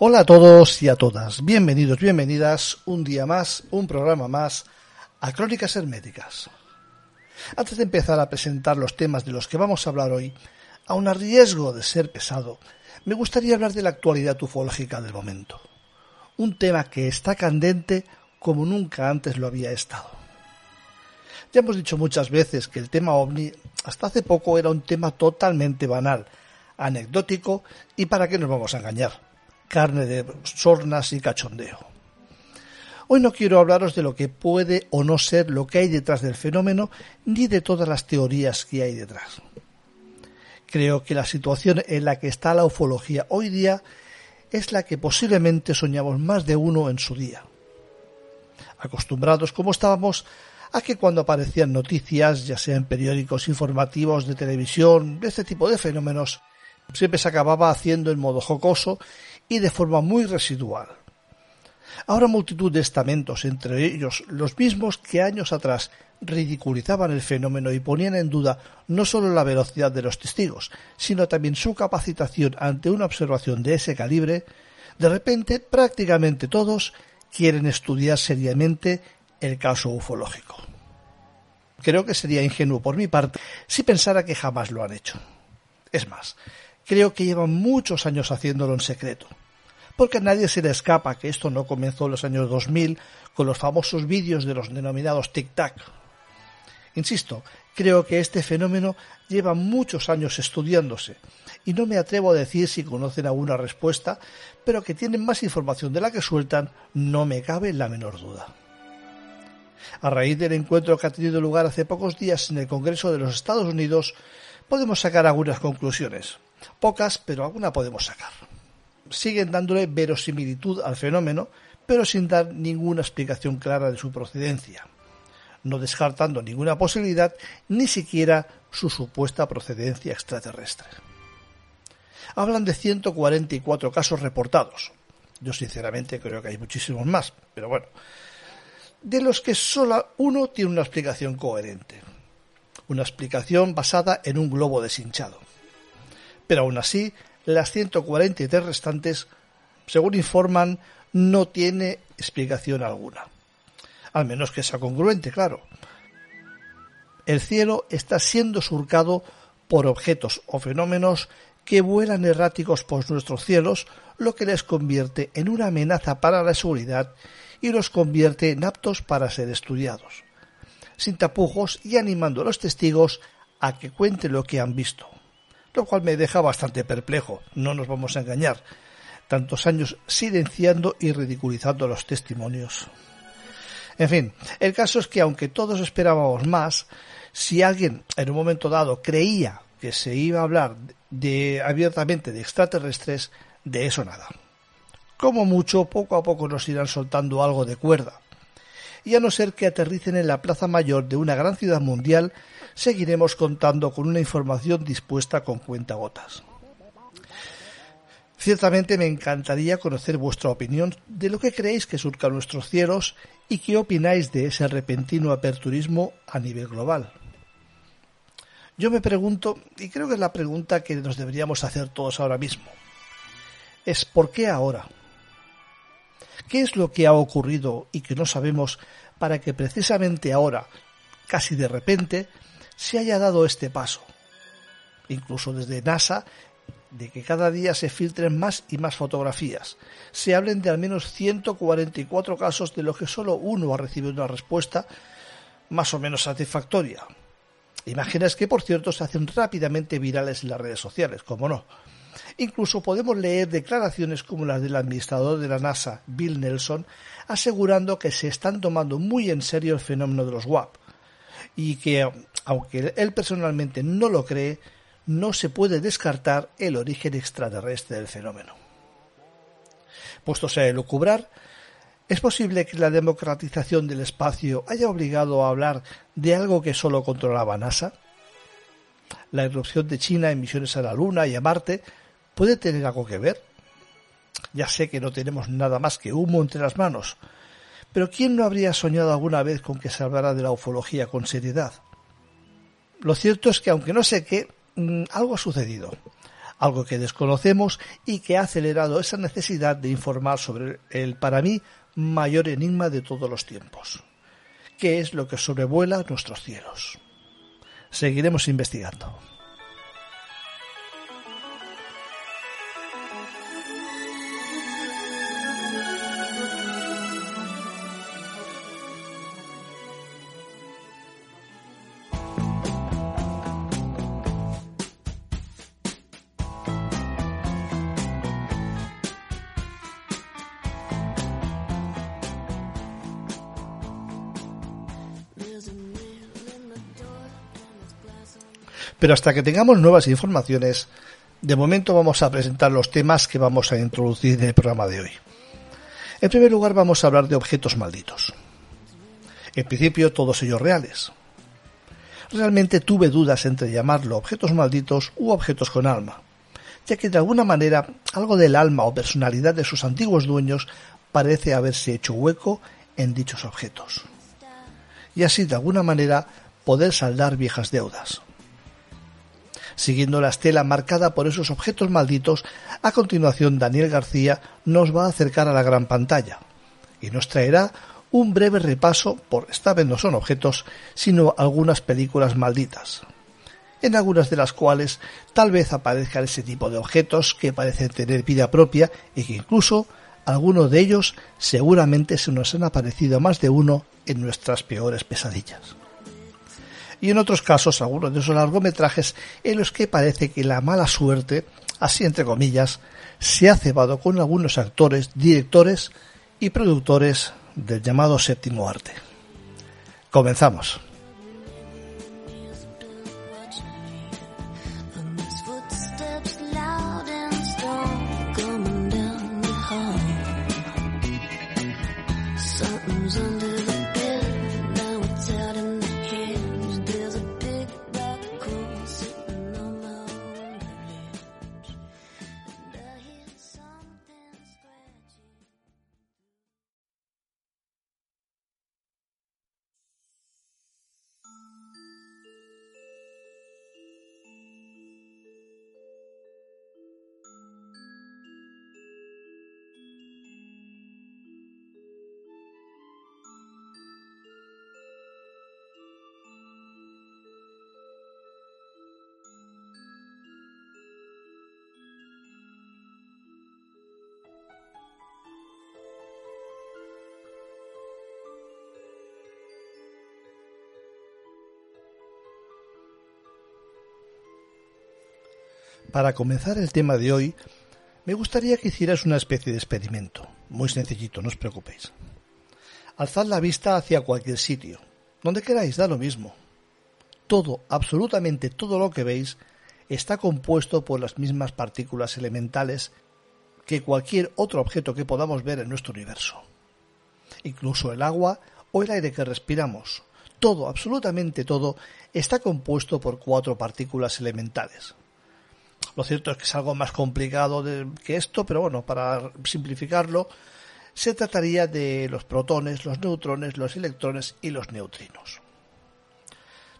Hola a todos y a todas, bienvenidos, bienvenidas un día más, un programa más a Crónicas Herméticas. Antes de empezar a presentar los temas de los que vamos a hablar hoy, aun a riesgo de ser pesado, me gustaría hablar de la actualidad ufológica del momento. Un tema que está candente como nunca antes lo había estado. Ya hemos dicho muchas veces que el tema ovni hasta hace poco era un tema totalmente banal, anecdótico y para qué nos vamos a engañar carne de sornas y cachondeo. Hoy no quiero hablaros de lo que puede o no ser lo que hay detrás del fenómeno, ni de todas las teorías que hay detrás. Creo que la situación en la que está la ufología hoy día es la que posiblemente soñamos más de uno en su día. Acostumbrados como estábamos a que cuando aparecían noticias, ya sean periódicos informativos de televisión, de este tipo de fenómenos, siempre se acababa haciendo en modo jocoso y de forma muy residual. Ahora multitud de estamentos, entre ellos los mismos que años atrás ridiculizaban el fenómeno y ponían en duda no solo la velocidad de los testigos, sino también su capacitación ante una observación de ese calibre, de repente prácticamente todos quieren estudiar seriamente el caso ufológico. Creo que sería ingenuo por mi parte si pensara que jamás lo han hecho. Es más, creo que llevan muchos años haciéndolo en secreto. Porque a nadie se le escapa que esto no comenzó en los años 2000 con los famosos vídeos de los denominados tic-tac. Insisto, creo que este fenómeno lleva muchos años estudiándose y no me atrevo a decir si conocen alguna respuesta, pero que tienen más información de la que sueltan no me cabe la menor duda. A raíz del encuentro que ha tenido lugar hace pocos días en el Congreso de los Estados Unidos, podemos sacar algunas conclusiones. Pocas, pero alguna podemos sacar. Siguen dándole verosimilitud al fenómeno, pero sin dar ninguna explicación clara de su procedencia, no descartando ninguna posibilidad, ni siquiera su supuesta procedencia extraterrestre. Hablan de 144 casos reportados. Yo sinceramente creo que hay muchísimos más, pero bueno, de los que solo uno tiene una explicación coherente, una explicación basada en un globo deshinchado pero aún así las 143 restantes, según informan, no tiene explicación alguna. Al menos que sea congruente, claro. El cielo está siendo surcado por objetos o fenómenos que vuelan erráticos por nuestros cielos, lo que les convierte en una amenaza para la seguridad y los convierte en aptos para ser estudiados, sin tapujos y animando a los testigos a que cuenten lo que han visto lo cual me deja bastante perplejo, no nos vamos a engañar. Tantos años silenciando y ridiculizando los testimonios. En fin, el caso es que aunque todos esperábamos más, si alguien en un momento dado creía que se iba a hablar de abiertamente de extraterrestres, de eso nada. Como mucho, poco a poco nos irán soltando algo de cuerda. Y a no ser que aterricen en la plaza mayor de una gran ciudad mundial seguiremos contando con una información dispuesta con cuentagotas. Ciertamente me encantaría conocer vuestra opinión de lo que creéis que surca nuestros cielos y qué opináis de ese repentino aperturismo a nivel global. Yo me pregunto, y creo que es la pregunta que nos deberíamos hacer todos ahora mismo, es ¿por qué ahora? ¿Qué es lo que ha ocurrido y que no sabemos para que precisamente ahora, casi de repente, se haya dado este paso, incluso desde NASA, de que cada día se filtren más y más fotografías. Se hablen de al menos 144 casos de los que solo uno ha recibido una respuesta más o menos satisfactoria. Imágenes que, por cierto, se hacen rápidamente virales en las redes sociales, como no. Incluso podemos leer declaraciones como las del administrador de la NASA, Bill Nelson, asegurando que se están tomando muy en serio el fenómeno de los WAP y que aunque él personalmente no lo cree, no se puede descartar el origen extraterrestre del fenómeno. Puesto a elucubrar, ¿es posible que la democratización del espacio haya obligado a hablar de algo que solo controlaba NASA? ¿La irrupción de China en misiones a la Luna y a Marte puede tener algo que ver? Ya sé que no tenemos nada más que humo entre las manos, pero ¿quién no habría soñado alguna vez con que se hablara de la ufología con seriedad? Lo cierto es que aunque no sé qué, mm, algo ha sucedido. algo que desconocemos y que ha acelerado esa necesidad de informar sobre el para mí mayor enigma de todos los tiempos. ¿Qué es lo que sobrevuela nuestros cielos? Seguiremos investigando. Pero hasta que tengamos nuevas informaciones, de momento vamos a presentar los temas que vamos a introducir en el programa de hoy. En primer lugar vamos a hablar de objetos malditos. En principio todos ellos reales. Realmente tuve dudas entre llamarlo objetos malditos u objetos con alma, ya que de alguna manera algo del alma o personalidad de sus antiguos dueños parece haberse hecho hueco en dichos objetos. Y así de alguna manera poder saldar viejas deudas. Siguiendo la estela marcada por esos objetos malditos, a continuación Daniel García nos va a acercar a la gran pantalla y nos traerá un breve repaso por esta vez no son objetos, sino algunas películas malditas, en algunas de las cuales tal vez aparezcan ese tipo de objetos que parecen tener vida propia y que incluso algunos de ellos seguramente se nos han aparecido más de uno en nuestras peores pesadillas y en otros casos algunos de esos largometrajes en los que parece que la mala suerte, así entre comillas, se ha cebado con algunos actores, directores y productores del llamado séptimo arte. Comenzamos. Para comenzar el tema de hoy, me gustaría que hicieras una especie de experimento. Muy sencillito, no os preocupéis. Alzad la vista hacia cualquier sitio, donde queráis, da lo mismo. Todo, absolutamente todo lo que veis, está compuesto por las mismas partículas elementales que cualquier otro objeto que podamos ver en nuestro universo. Incluso el agua o el aire que respiramos, todo, absolutamente todo, está compuesto por cuatro partículas elementales. Lo cierto es que es algo más complicado que esto, pero bueno, para simplificarlo, se trataría de los protones, los neutrones, los electrones y los neutrinos.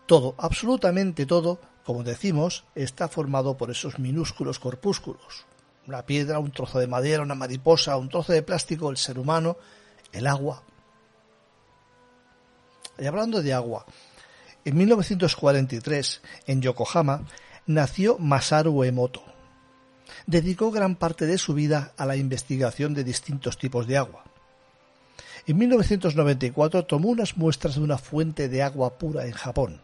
Todo, absolutamente todo, como decimos, está formado por esos minúsculos corpúsculos. Una piedra, un trozo de madera, una mariposa, un trozo de plástico, el ser humano, el agua. Y hablando de agua, en 1943, en Yokohama, nació Masaru Emoto. Dedicó gran parte de su vida a la investigación de distintos tipos de agua. En 1994 tomó unas muestras de una fuente de agua pura en Japón,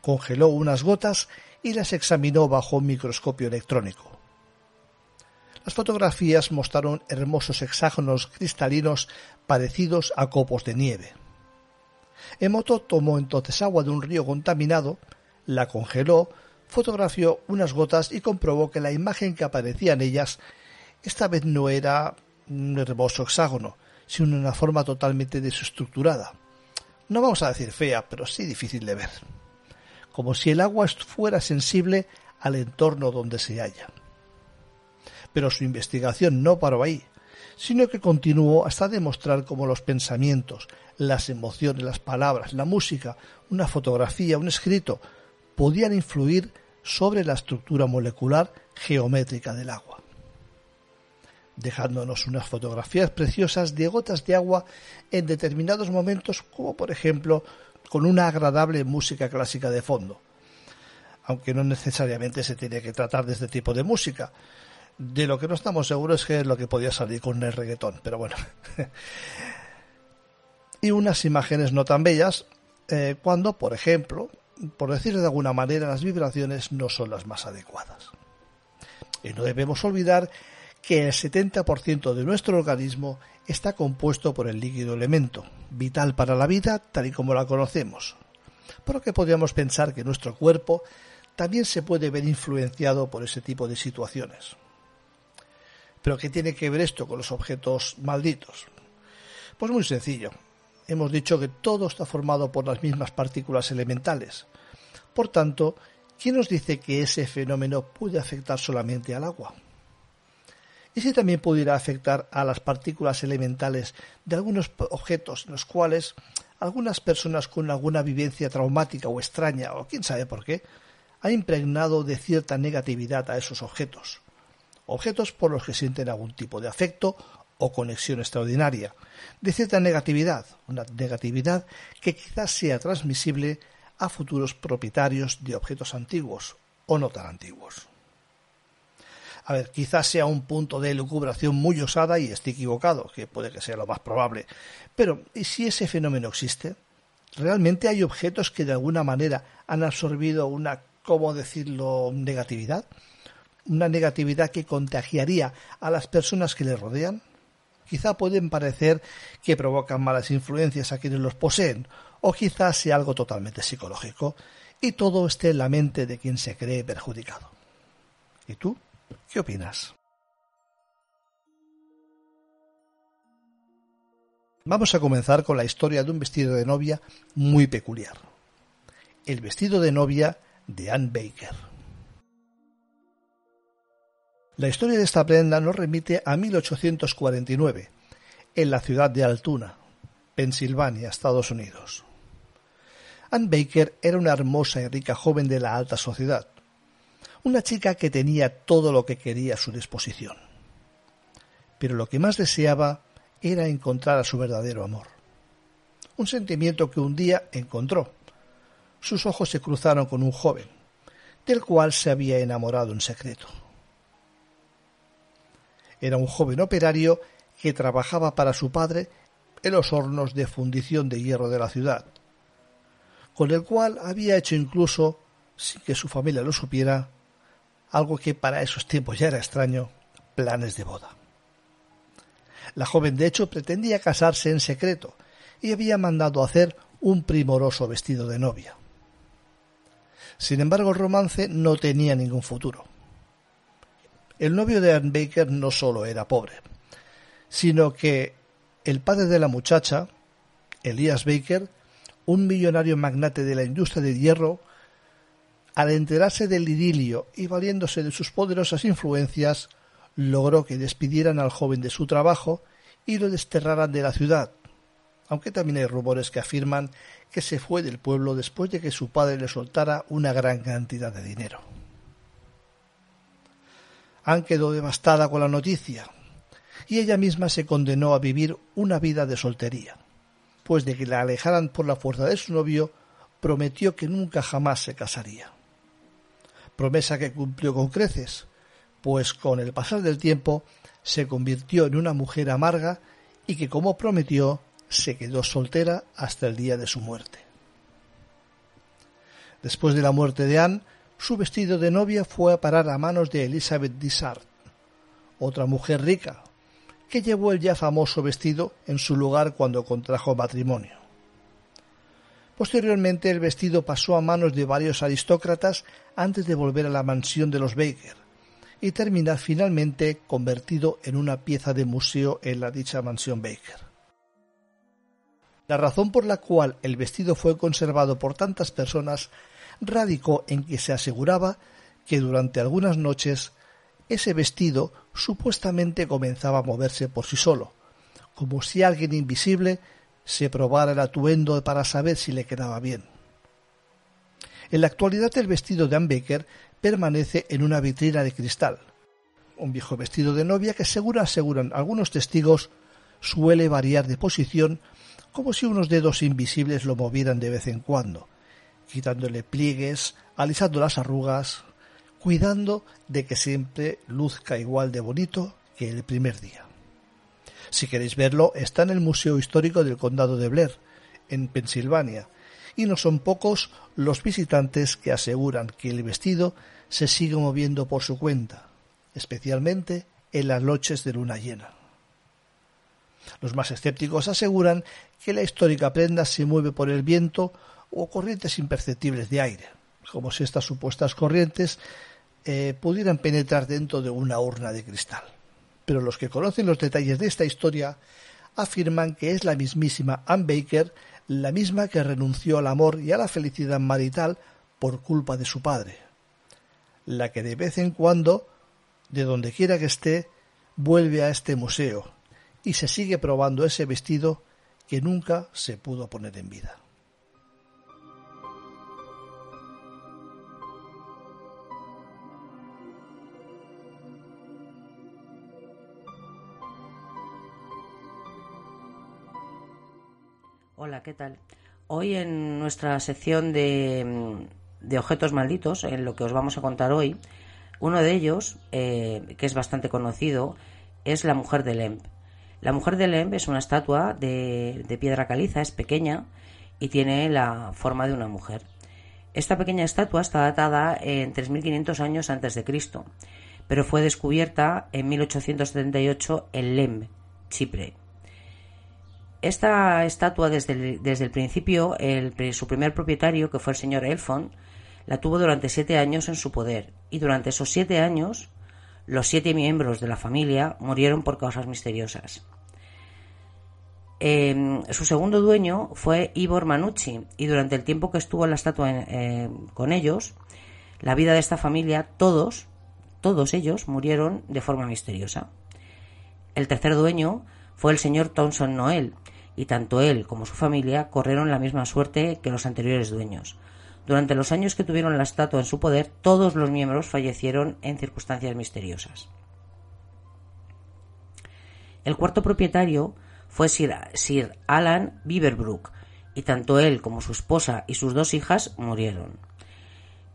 congeló unas gotas y las examinó bajo un microscopio electrónico. Las fotografías mostraron hermosos hexágonos cristalinos parecidos a copos de nieve. Emoto tomó entonces agua de un río contaminado, la congeló, fotografió unas gotas y comprobó que la imagen que aparecía en ellas esta vez no era un hermoso hexágono, sino una forma totalmente desestructurada. No vamos a decir fea, pero sí difícil de ver. Como si el agua fuera sensible al entorno donde se halla. Pero su investigación no paró ahí, sino que continuó hasta demostrar cómo los pensamientos, las emociones, las palabras, la música, una fotografía, un escrito, podían influir sobre la estructura molecular geométrica del agua, dejándonos unas fotografías preciosas de gotas de agua en determinados momentos, como por ejemplo con una agradable música clásica de fondo, aunque no necesariamente se tiene que tratar de este tipo de música. De lo que no estamos seguros es que es lo que podía salir con el reggaetón, pero bueno. y unas imágenes no tan bellas eh, cuando, por ejemplo, por decirlo de alguna manera, las vibraciones no son las más adecuadas. Y no debemos olvidar que el 70% de nuestro organismo está compuesto por el líquido elemento, vital para la vida tal y como la conocemos. Por lo que podríamos pensar que nuestro cuerpo también se puede ver influenciado por ese tipo de situaciones. ¿Pero qué tiene que ver esto con los objetos malditos? Pues muy sencillo. Hemos dicho que todo está formado por las mismas partículas elementales. Por tanto, ¿quién nos dice que ese fenómeno puede afectar solamente al agua? ¿Y si también pudiera afectar a las partículas elementales de algunos objetos en los cuales algunas personas con alguna vivencia traumática o extraña, o quién sabe por qué, ha impregnado de cierta negatividad a esos objetos? Objetos por los que sienten algún tipo de afecto o conexión extraordinaria, de cierta negatividad, una negatividad que quizás sea transmisible a futuros propietarios de objetos antiguos o no tan antiguos. A ver, quizás sea un punto de lucubración muy osada y esté equivocado, que puede que sea lo más probable. Pero, ¿y si ese fenómeno existe? ¿Realmente hay objetos que de alguna manera han absorbido una, ¿cómo decirlo?, negatividad? ¿Una negatividad que contagiaría a las personas que le rodean? Quizá pueden parecer que provocan malas influencias a quienes los poseen, o quizás sea algo totalmente psicológico, y todo esté en la mente de quien se cree perjudicado. ¿Y tú? ¿Qué opinas? Vamos a comenzar con la historia de un vestido de novia muy peculiar. El vestido de novia de Anne Baker. La historia de esta prenda nos remite a 1849, en la ciudad de Altoona, Pensilvania, Estados Unidos. Anne Baker era una hermosa y rica joven de la alta sociedad, una chica que tenía todo lo que quería a su disposición. Pero lo que más deseaba era encontrar a su verdadero amor. Un sentimiento que un día encontró. Sus ojos se cruzaron con un joven, del cual se había enamorado en secreto. Era un joven operario que trabajaba para su padre en los hornos de fundición de hierro de la ciudad, con el cual había hecho incluso, sin que su familia lo supiera, algo que para esos tiempos ya era extraño, planes de boda. La joven de hecho pretendía casarse en secreto y había mandado hacer un primoroso vestido de novia. Sin embargo, el romance no tenía ningún futuro. El novio de Anne Baker no solo era pobre, sino que el padre de la muchacha, Elias Baker, un millonario magnate de la industria de hierro, al enterarse del idilio y valiéndose de sus poderosas influencias, logró que despidieran al joven de su trabajo y lo desterraran de la ciudad, aunque también hay rumores que afirman que se fue del pueblo después de que su padre le soltara una gran cantidad de dinero. Anne quedó devastada con la noticia, y ella misma se condenó a vivir una vida de soltería, pues de que la alejaran por la fuerza de su novio, prometió que nunca jamás se casaría promesa que cumplió con creces, pues con el pasar del tiempo se convirtió en una mujer amarga y que como prometió se quedó soltera hasta el día de su muerte. Después de la muerte de Anne, su vestido de novia fue a parar a manos de Elizabeth Dissart, otra mujer rica, que llevó el ya famoso vestido en su lugar cuando contrajo matrimonio. Posteriormente el vestido pasó a manos de varios aristócratas antes de volver a la mansión de los Baker y terminar finalmente convertido en una pieza de museo en la dicha mansión Baker. La razón por la cual el vestido fue conservado por tantas personas radicó en que se aseguraba que durante algunas noches ese vestido supuestamente comenzaba a moverse por sí solo, como si alguien invisible se probara el atuendo para saber si le quedaba bien. En la actualidad el vestido de Anne Baker permanece en una vitrina de cristal. Un viejo vestido de novia que seguro aseguran algunos testigos suele variar de posición como si unos dedos invisibles lo movieran de vez en cuando, quitándole pliegues, alisando las arrugas, cuidando de que siempre luzca igual de bonito que el primer día. Si queréis verlo, está en el Museo Histórico del Condado de Blair, en Pensilvania, y no son pocos los visitantes que aseguran que el vestido se sigue moviendo por su cuenta, especialmente en las noches de luna llena. Los más escépticos aseguran que la histórica prenda se mueve por el viento o corrientes imperceptibles de aire, como si estas supuestas corrientes eh, pudieran penetrar dentro de una urna de cristal. Pero los que conocen los detalles de esta historia afirman que es la mismísima Anne Baker la misma que renunció al amor y a la felicidad marital por culpa de su padre, la que de vez en cuando, de donde quiera que esté, vuelve a este museo y se sigue probando ese vestido que nunca se pudo poner en vida. Hola, ¿qué tal? Hoy en nuestra sección de, objetos malditos, en lo que os vamos a contar hoy, uno de ellos, eh, que es bastante conocido, es la mujer de Lemp. La mujer de Lemp es una estatua de, de piedra caliza, es pequeña y tiene la forma de una mujer. Esta pequeña estatua está datada en 3.500 años antes de Cristo, pero fue descubierta en 1878 en Lem, Chipre. Esta estatua desde el, desde el principio, su primer propietario, que fue el señor Elfon, la tuvo durante siete años en su poder y durante esos siete años los siete miembros de la familia murieron por causas misteriosas. Em, su segundo dueño fue Ivor Manucci y durante el tiempo que estuvo la estatua eh, con ellos, la vida de esta familia, todos, todos ellos murieron de forma misteriosa. El tercer dueño fue el señor Thompson Noel, y tanto él como su familia corrieron la misma suerte que los anteriores dueños. Durante los años que tuvieron la estatua en su poder, todos los miembros fallecieron en circunstancias misteriosas. El cuarto propietario fue Sir, Alan Beaverbrook, y tanto él como su esposa y sus dos hijas murieron.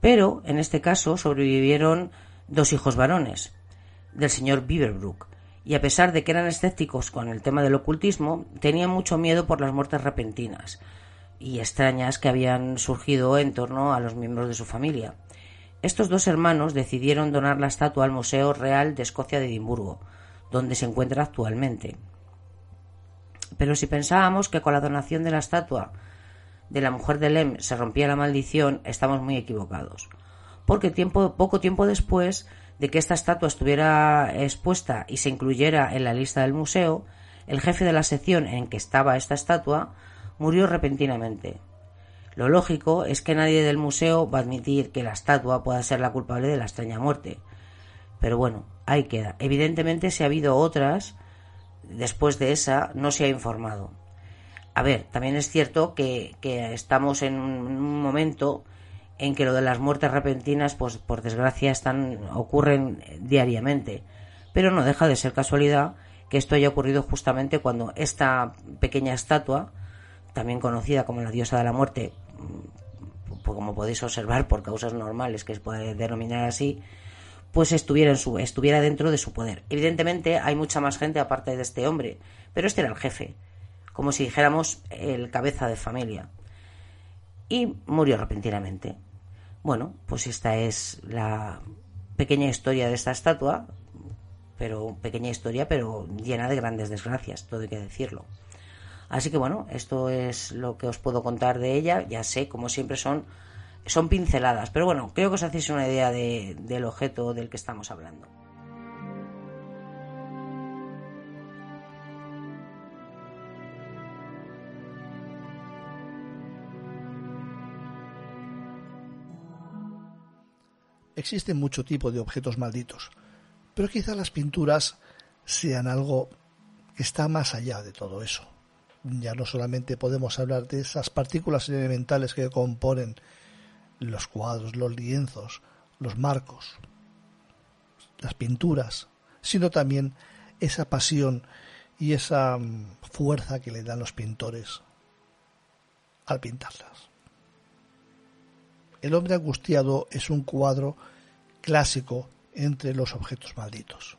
Pero, en este caso, sobrevivieron dos hijos varones del señor Beaverbrook, y a pesar de que eran escépticos con el tema del ocultismo, tenían mucho miedo por las muertes repentinas y extrañas que habían surgido en torno a los miembros de su familia. Estos dos hermanos decidieron donar la estatua al Museo Real de Escocia de Edimburgo, donde se encuentra actualmente. Pero si pensábamos que con la donación de la estatua de la mujer de Lem se rompía la maldición, estamos muy equivocados. Porque tiempo, poco tiempo después de que esta estatua estuviera expuesta y se incluyera en la lista del museo, el jefe de la sección en que estaba esta estatua murió repentinamente. Lo lógico es que nadie del museo va a admitir que la estatua pueda ser la culpable de la extraña muerte. Pero bueno, ahí queda. Evidentemente, si ha habido otras, después de esa, no se ha informado. A ver, también es cierto que, que estamos en un momento en que lo de las muertes repentinas, pues por desgracia, están, ocurren diariamente. Pero no deja de ser casualidad que esto haya ocurrido justamente cuando esta pequeña estatua, también conocida como la diosa de la muerte, mm, como podéis observar por causas normales que se puede denominar así, pues estuviera, estuviera dentro de su poder. Evidentemente hay mucha más gente aparte de este hombre, pero este era el jefe, como si dijéramos el cabeza de familia. Y murió repentinamente. Bueno, pues esta es la pequeña historia de esta estatua, pero pequeña historia, pero llena de grandes desgracias, todo hay que decirlo. Así que bueno, esto es lo que os puedo contar de ella. Ya sé, como siempre son, son pinceladas, pero bueno, creo que os hacéis una idea del objeto del que estamos hablando. Existen mucho tipo de objetos malditos, pero quizá las pinturas sean algo que está más allá de todo eso. Ya no solamente podemos hablar de esas partículas elementales que componen los cuadros, los lienzos los marcos, las pinturas, sino también esa pasión y esa mm, fuerza que le dan los pintores al pintarlas. El hombre angustiado es un cuadro clásico entre los objetos malditos.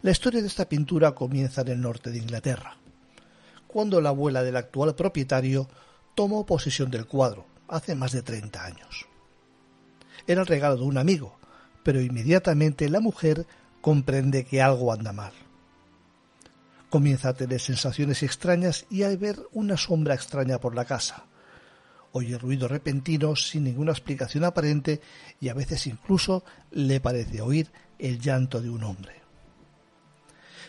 La historia de esta pintura comienza en el norte de Inglaterra, cuando la abuela del actual propietario tomó posesión del cuadro, hace más de 30 años. Era el regalo de un amigo, pero inmediatamente la mujer comprende que algo anda mal. Comienza a tener sensaciones extrañas y a ver una sombra extraña por la casa. Oye ruidos repentinos sin ninguna explicación aparente y a veces incluso le parece oír el llanto de un hombre.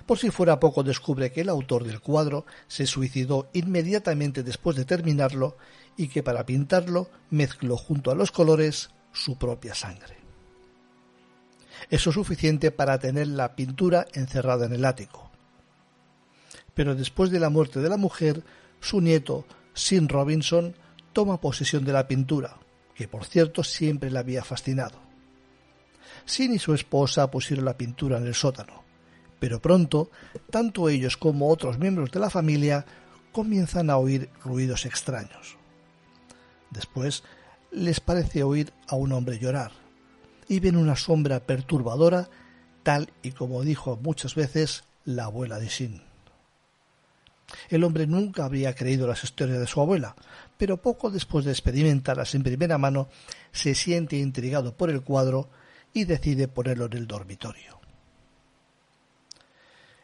Por si fuera poco, descubre que el autor del cuadro se suicidó inmediatamente después de terminarlo y que para pintarlo mezcló junto a los colores su propia sangre. Eso es suficiente para tener la pintura encerrada en el ático. Pero después de la muerte de la mujer, su nieto, Sin Robinson, toma posesión de la pintura, que por cierto siempre le había fascinado. Sin y su esposa pusieron la pintura en el sótano, pero pronto, tanto ellos como otros miembros de la familia comienzan a oír ruidos extraños. Después les parece oír a un hombre llorar y ven una sombra perturbadora tal y como dijo muchas veces la abuela de Shin. El hombre nunca habría creído las historias de su abuela, pero poco después de experimentarlas en primera mano se siente intrigado por el cuadro y decide ponerlo en el dormitorio.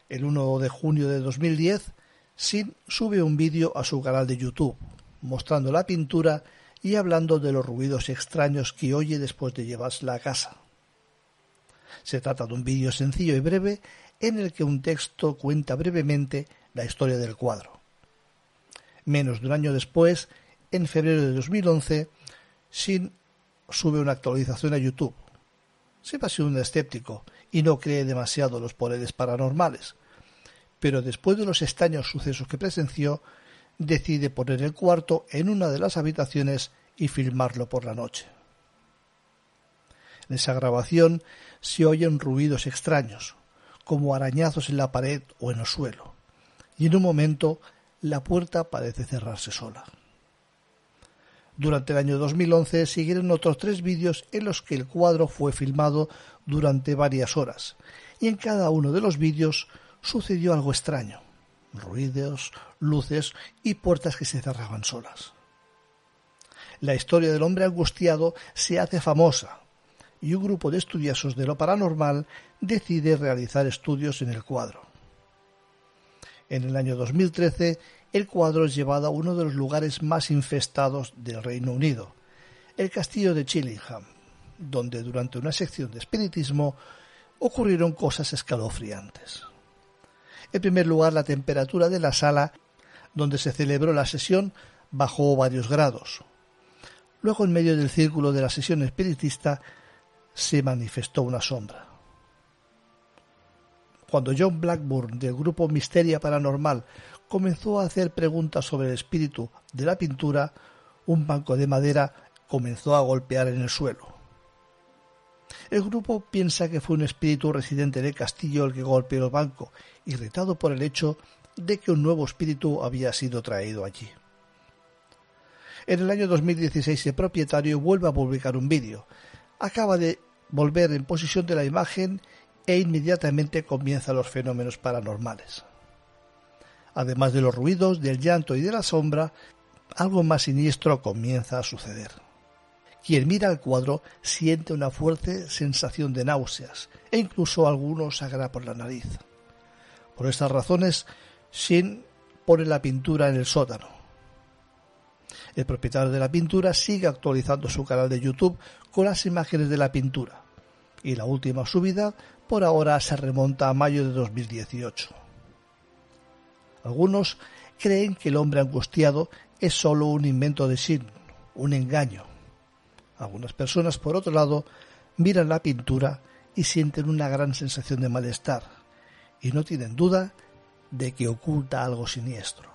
El 1 de junio de 2010, Sin sube un vídeo a su canal de YouTube mostrando la pintura y hablando de los ruidos extraños que oye después de llevársela a casa. Se trata de un vídeo sencillo y breve en el que un texto cuenta brevemente la historia del cuadro. Menos de un año después, en febrero de 2011, Shin sube una actualización a YouTube. Siempre ha sido un escéptico y no cree demasiado los poderes paranormales, pero después de los extraños sucesos que presenció, decide poner el cuarto en una de las habitaciones y filmarlo por la noche. En esa grabación se oyen ruidos extraños, como arañazos en la pared o en el suelo, y en un momento la puerta parece cerrarse sola. Durante el año 2011 siguieron otros tres vídeos en los que el cuadro fue filmado durante varias horas, y en cada uno de los vídeos sucedió algo extraño ruidos, luces y puertas que se cerraban solas. La historia del hombre angustiado se hace famosa y un grupo de estudiosos de lo paranormal decide realizar estudios en el cuadro. En el año 2013, el cuadro es llevado a uno de los lugares más infestados del Reino Unido, el castillo de Chillingham, donde durante una sección de espiritismo ocurrieron cosas escalofriantes. En primer lugar, la temperatura de la sala donde se celebró la sesión bajó varios grados. Luego, en medio del círculo de la sesión espiritista, se manifestó una sombra. Cuando John Blackburn del grupo Misteria Paranormal comenzó a hacer preguntas sobre el espíritu de la pintura, un banco de madera comenzó a golpear en el suelo. El grupo piensa que fue un espíritu residente del castillo el que golpeó el banco, irritado por el hecho de que un nuevo espíritu había sido traído allí. En el año 2016 el propietario vuelve a publicar un vídeo. Acaba de volver en posición de la imagen e inmediatamente comienzan los fenómenos paranormales. Además de los ruidos, del llanto y de la sombra, algo más siniestro comienza a suceder. Quien mira el cuadro siente una fuerte sensación de náuseas e incluso algunos sangra por la nariz. Por estas razones, Shin pone la pintura en el sótano. El propietario de la pintura sigue actualizando su canal de YouTube con las imágenes de la pintura y la última subida por ahora se remonta a mayo de 2018. Algunos creen que el hombre angustiado es solo un invento de Shin, un engaño, algunas personas, por otro lado, miran la pintura y sienten una gran sensación de malestar y no tienen duda de que oculta algo siniestro.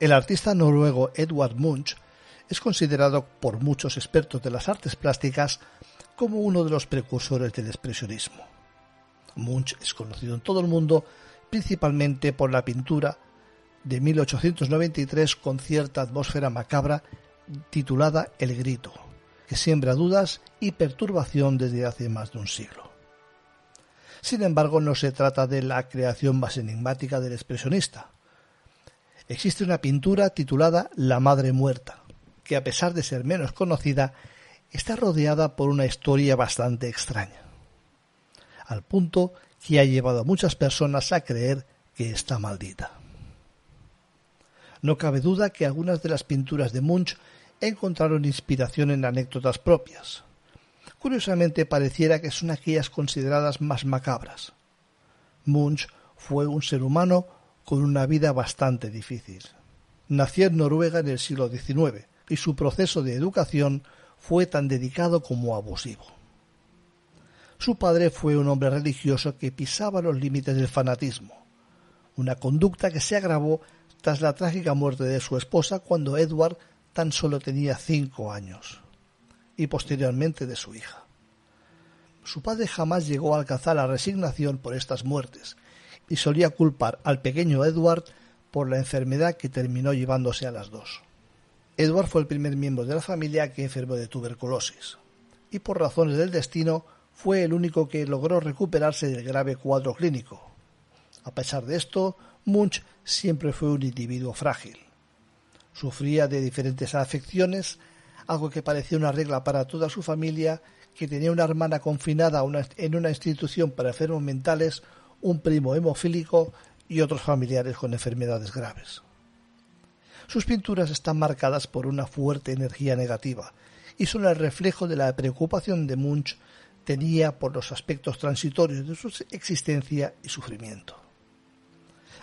El artista noruego Edward Munch es considerado por muchos expertos de las artes plásticas como uno de los precursores del expresionismo. Munch es conocido en todo el mundo principalmente por la pintura de 1893 con cierta atmósfera macabra titulada El Grito, que siembra dudas y perturbación desde hace más de un siglo. Sin embargo, no se trata de la creación más enigmática del expresionista. Existe una pintura titulada La Madre Muerta, que a pesar de ser menos conocida, está rodeada por una historia bastante extraña, al punto que ha llevado a muchas personas a creer que está maldita. No cabe duda que algunas de las pinturas de Munch encontraron inspiración en anécdotas propias. Curiosamente pareciera que son aquellas consideradas más macabras. Munch fue un ser humano con una vida bastante difícil. Nació en Noruega en el siglo XIX y su proceso de educación fue tan dedicado como abusivo. Su padre fue un hombre religioso que pisaba los límites del fanatismo, una conducta que se agravó tras la trágica muerte de su esposa cuando Edward tan solo tenía cinco años, y posteriormente de su hija. Su padre jamás llegó a alcanzar la resignación por estas muertes, y solía culpar al pequeño Edward por la enfermedad que terminó llevándose a las dos. Edward fue el primer miembro de la familia que enfermó de tuberculosis, y por razones del destino fue el único que logró recuperarse del grave cuadro clínico. A pesar de esto, Munch siempre fue un individuo frágil. Sufría de diferentes afecciones, algo que parecía una regla para toda su familia, que tenía una hermana confinada en una institución para enfermos mentales, un primo hemofílico y otros familiares con enfermedades graves. Sus pinturas están marcadas por una fuerte energía negativa y son el reflejo de la preocupación de Munch tenía por los aspectos transitorios de su existencia y sufrimiento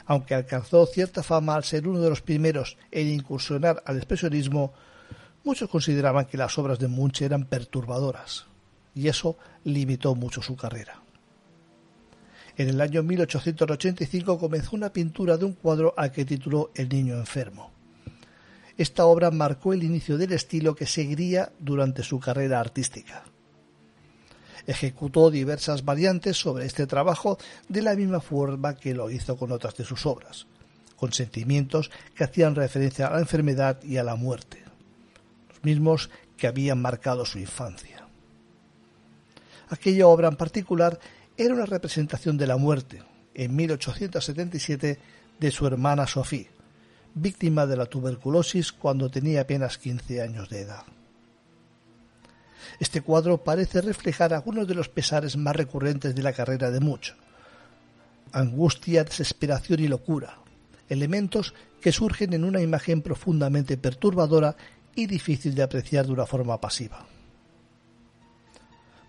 aunque alcanzó cierta fama al ser uno de los primeros en incursionar al expresionismo, muchos consideraban que las obras de Munch eran perturbadoras, y eso limitó mucho su carrera. En el año 1885 comenzó una pintura de un cuadro al que tituló El niño enfermo. Esta obra marcó el inicio del estilo que seguiría durante su carrera artística. Ejecutó diversas variantes sobre este trabajo de la misma forma que lo hizo con otras de sus obras, con sentimientos que hacían referencia a la enfermedad y a la muerte, los mismos que habían marcado su infancia. Aquella obra en particular era una representación de la muerte, en 1877, de su hermana Sophie, víctima de la tuberculosis cuando tenía apenas 15 años de edad. Este cuadro parece reflejar algunos de los pesares más recurrentes de la carrera de Mucho. Angustia, desesperación y locura, elementos que surgen en una imagen profundamente perturbadora y difícil de apreciar de una forma pasiva.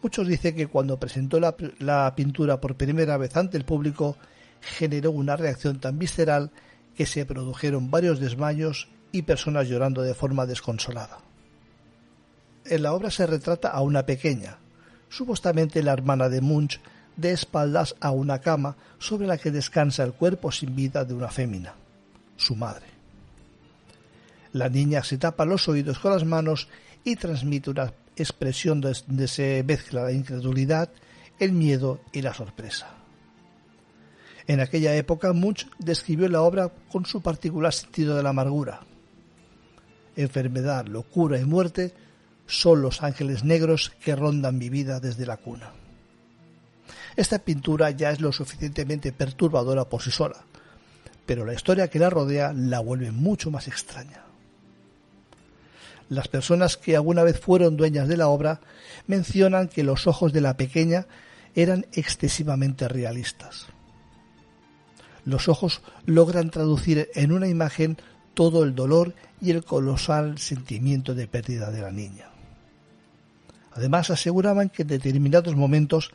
Muchos dicen que cuando presentó la, la, pintura por primera vez ante el público generó una reacción tan visceral que se produjeron varios desmayos y personas llorando de forma desconsolada. En la obra se retrata a una pequeña, supuestamente la hermana de Munch, de espaldas a una cama sobre la que descansa el cuerpo sin vida de una fémina, su madre. La niña se tapa los oídos con las manos y transmite una expresión donde se mezcla la incredulidad, el miedo y la sorpresa. En aquella época Munch describió la obra con su particular sentido de la amargura. Enfermedad, locura y muerte son los ángeles negros que rondan mi vida desde la cuna. Esta pintura ya es lo suficientemente perturbadora por sí sola, pero la historia que la rodea la vuelve mucho más extraña. Las personas que alguna vez fueron dueñas de la obra mencionan que los ojos de la pequeña eran excesivamente realistas. Los ojos logran traducir en una imagen todo el dolor y el colosal sentimiento de pérdida de la niña. Además aseguraban que en determinados momentos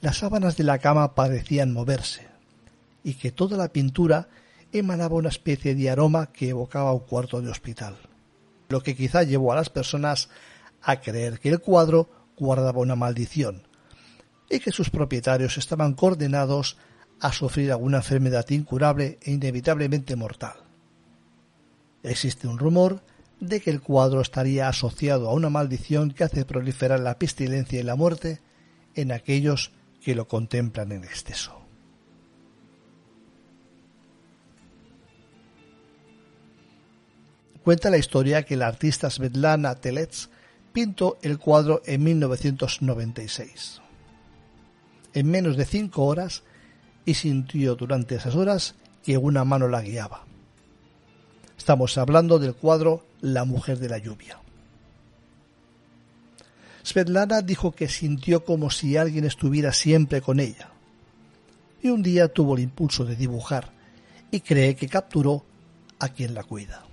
las sábanas de la cama parecían moverse y que toda la pintura emanaba una especie de aroma que evocaba un cuarto de hospital, lo que quizá llevó a las personas a creer que el cuadro guardaba una maldición y que sus propietarios estaban condenados a sufrir alguna enfermedad incurable e inevitablemente mortal. Existe un rumor de que el cuadro estaría asociado a una maldición que hace proliferar la pestilencia y la muerte en aquellos que lo contemplan en exceso. Cuenta la historia que la artista Svetlana Telets pintó el cuadro en 1996. En menos de cinco horas y sintió durante esas horas que una mano la guiaba. Estamos hablando del cuadro La mujer de la lluvia. Svetlana dijo que sintió como si alguien estuviera siempre con ella. Y un día tuvo el impulso de dibujar y cree que capturó a quien la cuida.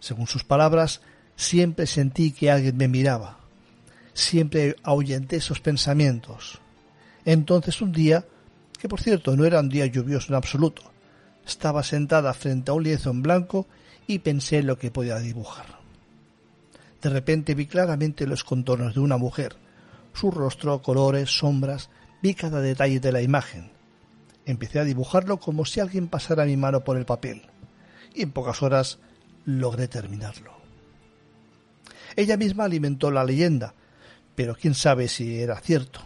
Según sus palabras, siempre sentí que alguien me miraba. Siempre ahuyenté esos pensamientos. Entonces un día, que por cierto no era un día lluvioso en absoluto, estaba sentada frente a un lienzo en blanco y pensé en lo que podía dibujar. De repente vi claramente los contornos de una mujer, su rostro, colores, sombras, vi cada detalle de la imagen. Empecé a dibujarlo como si alguien pasara mi mano por el papel, y en pocas horas logré terminarlo. Ella misma alimentó la leyenda, pero quién sabe si era cierto.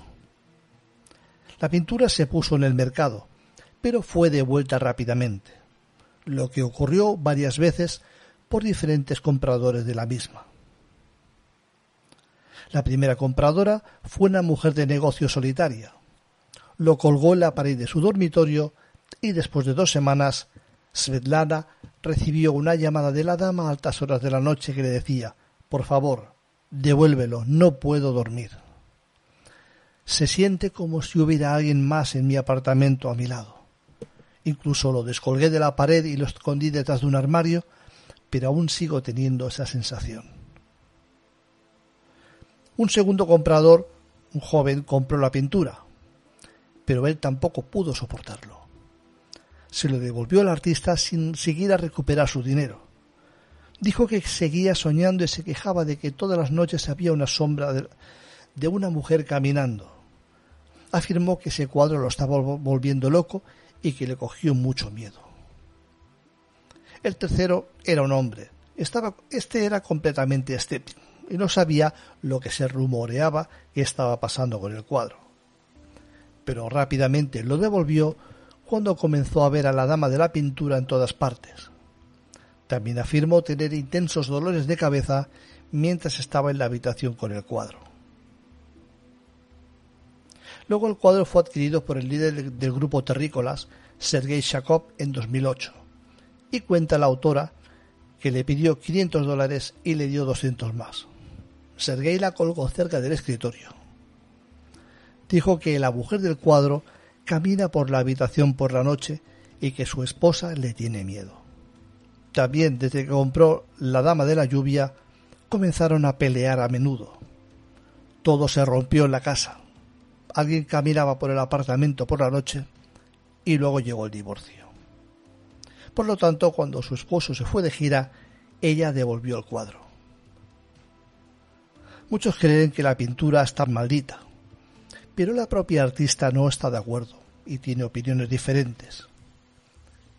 La pintura se puso en el mercado, pero fue devuelta rápidamente, lo que ocurrió varias veces por diferentes compradores de la misma. La primera compradora fue una mujer de negocio solitaria. Lo colgó en la pared de su dormitorio y después de dos semanas Svetlana recibió una llamada de la dama a altas horas de la noche que le decía Por favor, devuélvelo, no puedo dormir. Se siente como si hubiera alguien más en mi apartamento a mi lado. Incluso lo descolgué de la pared y lo escondí detrás de un armario, pero aún sigo teniendo esa sensación. Un segundo comprador, un joven, compró la pintura, pero él tampoco pudo soportarlo se lo devolvió al artista sin a recuperar su dinero. Dijo que seguía soñando y se quejaba de que todas las noches había una sombra de una mujer caminando. Afirmó que ese cuadro lo estaba volviendo loco y que le cogió mucho miedo. El tercero era un hombre. Este era completamente escéptico y no sabía lo que se rumoreaba que estaba pasando con el cuadro. Pero rápidamente lo devolvió cuando comenzó a ver a la dama de la pintura en todas partes. También afirmó tener intensos dolores de cabeza mientras estaba en la habitación con el cuadro. Luego el cuadro fue adquirido por el líder del grupo terrícolas, Sergei Shakov, en 2008, y cuenta la autora que le pidió 500 dólares y le dio 200 más. Sergei la colgó cerca del escritorio. Dijo que la mujer del cuadro camina por la habitación por la noche y que su esposa le tiene miedo. También desde que compró la Dama de la Lluvia comenzaron a pelear a menudo. Todo se rompió en la casa. Alguien caminaba por el apartamento por la noche y luego llegó el divorcio. Por lo tanto, cuando su esposo se fue de gira, ella devolvió el cuadro. Muchos creen que la pintura está maldita, pero la propia artista no está de acuerdo y tiene opiniones diferentes.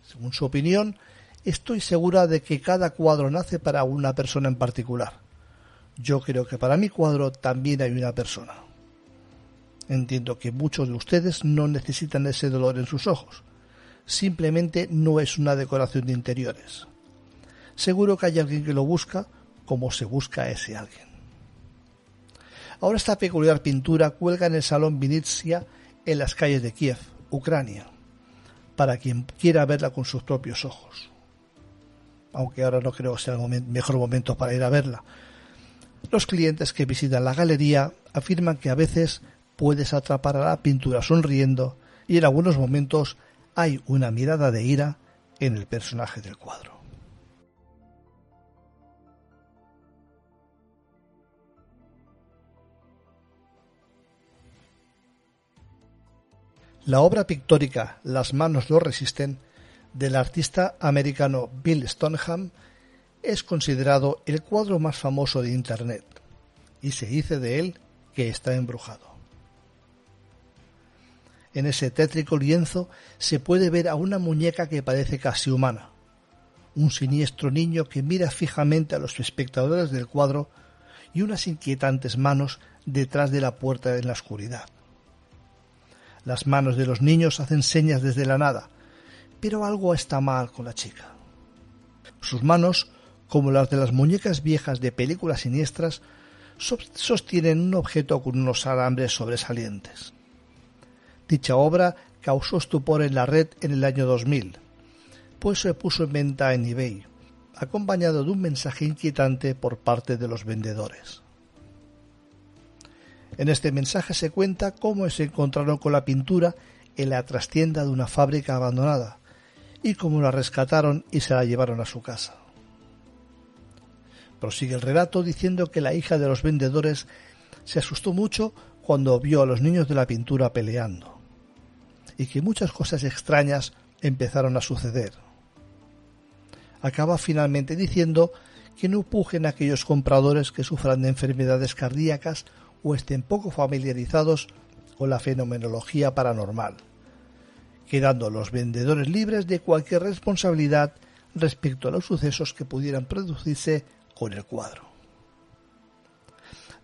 Según su opinión, estoy segura de que cada cuadro nace para una persona en particular. Yo creo que para mi cuadro también hay una persona. Entiendo que muchos de ustedes no necesitan ese dolor en sus ojos. Simplemente no es una decoración de interiores. Seguro que hay alguien que lo busca como se busca a ese alguien. Ahora esta peculiar pintura cuelga en el Salón Vinitsia en las calles de Kiev, Ucrania, para quien quiera verla con sus propios ojos. Aunque ahora no creo que sea el mejor momento para ir a verla. Los clientes que visitan la galería afirman que a veces puedes atrapar a la pintura sonriendo y en algunos momentos hay una mirada de ira en el personaje del cuadro. La obra pictórica Las manos lo resisten del artista americano Bill Stoneham es considerado el cuadro más famoso de Internet y se dice de él que está embrujado. En ese tétrico lienzo se puede ver a una muñeca que parece casi humana, un siniestro niño que mira fijamente a los espectadores del cuadro y unas inquietantes manos detrás de la puerta en la oscuridad. Las manos de los niños hacen señas desde la nada, pero algo está mal con la chica. Sus manos, como las de las muñecas viejas de películas siniestras, sostienen un objeto con unos alambres sobresalientes. Dicha obra causó estupor en la red en el año 2000, pues se puso en venta en eBay, acompañado de un mensaje inquietante por parte de los vendedores. En este mensaje se cuenta cómo se encontraron con la pintura en la trastienda de una fábrica abandonada y cómo la rescataron y se la llevaron a su casa. Prosigue el relato diciendo que la hija de los vendedores se asustó mucho cuando vio a los niños de la pintura peleando y que muchas cosas extrañas empezaron a suceder acaba finalmente diciendo que no pujen aquellos compradores que sufran de enfermedades cardíacas o estén poco familiarizados con la fenomenología paranormal, quedando los vendedores libres de cualquier responsabilidad respecto a los sucesos que pudieran producirse con el cuadro.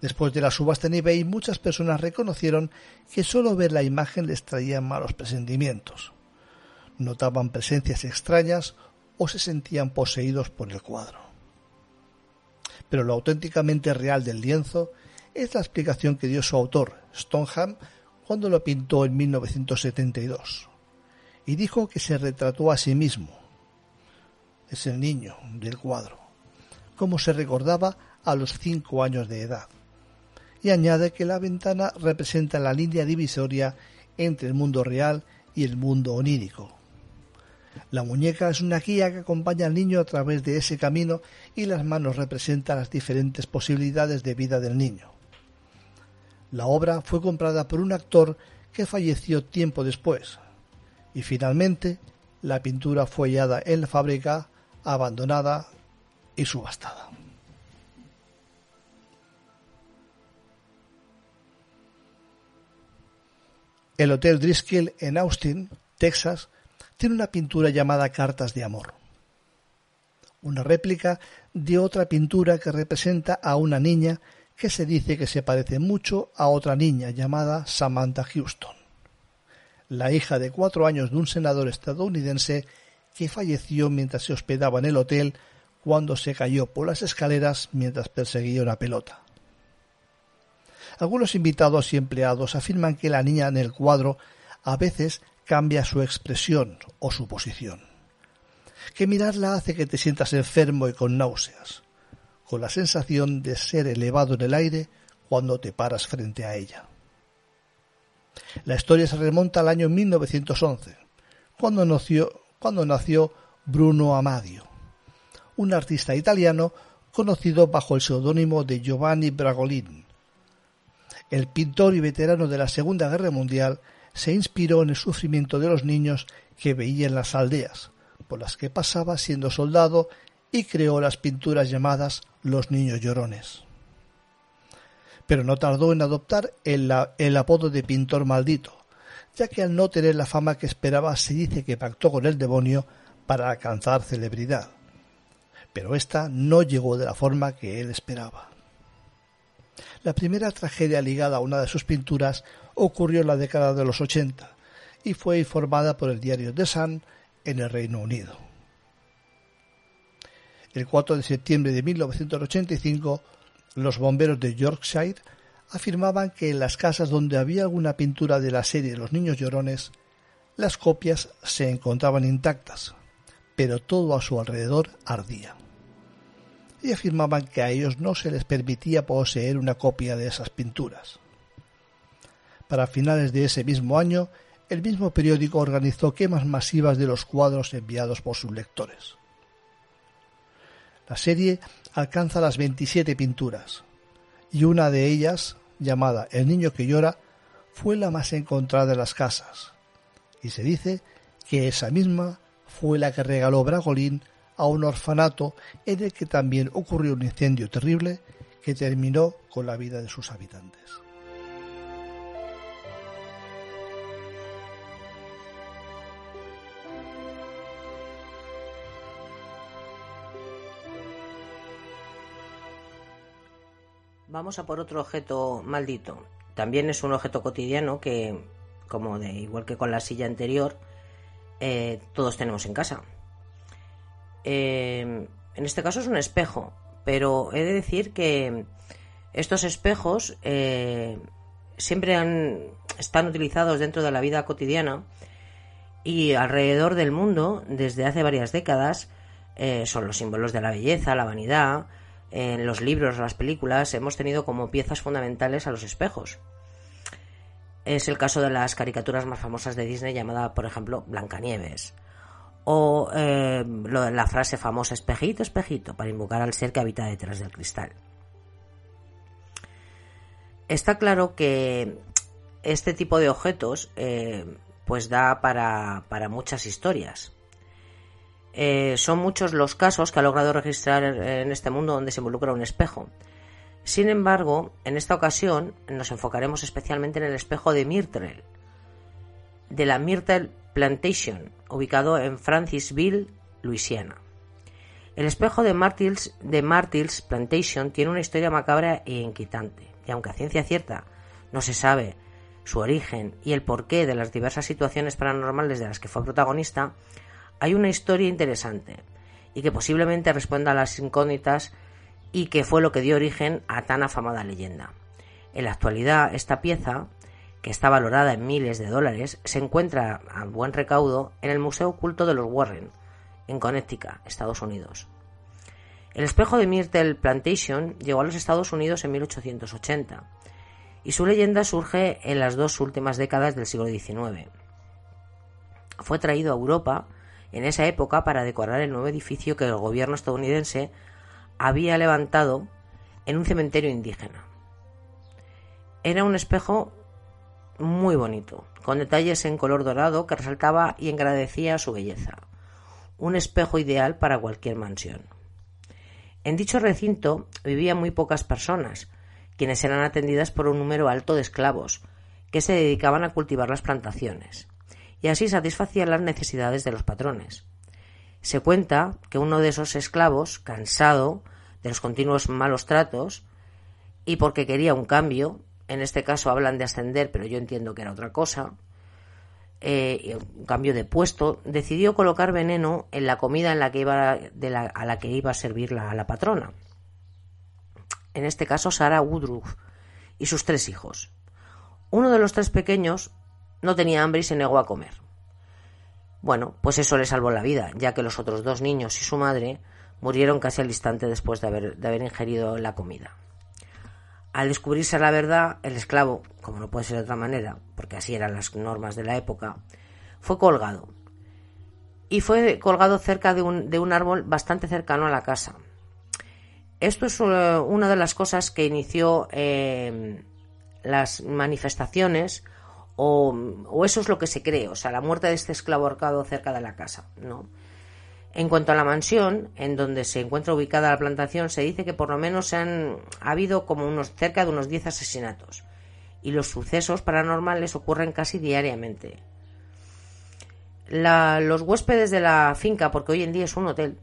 Después de la subasta en eBay, muchas personas reconocieron que solo ver la imagen les traía malos presentimientos. Notaban presencias extrañas o se sentían poseídos por el cuadro. Pero lo auténticamente real del lienzo es la explicación que dio su autor, Stoneham, cuando lo pintó en 1972, y dijo que se retrató a sí mismo. Es el niño del cuadro, como se recordaba a los cinco años de edad, y añade que la ventana representa la línea divisoria entre el mundo real y el mundo onírico, la muñeca es una guía que acompaña al niño a través de ese camino y las manos representan las diferentes posibilidades de vida del niño. La obra fue comprada por un actor que falleció tiempo después y finalmente la pintura fue hallada en la fábrica, abandonada y subastada. El Hotel Driscoll en Austin, Texas, tiene una pintura llamada Cartas de Amor, una réplica de otra pintura que representa a una niña que se dice que se parece mucho a otra niña llamada Samantha Houston, la hija de cuatro años de un senador estadounidense que falleció mientras se hospedaba en el hotel cuando se cayó por las escaleras mientras perseguía una pelota. Algunos invitados y empleados afirman que la niña en el cuadro a veces cambia su expresión o su posición. Que mirarla hace que te sientas enfermo y con náuseas, con la sensación de ser elevado en el aire cuando te paras frente a ella. La historia se remonta al año 1911, cuando nació, cuando nació Bruno Amadio, un artista italiano conocido bajo el seudónimo de Giovanni Bragolin. El pintor y veterano de la Segunda Guerra Mundial se inspiró en el sufrimiento de los niños que veía en las aldeas, por las que pasaba siendo soldado, y creó las pinturas llamadas Los Niños Llorones. Pero no tardó en adoptar el, apodo de pintor maldito, ya que al no tener la fama que esperaba se dice que pactó con el demonio para alcanzar celebridad. Pero esta no llegó de la forma que él esperaba. La primera tragedia ligada a una de sus pinturas ocurrió en la década de los 80 y fue informada por el diario The Sun en el Reino Unido. El 4 de septiembre de 1985, los bomberos de Yorkshire afirmaban que en las casas donde había alguna pintura de la serie Los Niños Llorones, las copias se encontraban intactas, pero todo a su alrededor ardía. Y afirmaban que a ellos no se les permitía poseer una copia de esas pinturas. Para finales de ese mismo año, el mismo periódico organizó quemas masivas de los cuadros enviados por sus lectores. La serie alcanza las 27 pinturas, y una de ellas, llamada El niño que llora, fue la más encontrada en las casas, y se dice que esa misma fue la que regaló Bragolín a un orfanato en el que también ocurrió un incendio terrible que terminó con la vida de sus habitantes. Vamos a por otro objeto maldito. También es un objeto cotidiano que, como de igual que con la silla anterior, eh, todos tenemos en casa eh, en este caso es un espejo, pero he de decir que estos espejos eh, siempre han, están utilizados dentro de la vida cotidiana y alrededor del mundo, desde hace varias décadas, son los símbolos de la belleza, la vanidad, en los libros, las películas, hemos tenido como piezas fundamentales a los espejos. Es el caso de las caricaturas más famosas de Disney llamada, por ejemplo, Blancanieves. O eh, la frase famosa espejito, espejito, para invocar al ser que habita detrás del cristal. Está claro que este tipo de objetos eh, pues da para, para muchas historias. Eh, son muchos los casos que ha logrado registrar en este mundo donde se involucra un espejo. Sin embargo, en esta ocasión nos enfocaremos especialmente en el espejo de Myrtle, de la Myrtle Plantation, ubicado en Francisville, Luisiana. El espejo de Martils, de Martils Plantation tiene una historia macabra e inquietante, y aunque a ciencia cierta no se sabe su origen y el porqué de las diversas situaciones paranormales de las que fue protagonista, hay una historia interesante y que posiblemente responda a las incógnitas y que fue lo que dio origen a tan afamada leyenda. En la actualidad, esta pieza, que está valorada en miles de dólares, se encuentra a buen recaudo en el Museo Oculto de los Warren, en Connecticut, Estados Unidos. El espejo de Myrtle Plantation llegó a los Estados Unidos en 1880 y su leyenda surge en las dos últimas décadas del siglo XIX. Fue traído a Europa en esa época para decorar el nuevo edificio que el gobierno estadounidense había levantado en un cementerio indígena. Era un espejo muy bonito, con detalles en color dorado que resaltaba y engrandecía su belleza. Un espejo ideal para cualquier mansión. En dicho recinto vivían muy pocas personas, quienes eran atendidas por un número alto de esclavos, que se dedicaban a cultivar las plantaciones y así satisfacían las necesidades de los patrones. Se cuenta que uno de esos esclavos, cansado de los continuos malos tratos, y porque quería un cambio, en este caso hablan de ascender, pero yo entiendo que era otra cosa, eh, un cambio de puesto, decidió colocar veneno en la comida en la que iba a la que iba a servir la, la patrona. En este caso, Sara Woodruff y sus tres hijos. Uno de los tres pequeños no tenía hambre y se negó a comer. Bueno, pues eso le salvó la vida, ya que los otros dos niños y su madre murieron casi al instante después de haber, de haber ingerido la comida. Al descubrirse la verdad, el esclavo, como no puede ser de otra manera, porque así eran las normas de la época, fue colgado. Y fue colgado cerca de un, árbol bastante cercano a la casa. Esto es eh, una de las cosas que inició eh, las manifestaciones o, eso es lo que se cree, o sea, la muerte de este esclavo ahorcado cerca de la casa, ¿no? En cuanto a la mansión, en donde se encuentra ubicada la plantación, se dice que por lo menos han ha habido como unos cerca de unos 10 asesinatos y los sucesos paranormales ocurren casi diariamente. los huéspedes de la finca, porque hoy en día es un hotel,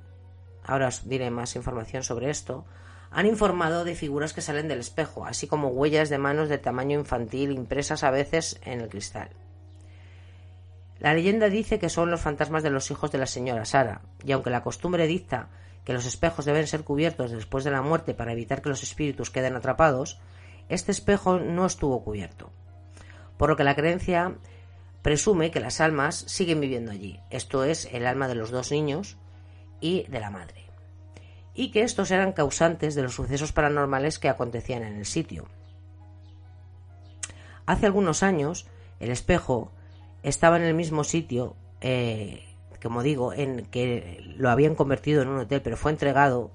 ahora os diré más información sobre esto, han informado de figuras que salen del espejo, así como huellas de manos de tamaño infantil impresas a veces en el cristal. La leyenda dice que son los fantasmas de los hijos de la señora Sara, y aunque la costumbre dicta que los espejos deben ser cubiertos después de la muerte para evitar que los espíritus queden atrapados, este espejo no estuvo cubierto. Por lo que la creencia presume que las almas siguen viviendo allí, esto es, el alma de los dos niños y de la madre y que estos eran causantes de los sucesos paranormales que acontecían en el sitio. Hace algunos años, el espejo estaba en el mismo sitio, eh, como digo, en que lo habían convertido en un hotel, pero fue entregado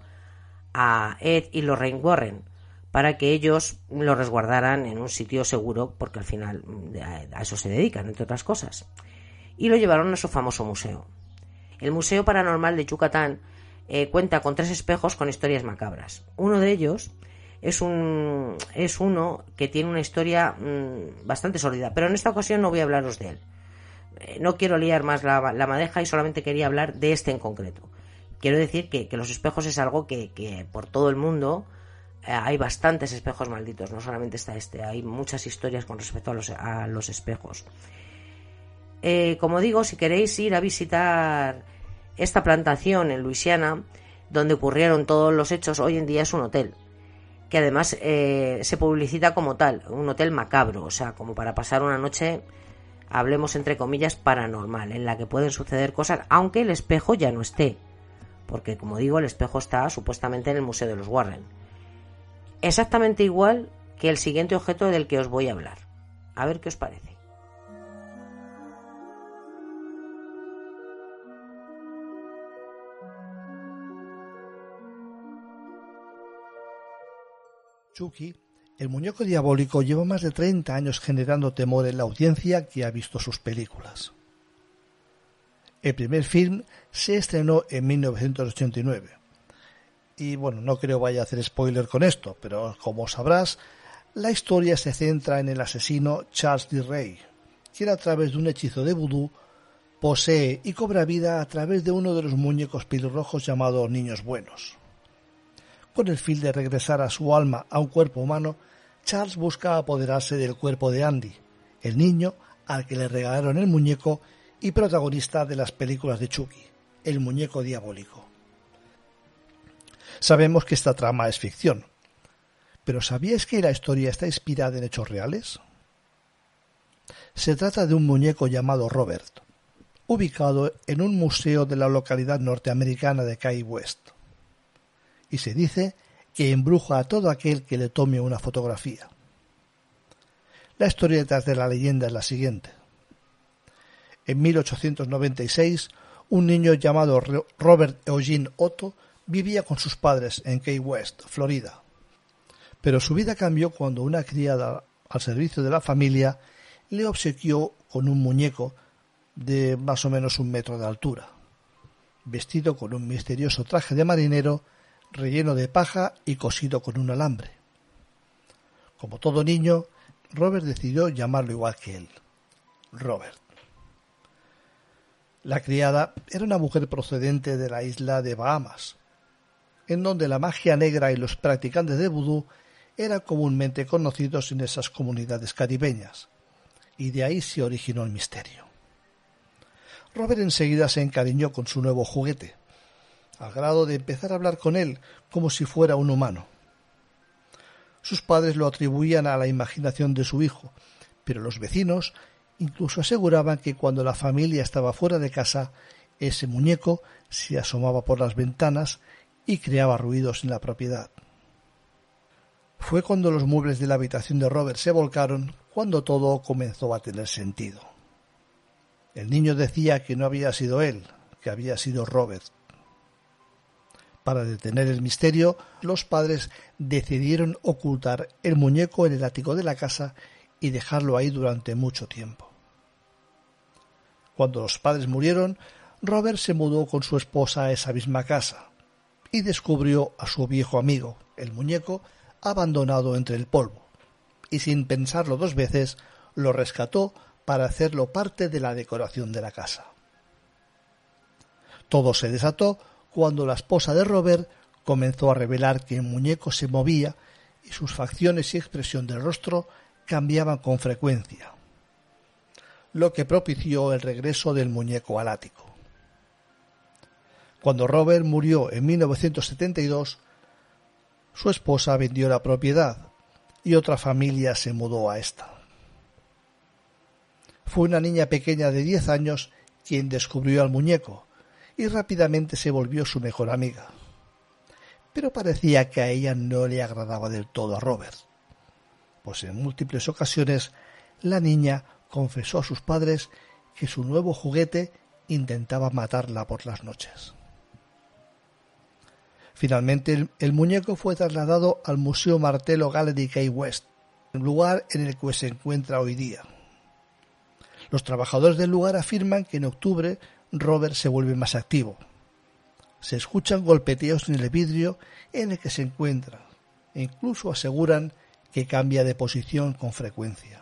a Ed y Lorraine Warren para que ellos lo resguardaran en un sitio seguro, porque al final a eso se dedican, entre otras cosas. Y lo llevaron a su famoso museo. El Museo Paranormal de Yucatán eh, cuenta con tres espejos con historias macabras. Uno de ellos es, un, es uno que tiene una historia mm, bastante sólida, pero en esta ocasión no voy a hablaros de él. Eh, no quiero liar más la, madeja y solamente quería hablar de este en concreto. Quiero decir que, los espejos es algo que, por todo el mundo eh, hay bastantes espejos malditos, no solamente está este, hay muchas historias con respecto a los, espejos. Eh, como digo, si queréis ir a visitar esta plantación en Luisiana, donde ocurrieron todos los hechos, hoy en día es un hotel, que además se publicita como tal, un hotel macabro, o sea, como para pasar una noche, hablemos entre comillas, paranormal, en la que pueden suceder cosas, aunque el espejo ya no esté, porque como digo, el espejo está supuestamente en el Museo de los Warren. Exactamente igual que el siguiente objeto del que os voy a hablar. A ver qué os parece. Chucky, el muñeco diabólico, lleva más de 30 años generando temor en la audiencia que ha visto sus películas. El primer film se estrenó en 1989. Y bueno, no creo vaya a hacer spoiler con esto, pero como sabrás, la historia se centra en el asesino Charles D. Ray, quien a través de un hechizo de vudú posee y cobra vida a través de uno de los muñecos pelirrojos llamados Niños Buenos. Con el fin de regresar a su alma a un cuerpo humano, Charles busca apoderarse del cuerpo de Andy, el niño al que le regalaron el muñeco y protagonista de las películas de Chucky, el muñeco diabólico. Sabemos que esta trama es ficción, pero ¿sabíais que la historia está inspirada en hechos reales? Se trata de un muñeco llamado Robert, ubicado en un museo de la localidad norteamericana de Key West y se dice que embruja a todo aquel que le tome una fotografía. La historia detrás de la leyenda es la siguiente. En 1896, un niño llamado Robert Eugene Otto vivía con sus padres en Key West, Florida. Pero su vida cambió cuando una criada al servicio de la familia le obsequió con un muñeco de más o menos un metro de altura, vestido con un misterioso traje de marinero relleno de paja y cosido con un alambre. Como todo niño, Robert decidió llamarlo igual que él, Robert. La criada era una mujer procedente de la isla de Bahamas, en donde la magia negra y los practicantes de vudú eran comúnmente conocidos en esas comunidades caribeñas, y de ahí se originó el misterio. Robert enseguida se encariñó con su nuevo juguete, al grado de empezar a hablar con él como si fuera un humano. Sus padres lo atribuían a la imaginación de su hijo, pero los vecinos incluso aseguraban que cuando la familia estaba fuera de casa, ese muñeco se asomaba por las ventanas y creaba ruidos en la propiedad. Fue cuando los muebles de la habitación de Robert se volcaron cuando todo comenzó a tener sentido. El niño decía que no había sido él, que había sido Robert, para detener el misterio, los padres decidieron ocultar el muñeco en el ático de la casa y dejarlo ahí durante mucho tiempo. Cuando los padres murieron, Robert se mudó con su esposa a esa misma casa y descubrió a su viejo amigo, el muñeco, abandonado entre el polvo, y sin pensarlo dos veces lo rescató para hacerlo parte de la decoración de la casa. Todo se desató cuando la esposa de Robert comenzó a revelar que el muñeco se movía y sus facciones y expresión del rostro cambiaban con frecuencia, lo que propició el regreso del muñeco al ático. Cuando Robert murió en 1972, su esposa vendió la propiedad y otra familia se mudó a esta. Fue una niña pequeña de 10 años quien descubrió al muñeco y rápidamente se volvió su mejor amiga. Pero parecía que a ella no le agradaba del todo a Robert, pues en múltiples ocasiones la niña confesó a sus padres que su nuevo juguete intentaba matarla por las noches. Finalmente el, muñeco fue trasladado al Museo Martello Gallery Key West, el lugar en el que se encuentra hoy día. Los trabajadores del lugar afirman que en octubre Robert se vuelve más activo. Se escuchan golpeteos en el vidrio en el que se encuentra e incluso aseguran que cambia de posición con frecuencia.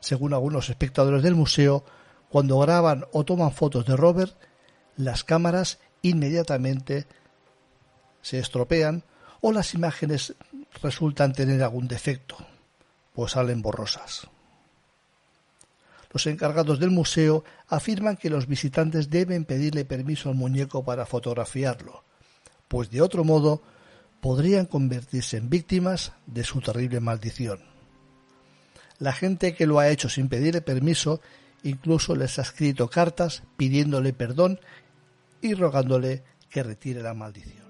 Según algunos espectadores del museo, cuando graban o toman fotos de Robert, las cámaras inmediatamente se estropean o las imágenes resultan tener algún defecto, pues salen borrosas. Los encargados del museo afirman que los visitantes deben pedirle permiso al muñeco para fotografiarlo, pues de otro modo podrían convertirse en víctimas de su terrible maldición. La gente que lo ha hecho sin pedirle permiso incluso les ha escrito cartas pidiéndole perdón y rogándole que retire la maldición.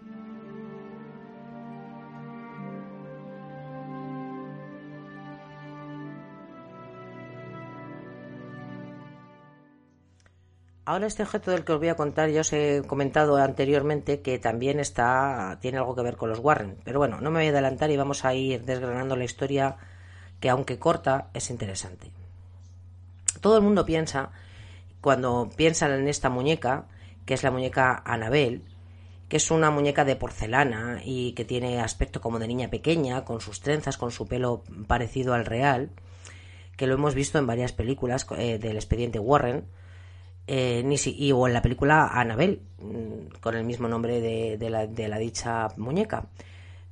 Ahora este objeto del que os voy a contar, ya os he comentado anteriormente que también está tiene algo que ver con los Warren, pero bueno, no me voy a adelantar y vamos a ir desgranando la historia que aunque corta es interesante. Todo el mundo piensa cuando piensan en esta muñeca, que es la muñeca Anabel, que es una muñeca de porcelana y que tiene aspecto como de niña pequeña, con sus trenzas, con su pelo parecido al real, que lo hemos visto en varias películas eh, del expediente Warren, eh, ni si, y, o en la película Annabelle, mm, con el mismo nombre de, la, de, la, dicha muñeca.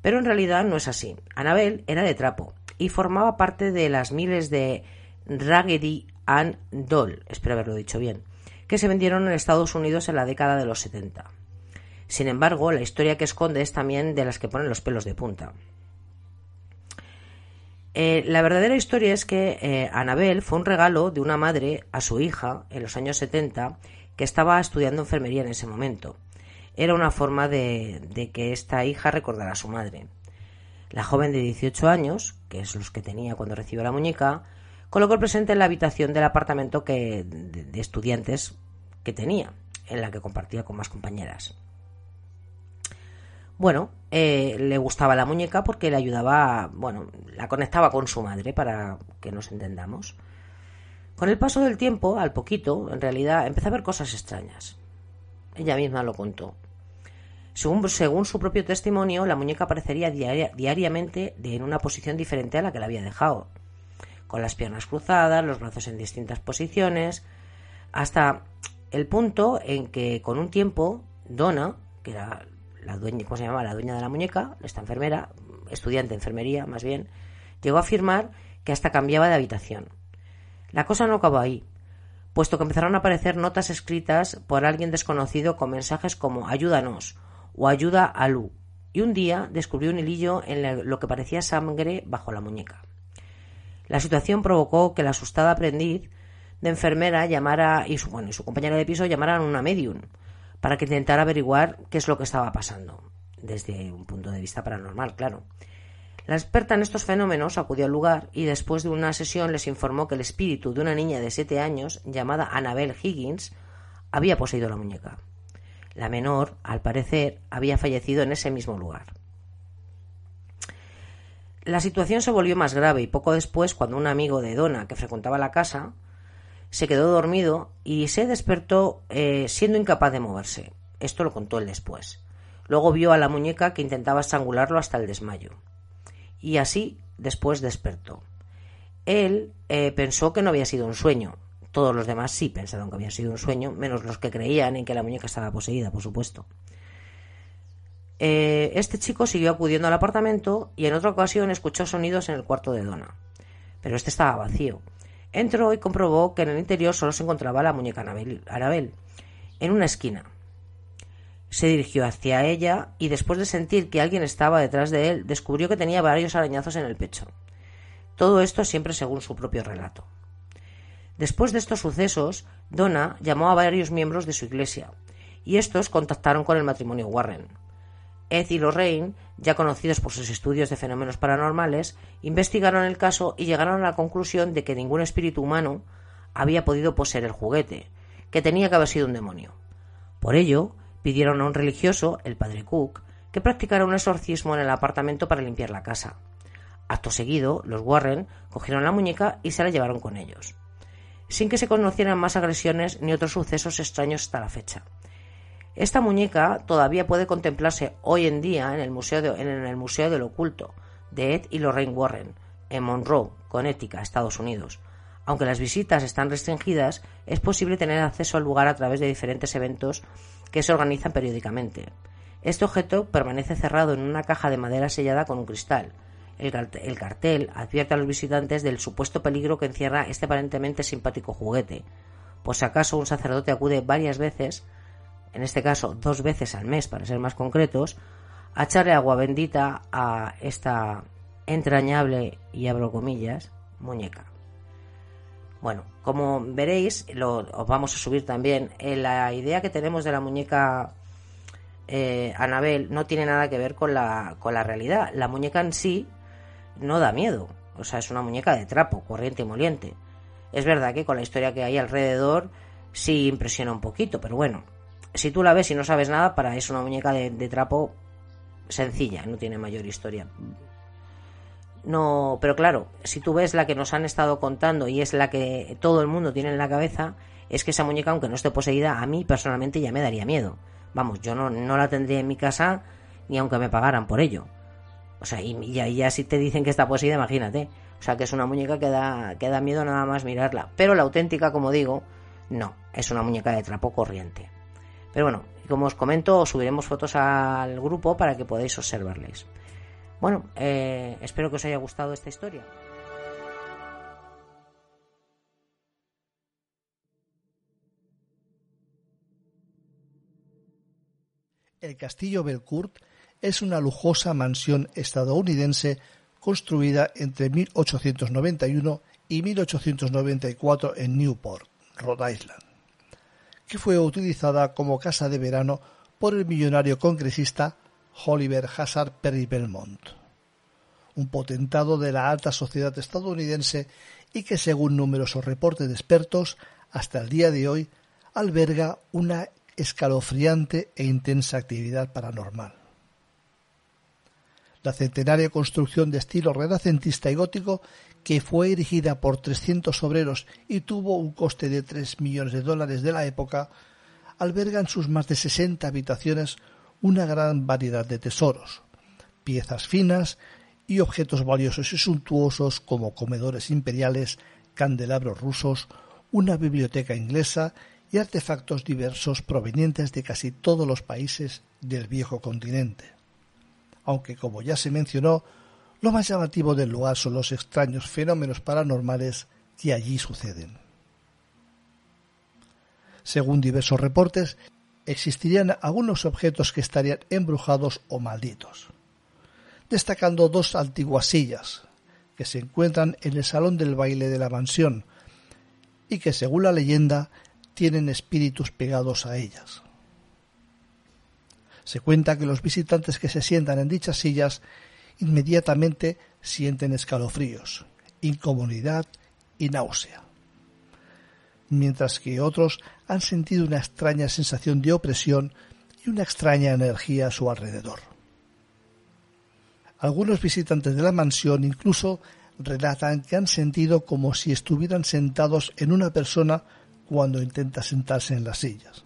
Pero en realidad no es así. Annabelle era de trapo y formaba parte de las miles de Raggedy Ann Doll, espero haberlo dicho bien, que se vendieron en Estados Unidos en la década de los 70. Sin embargo, la historia que esconde es también de las que ponen los pelos de punta. Eh, la verdadera historia es que eh, Anabel fue un regalo de una madre a su hija en los años 70 que estaba estudiando enfermería en ese momento. Era una forma de, de, que esta hija recordara a su madre. La joven de 18 años, que es los que tenía cuando recibió la muñeca, colocó el presente en la habitación del apartamento que, de, de estudiantes que tenía, en la que compartía con más compañeras. Bueno, eh, le gustaba la muñeca porque le ayudaba, bueno, la conectaba con su madre para que nos entendamos. Con el paso del tiempo, al poquito, en realidad, empezó a ver cosas extrañas. Ella misma lo contó. Según, su propio testimonio, la muñeca aparecería diaria, diariamente en una posición diferente a la que la había dejado, con las piernas cruzadas, los brazos en distintas posiciones, hasta el punto en que con un tiempo Donna, que era la dueña, ¿cómo se llama? La dueña de la muñeca, esta enfermera, estudiante de enfermería más bien, llegó a afirmar que hasta cambiaba de habitación. La cosa no acabó ahí, puesto que empezaron a aparecer notas escritas por alguien desconocido con mensajes como ayúdanos o ayuda a Lu, y un día descubrió un hilillo en lo que parecía sangre bajo la muñeca. La situación provocó que la asustada aprendiz de enfermera llamara y su, bueno, y su compañera de piso llamaran a una medium, para que intentara averiguar qué es lo que estaba pasando, desde un punto de vista paranormal, claro. La experta en estos fenómenos acudió al lugar y después de una sesión les informó que el espíritu de una niña de siete años, llamada Annabel Higgins, había poseído la muñeca. La menor, al parecer, había fallecido en ese mismo lugar. La situación se volvió más grave y poco después, cuando un amigo de Donna que frecuentaba la casa se quedó dormido y se despertó eh, siendo incapaz de moverse. Esto lo contó él después. Luego vio a la muñeca que intentaba estrangularlo hasta el desmayo. Y así después despertó. Él eh, pensó que no había sido un sueño. Todos los demás sí pensaron que había sido un sueño, menos los que creían en que la muñeca estaba poseída, por supuesto. Eh, este chico siguió acudiendo al apartamento y en otra ocasión escuchó sonidos en el cuarto de Donna. Pero este estaba vacío Entró y comprobó que en el interior solo se encontraba la muñeca Arabel, en una esquina. Se dirigió hacia ella y después de sentir que alguien estaba detrás de él, descubrió que tenía varios arañazos en el pecho. Todo esto siempre según su propio relato. Después de estos sucesos, Donna llamó a varios miembros de su iglesia, y estos contactaron con el matrimonio Warren. Ed y Lorraine, ya conocidos por sus estudios de fenómenos paranormales, investigaron el caso y llegaron a la conclusión de que ningún espíritu humano había podido poseer el juguete, que tenía que haber sido un demonio. Por ello, pidieron a un religioso, el padre Cook, que practicara un exorcismo en el apartamento para limpiar la casa. Acto seguido, los Warren cogieron la muñeca y se la llevaron con ellos, sin que se conocieran más agresiones ni otros sucesos extraños hasta la fecha. Esta muñeca todavía puede contemplarse hoy en día en el Museo, en el Museo del Oculto de Ed y Lorraine Warren, en Monroe, Connecticut, Estados Unidos. Aunque las visitas están restringidas, es posible tener acceso al lugar a través de diferentes eventos que se organizan periódicamente. Este objeto permanece cerrado en una caja de madera sellada con un cristal. El, cartel advierte a los visitantes del supuesto peligro que encierra este aparentemente simpático juguete. Pues acaso un sacerdote acude varias veces, en este caso dos veces al mes para ser más concretos, a echarle agua bendita a esta entrañable, y abro comillas, muñeca. Bueno, como veréis, lo, os vamos a subir también, eh, la idea que tenemos de la muñeca eh, Anabel no tiene nada que ver con la, con la realidad. La muñeca en sí no da miedo, o sea, es una muñeca de trapo, corriente y moliente. Es verdad que con la historia que hay alrededor sí impresiona un poquito, pero bueno, si tú la ves y no sabes nada, para es una muñeca de trapo sencilla, no tiene mayor historia. No, pero claro, si tú ves la que nos han estado contando y es la que todo el mundo tiene en la cabeza, es que esa muñeca, aunque no esté poseída, a mí personalmente ya me daría miedo. Vamos, yo no, no la tendría en mi casa ni aunque me pagaran por ello. O sea, y, ahí ya si te dicen que está poseída, imagínate. O sea, que es una muñeca que da, que da miedo nada más mirarla. Pero la auténtica, como digo, no, es una muñeca de trapo corriente. Pero bueno, como os comento, subiremos fotos al grupo para que podáis observarles. Bueno, eh, espero que os haya gustado esta historia. El castillo Belcourt es una lujosa mansión estadounidense construida entre 1891 y 1894 en Newport, Rhode Island, que fue utilizada como casa de verano por el millonario congresista Oliver Hazard Perry Belmont, un potentado de la alta sociedad estadounidense y que según numerosos reportes de expertos, hasta el día de hoy alberga una escalofriante e intensa actividad paranormal. La centenaria construcción de estilo renacentista y gótico, que fue erigida por 300 obreros y tuvo un coste de 3 millones de dólares de la época, alberga en sus más de 60 habitaciones una gran variedad de tesoros, piezas finas y objetos valiosos y suntuosos como comedores imperiales, candelabros rusos, una biblioteca inglesa y artefactos diversos provenientes de casi todos los países del viejo continente. Aunque, como ya se mencionó, lo más llamativo del lugar son los extraños fenómenos paranormales que allí suceden. Según diversos reportes, existirían algunos objetos que estarían embrujados o malditos, destacando dos antiguas sillas que se encuentran en el salón del baile de la mansión y que, según la leyenda, tienen espíritus pegados a ellas. Se cuenta que los visitantes que se sientan en dichas sillas inmediatamente sienten escalofríos, incomodidad y náusea mientras que otros han sentido una extraña sensación de opresión y una extraña energía a su alrededor. Algunos visitantes de la mansión incluso relatan que han sentido como si estuvieran sentados en una persona cuando intenta sentarse en las sillas,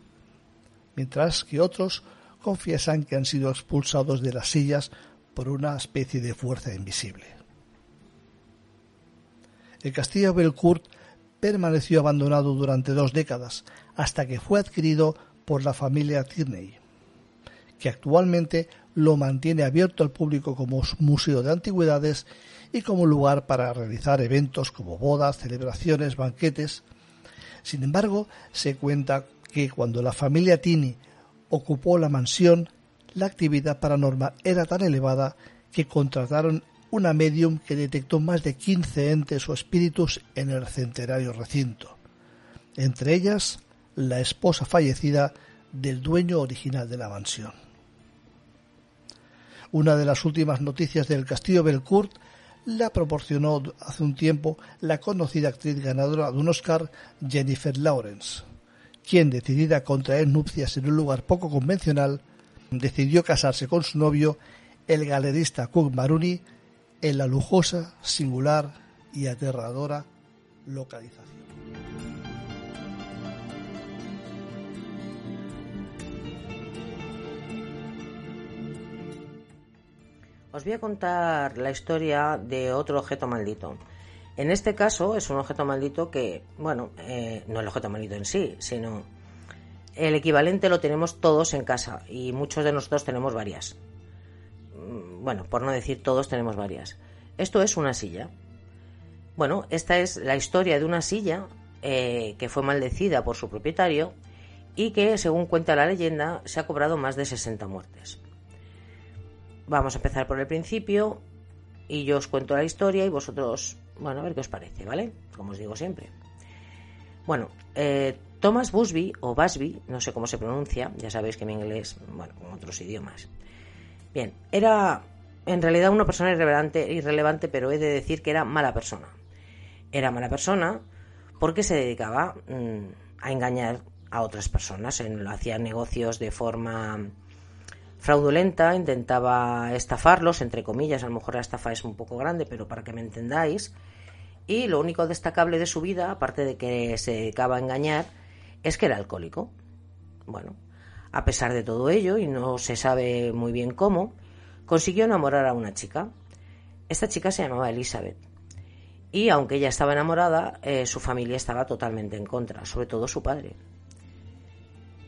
mientras que otros confiesan que han sido expulsados de las sillas por una especie de fuerza invisible. El castillo Belcourt permaneció abandonado durante dos décadas, hasta que fue adquirido por la familia Tierney, que actualmente lo mantiene abierto al público como museo de antigüedades y como lugar para realizar eventos como bodas, celebraciones, banquetes. Sin embargo, se cuenta que cuando la familia Tini ocupó la mansión, la actividad paranormal era tan elevada que contrataron una medium que detectó más de 15 entes o espíritus en el centenario recinto, entre ellas la esposa fallecida del dueño original de la mansión. Una de las últimas noticias del castillo Belcourt la proporcionó hace un tiempo la conocida actriz ganadora de un Oscar, Jennifer Lawrence, quien, decidida a contraer nupcias en un lugar poco convencional, decidió casarse con su novio, el galerista Cook Maruni, en la lujosa, singular y aterradora localización. Os voy a contar la historia de otro objeto maldito. En este caso es un objeto maldito que, bueno, eh, no el objeto maldito en sí, sino el equivalente lo tenemos todos en casa y muchos de nosotros tenemos varias. Mm, bueno, por no decir todos tenemos varias. Esto es una silla. Bueno, esta es la historia de una silla eh, que fue maldecida por su propietario y que, según cuenta la leyenda, se ha cobrado más de 60 muertes. Vamos a empezar por el principio y yo os cuento la historia y vosotros, bueno, a ver qué os parece, ¿vale? Como os digo siempre. Bueno, eh, Thomas Busby, o Busby, no sé cómo se pronuncia, ya sabéis que mi inglés, bueno, con otros idiomas. Bien, era en realidad una persona irrelevante, irrelevante, pero he de decir que era mala persona. Era mala persona porque se dedicaba mm, a engañar a otras personas, en, hacía negocios de forma fraudulenta, intentaba estafarlos, entre comillas, a lo mejor la estafa es un poco grande, pero para que me entendáis. Y lo único destacable de su vida, aparte de que se dedicaba a engañar, es que era alcohólico. Bueno, a pesar de todo ello, y no se sabe muy bien cómo, consiguió enamorar a una chica. Esta chica se llamaba Elizabeth. Y aunque ella estaba enamorada, eh, su familia estaba totalmente en contra, sobre todo su padre.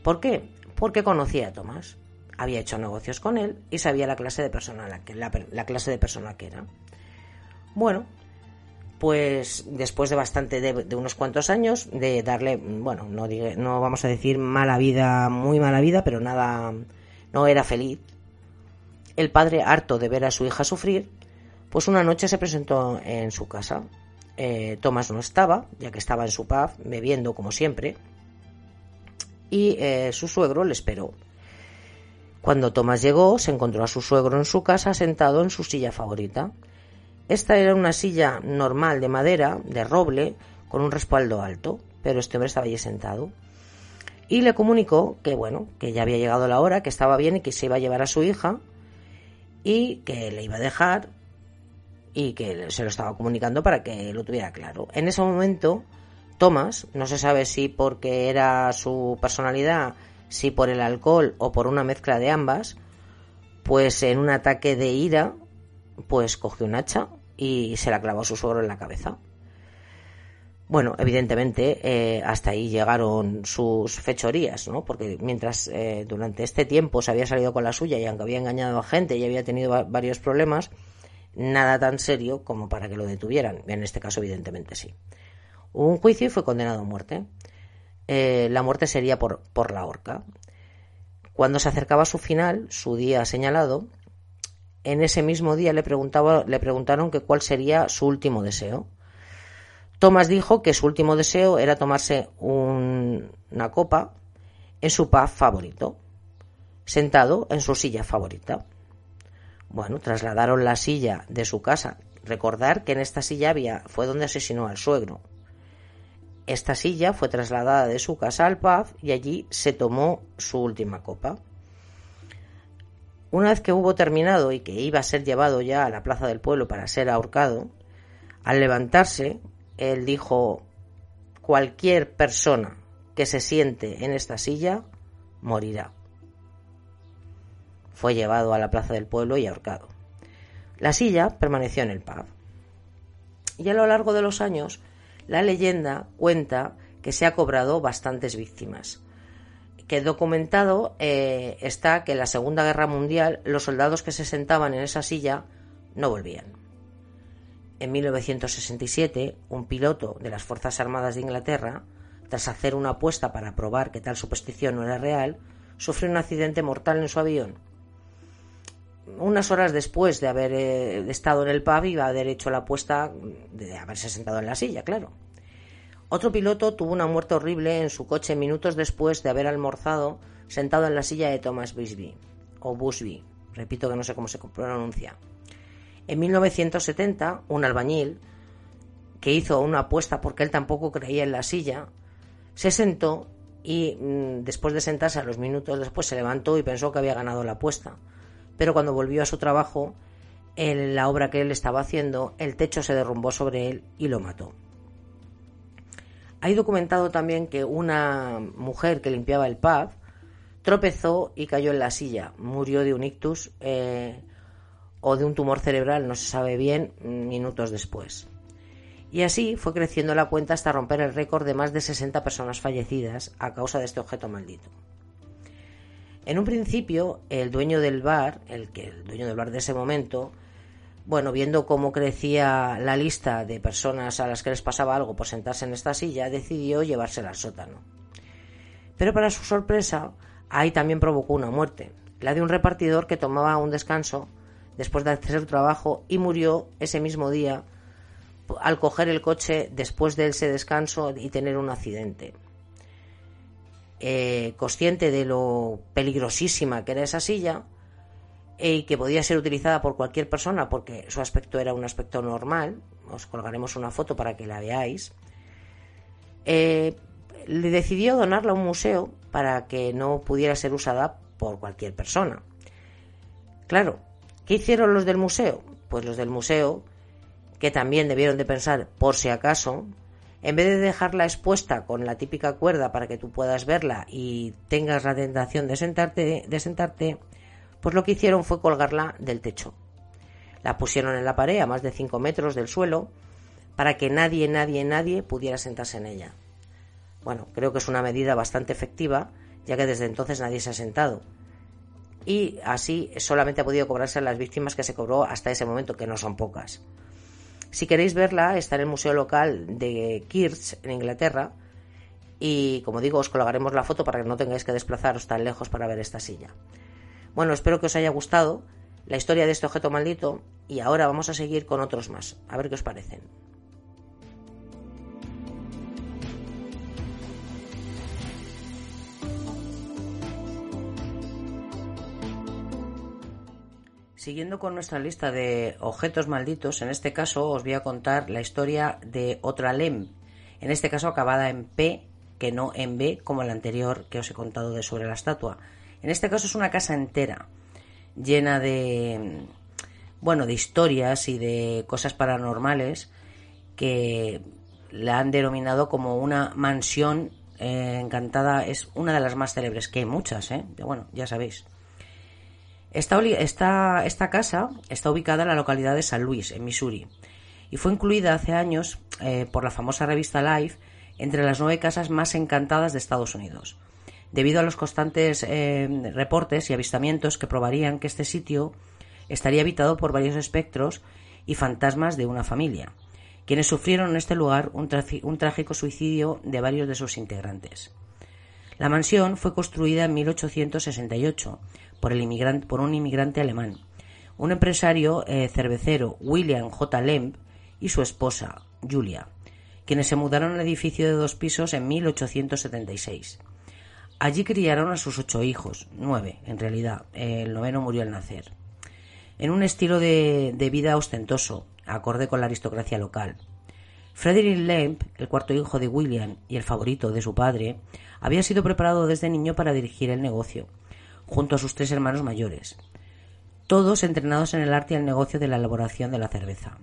¿Por qué? Porque conocía a Tomás, había hecho negocios con él y sabía la clase de persona la, la, clase de persona que era. Bueno, pues después de bastante de, unos cuantos años de darle, bueno, no, no vamos a decir mala vida, muy mala vida, pero nada, no era feliz. El padre, harto de ver a su hija sufrir, pues una noche se presentó en su casa. Eh, Tomás no estaba, ya que estaba en su pub, bebiendo como siempre, y eh, su suegro le esperó. Cuando Tomás llegó, se encontró a su suegro en su casa sentado en su silla favorita. Esta era una silla normal de madera, de roble, con un respaldo alto, pero este hombre estaba allí sentado. Y le comunicó que bueno, que ya había llegado la hora, que estaba bien y que se iba a llevar a su hija y que le iba a dejar y que se lo estaba comunicando para que lo tuviera claro. En ese momento Thomas, no se sabe si porque era su personalidad, si por el alcohol o por una mezcla de ambas, pues en un ataque de ira, pues cogió un hacha y se la clavó a su suegro en la cabeza. Bueno, evidentemente eh, hasta ahí llegaron sus fechorías, ¿no? Porque mientras eh, durante este tiempo se había salido con la suya y aunque había engañado a gente y había tenido varios problemas, nada tan serio como para que lo detuvieran. En este caso, evidentemente sí. Hubo un juicio y fue condenado a muerte. Eh, la muerte sería por, por la horca. Cuando se acercaba a su final, su día señalado, en ese mismo día le, preguntaron que cuál sería su último deseo. Tomás dijo que su último deseo era tomarse una copa en su pub favorito, sentado en su silla favorita. Bueno, trasladaron la silla de su casa. Recordar que en esta silla había, fue donde asesinó al suegro. Esta silla fue trasladada de su casa al pub y allí se tomó su última copa. Una vez que hubo terminado y que iba a ser llevado ya a la plaza del pueblo para ser ahorcado, al levantarse, él dijo, cualquier persona que se siente en esta silla morirá. Fue llevado a la plaza del pueblo y ahorcado. La silla permaneció en el pub. Y a lo largo de los años, la leyenda cuenta que se ha cobrado bastantes víctimas. Que documentado eh, está que en la Segunda Guerra Mundial los soldados que se sentaban en esa silla no volvían. En 1967, un piloto de las Fuerzas Armadas de Inglaterra, tras hacer una apuesta para probar que tal superstición no era real, sufrió un accidente mortal en su avión. Unas horas después de haber eh, estado en el pub, iba a haber hecho la apuesta de haberse sentado en la silla, claro. Otro piloto tuvo una muerte horrible en su coche minutos después de haber almorzado sentado en la silla de Thomas Busby, o Busby, repito que no sé cómo se pronuncia. En 1970, un albañil, que hizo una apuesta porque él tampoco creía en la silla, se sentó y mm, después de sentarse a los minutos después se levantó y pensó que había ganado la apuesta. Pero cuando volvió a su trabajo, en la obra que él estaba haciendo, el techo se derrumbó sobre él y lo mató. Hay documentado también que una mujer que limpiaba el pub tropezó y cayó en la silla. Murió de un ictus eh, o de un tumor cerebral, no se sabe bien, minutos después. Y así fue creciendo la cuenta hasta romper el récord de más de 60 personas fallecidas a causa de este objeto maldito. En un principio, el dueño del bar, el que el dueño del bar de ese momento, bueno, viendo cómo crecía la lista de personas a las que les pasaba algo por sentarse en esta silla, decidió llevársela al sótano. Pero para su sorpresa, ahí también provocó una muerte, la de un repartidor que tomaba un descanso después de hacer su trabajo y murió ese mismo día al coger el coche después de ese descanso y tener un accidente. Eh, consciente de lo peligrosísima que era esa silla y que podía ser utilizada por cualquier persona porque su aspecto era un aspecto normal, os colgaremos una foto para que la veáis, eh, le decidió donarla a un museo para que no pudiera ser usada por cualquier persona. Claro, ¿qué hicieron los del museo? Pues los del museo, que también debieron de pensar por si acaso, en vez de dejarla expuesta con la típica cuerda para que tú puedas verla y tengas la tentación de sentarte, de sentarte, pues lo que hicieron fue colgarla del techo. La pusieron en la pared a más de 5 metros del suelo para que nadie, nadie, nadie pudiera sentarse en ella. Bueno, creo que es una medida bastante efectiva, ya que desde entonces nadie se ha sentado. Y así solamente ha podido cobrarse a las víctimas que se cobró hasta ese momento, que no son pocas. Si queréis verla, está en el Museo Local de Kirch, en Inglaterra. Y como digo, os colgaremos la foto para que no tengáis que desplazaros tan lejos para ver esta silla. Bueno, espero que os haya gustado la historia de este objeto maldito y ahora vamos a seguir con otros más. A ver qué os parecen. Siguiendo con nuestra lista de objetos malditos, en este caso os voy a contar la historia de otra LEM, en este caso acabada en P, que no en B, como la anterior que os he contado de sobre la estatua. En este caso es una casa entera, llena de, bueno, de historias y de cosas paranormales que la han denominado como una mansión eh, encantada. Es una de las más célebres, que hay muchas, ¿eh? Bueno, ya sabéis. Esta, esta, casa está ubicada en la localidad de San Luis, en Missouri, y fue incluida hace años eh, por la famosa revista Life entre las nueve casas más encantadas de Estados Unidos, debido a los constantes eh, reportes y avistamientos que probarían que este sitio estaría habitado por varios espectros y fantasmas de una familia, quienes sufrieron en este lugar un, trágico suicidio de varios de sus integrantes. La mansión fue construida en 1868 por, por un inmigrante alemán, un empresario eh, cervecero, William J. Lemp, y su esposa, Julia, quienes se mudaron al edificio de dos pisos en 1876. Allí criaron a sus ocho hijos, nueve en realidad, el noveno murió al nacer, en un estilo de, vida ostentoso, acorde con la aristocracia local. Frederick Lemp, el cuarto hijo de William y el favorito de su padre, había sido preparado desde niño para dirigir el negocio, junto a sus tres hermanos mayores, todos entrenados en el arte y el negocio de la elaboración de la cerveza.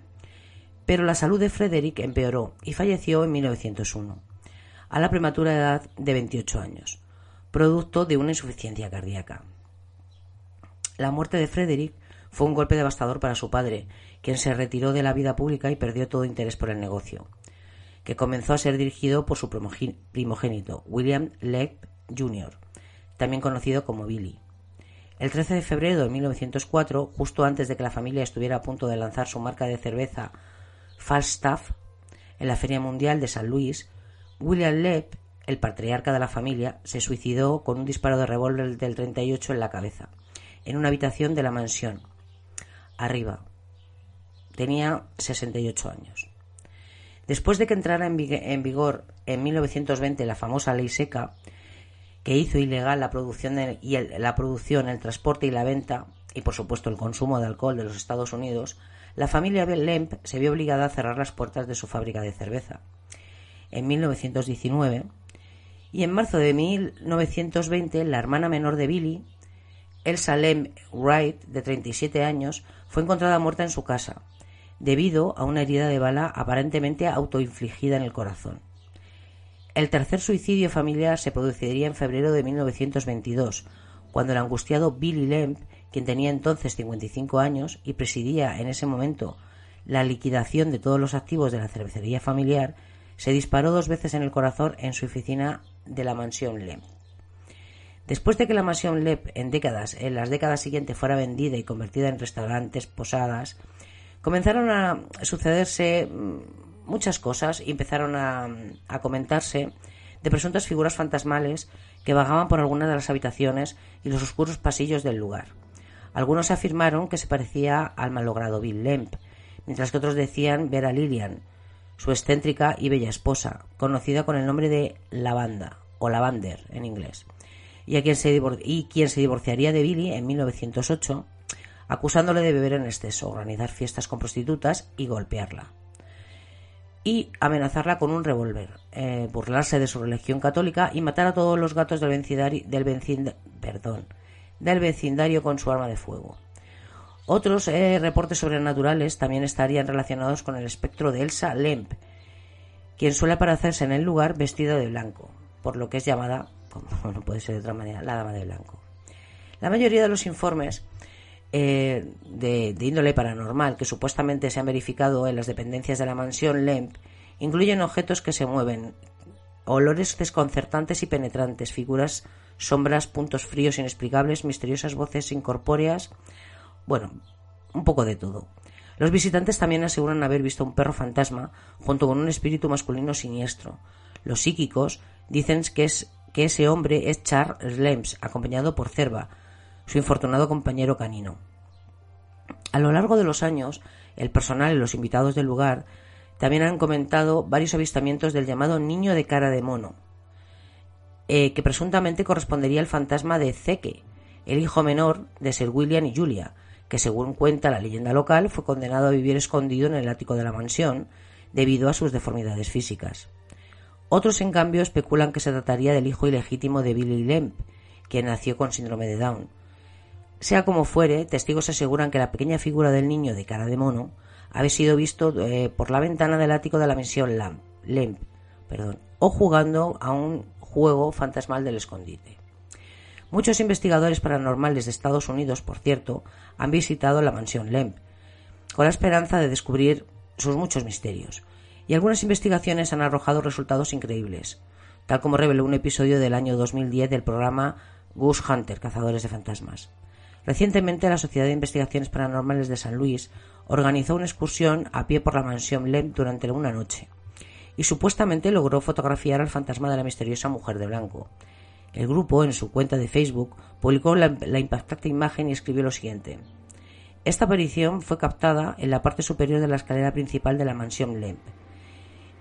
Pero la salud de Frederick empeoró y falleció en 1901, a la prematura edad de 28 años, producto de una insuficiencia cardíaca. La muerte de Frederick fue un golpe devastador para su padre, quien se retiró de la vida pública y perdió todo interés por el negocio, que comenzó a ser dirigido por su primogénito, William Legg Jr., también conocido como Billy. El 13 de febrero de 1904, justo antes de que la familia estuviera a punto de lanzar su marca de cerveza Falstaff en la Feria Mundial de San Luis, William Lepp, el patriarca de la familia, se suicidó con un disparo de revólver del 38 en la cabeza, en una habitación de la mansión. Arriba. Tenía 68 años. Después de que entrara en vigor en 1920 la famosa ley seca, que hizo ilegal la producción, y el, la producción, el transporte y la venta, y por supuesto el consumo de alcohol de los Estados Unidos, la familia Lemp se vio obligada a cerrar las puertas de su fábrica de cerveza. En 1919 y en marzo de 1920 la hermana menor de Billy, Elsa Lemp Wright, de 37 años, fue encontrada muerta en su casa, debido a una herida de bala aparentemente autoinfligida en el corazón. El tercer suicidio familiar se produciría en febrero de 1922, cuando el angustiado Billy Lemp, quien tenía entonces 55 años y presidía en ese momento la liquidación de todos los activos de la cervecería familiar, se disparó dos veces en el corazón en su oficina de la mansión Lemp. Después de que la mansión Lep en décadas, en las décadas siguientes fuera vendida y convertida en restaurantes, posadas, comenzaron a sucederse mm, muchas cosas y empezaron a, a comentarse de presuntas figuras fantasmales que vagaban por algunas de las habitaciones y los oscuros pasillos del lugar. Algunos afirmaron que se parecía al malogrado Bill Lemp, mientras que otros decían ver a Lillian, su excéntrica y bella esposa, conocida con el nombre de Lavanda o Lavander en inglés, y, a quien se y quien se divorciaría de Billy en 1908, acusándole de beber en exceso, organizar fiestas con prostitutas y golpearla. Y amenazarla con un revólver, eh, burlarse de su religión católica y matar a todos los gatos del del vecindario con su arma de fuego. Otros eh, reportes sobrenaturales también estarían relacionados con el espectro de Elsa Lemp, quien suele aparecerse en el lugar vestida de blanco, por lo que es llamada, como no puede ser de otra manera, la dama de blanco. La mayoría de los informes eh, de, de, índole paranormal que supuestamente se han verificado en las dependencias de la mansión Lemp incluyen objetos que se mueven, olores desconcertantes y penetrantes, figuras, sombras, puntos fríos inexplicables, misteriosas voces incorpóreas, bueno, un poco de todo. Los visitantes también aseguran haber visto un perro fantasma junto con un espíritu masculino siniestro. Los psíquicos dicen que, es, que ese hombre es Charles Lems, acompañado por Cerva, su infortunado compañero canino. A lo largo de los años, el personal y los invitados del lugar también han comentado varios avistamientos del llamado niño de cara de mono, eh, que presuntamente correspondería al fantasma de Zeke, el hijo menor de Sir William y Julia, que según cuenta la leyenda local fue condenado a vivir escondido en el ático de la mansión debido a sus deformidades físicas. Otros, en cambio, especulan que se trataría del hijo ilegítimo de Billy Lemp, quien nació con síndrome de Down. Sea como fuere, testigos aseguran que la pequeña figura del niño de cara de mono había sido visto eh, por la ventana del ático de la mansión Lemp, o jugando a un juego fantasmal del escondite. Muchos investigadores paranormales de Estados Unidos, por cierto, han visitado la mansión Lemp, con la esperanza de descubrir sus muchos misterios, y algunas investigaciones han arrojado resultados increíbles, tal como reveló un episodio del año 2010 del programa Goose Hunter, Cazadores de Fantasmas. Recientemente, la Sociedad de Investigaciones Paranormales de San Luis organizó una excursión a pie por la mansión Lemp durante una noche, y supuestamente logró fotografiar al fantasma de la misteriosa mujer de blanco, el grupo, en su cuenta de Facebook, publicó la, impactante imagen y escribió lo siguiente. Esta aparición fue captada en la parte superior de la escalera principal de la mansión Lemp.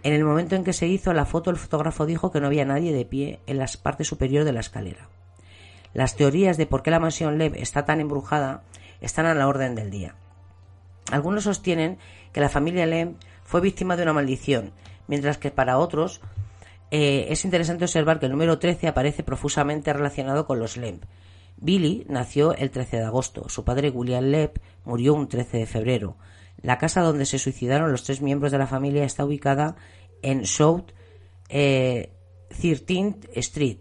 En el momento en que se hizo la foto, el fotógrafo dijo que no había nadie de pie en la parte superior de la escalera. Las teorías de por qué la mansión Lemp está tan embrujada están a la orden del día. Algunos sostienen que la familia Lemp fue víctima de una maldición, mientras que para otros eh, es interesante observar que el número 13 aparece profusamente relacionado con los Lemp. Billy nació el 13 de agosto. Su padre William Lemp murió un 13 de febrero. La casa donde se suicidaron los tres miembros de la familia está ubicada en South eh, 13th Street,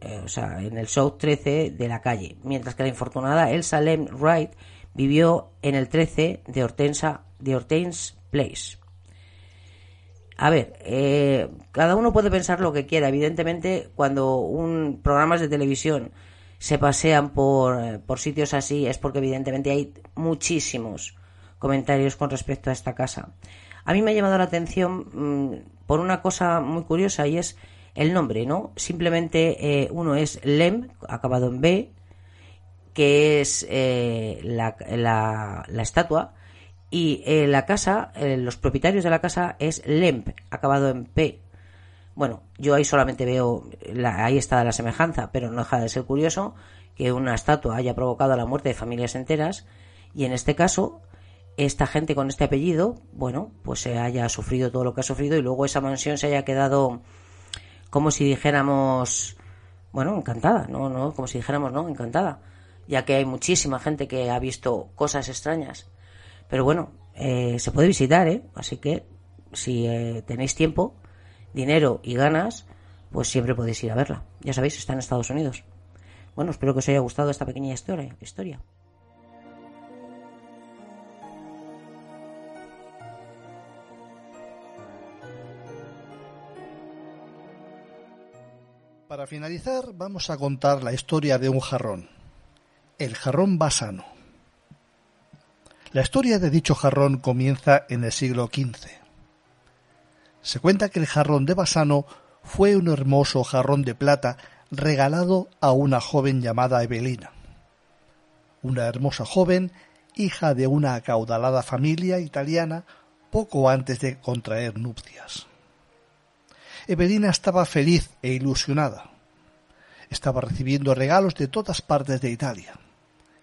eh, o sea, en el South 13 de la calle, mientras que la infortunada Elsa Lemp Wright vivió en el 13 de Hortense Place. A ver, eh, cada uno puede pensar lo que quiera. Evidentemente, cuando un programas de televisión se pasean por, eh, por sitios así, es porque evidentemente hay muchísimos comentarios con respecto a esta casa. A mí me ha llamado la atención mm, por una cosa muy curiosa y es el nombre, ¿no? Simplemente eh, uno es Lem, acabado en B, que es la, la, la estatua, y eh, la casa, eh, los propietarios de la casa es Lemp, acabado en P. Bueno, yo ahí solamente veo, ahí está la semejanza, pero no deja de ser curioso que una estatua haya provocado la muerte de familias enteras y en este caso esta gente con este apellido, bueno, pues se haya sufrido todo lo que ha sufrido y luego esa mansión se haya quedado como si dijéramos, bueno, encantada, no, no, como si dijéramos, no, encantada, ya que hay muchísima gente que ha visto cosas extrañas pero bueno, eh, se puede visitar, ¿eh? Así que si eh, tenéis tiempo, dinero y ganas, pues siempre podéis ir a verla. Ya sabéis, está en Estados Unidos. Bueno, espero que os haya gustado esta pequeña historia. historia. Para finalizar, vamos a contar la historia de un jarrón, el jarrón basano. La historia de dicho jarrón comienza en el siglo XV. Se cuenta que el jarrón de Basano fue un hermoso jarrón de plata regalado a una joven llamada Evelina. Una hermosa joven, hija de una acaudalada familia italiana, poco antes de contraer nupcias. Evelina estaba feliz e ilusionada. Estaba recibiendo regalos de todas partes de Italia,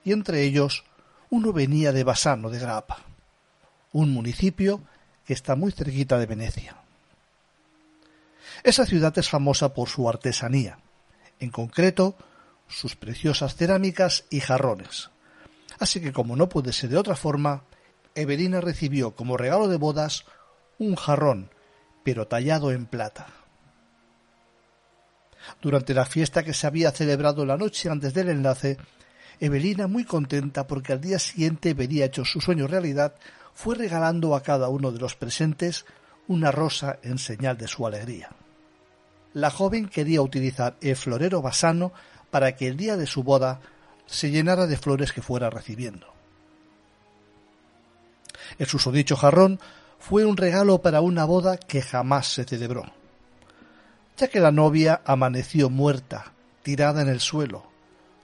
y entre ellos uno venía de Bassano de Grappa, un municipio que está muy cerquita de Venecia. Esa ciudad es famosa por su artesanía, en concreto sus preciosas cerámicas y jarrones. Así que como no puede ser de otra forma, Evelina recibió como regalo de bodas un jarrón pero tallado en plata. Durante la fiesta que se había celebrado la noche antes del enlace, Evelina, muy contenta porque al día siguiente vería hecho su sueño realidad, fue regalando a cada uno de los presentes una rosa en señal de su alegría. La joven quería utilizar el florero basano para que el día de su boda se llenara de flores que fuera recibiendo. El susodicho jarrón fue un regalo para una boda que jamás se celebró, ya que la novia amaneció muerta, tirada en el suelo,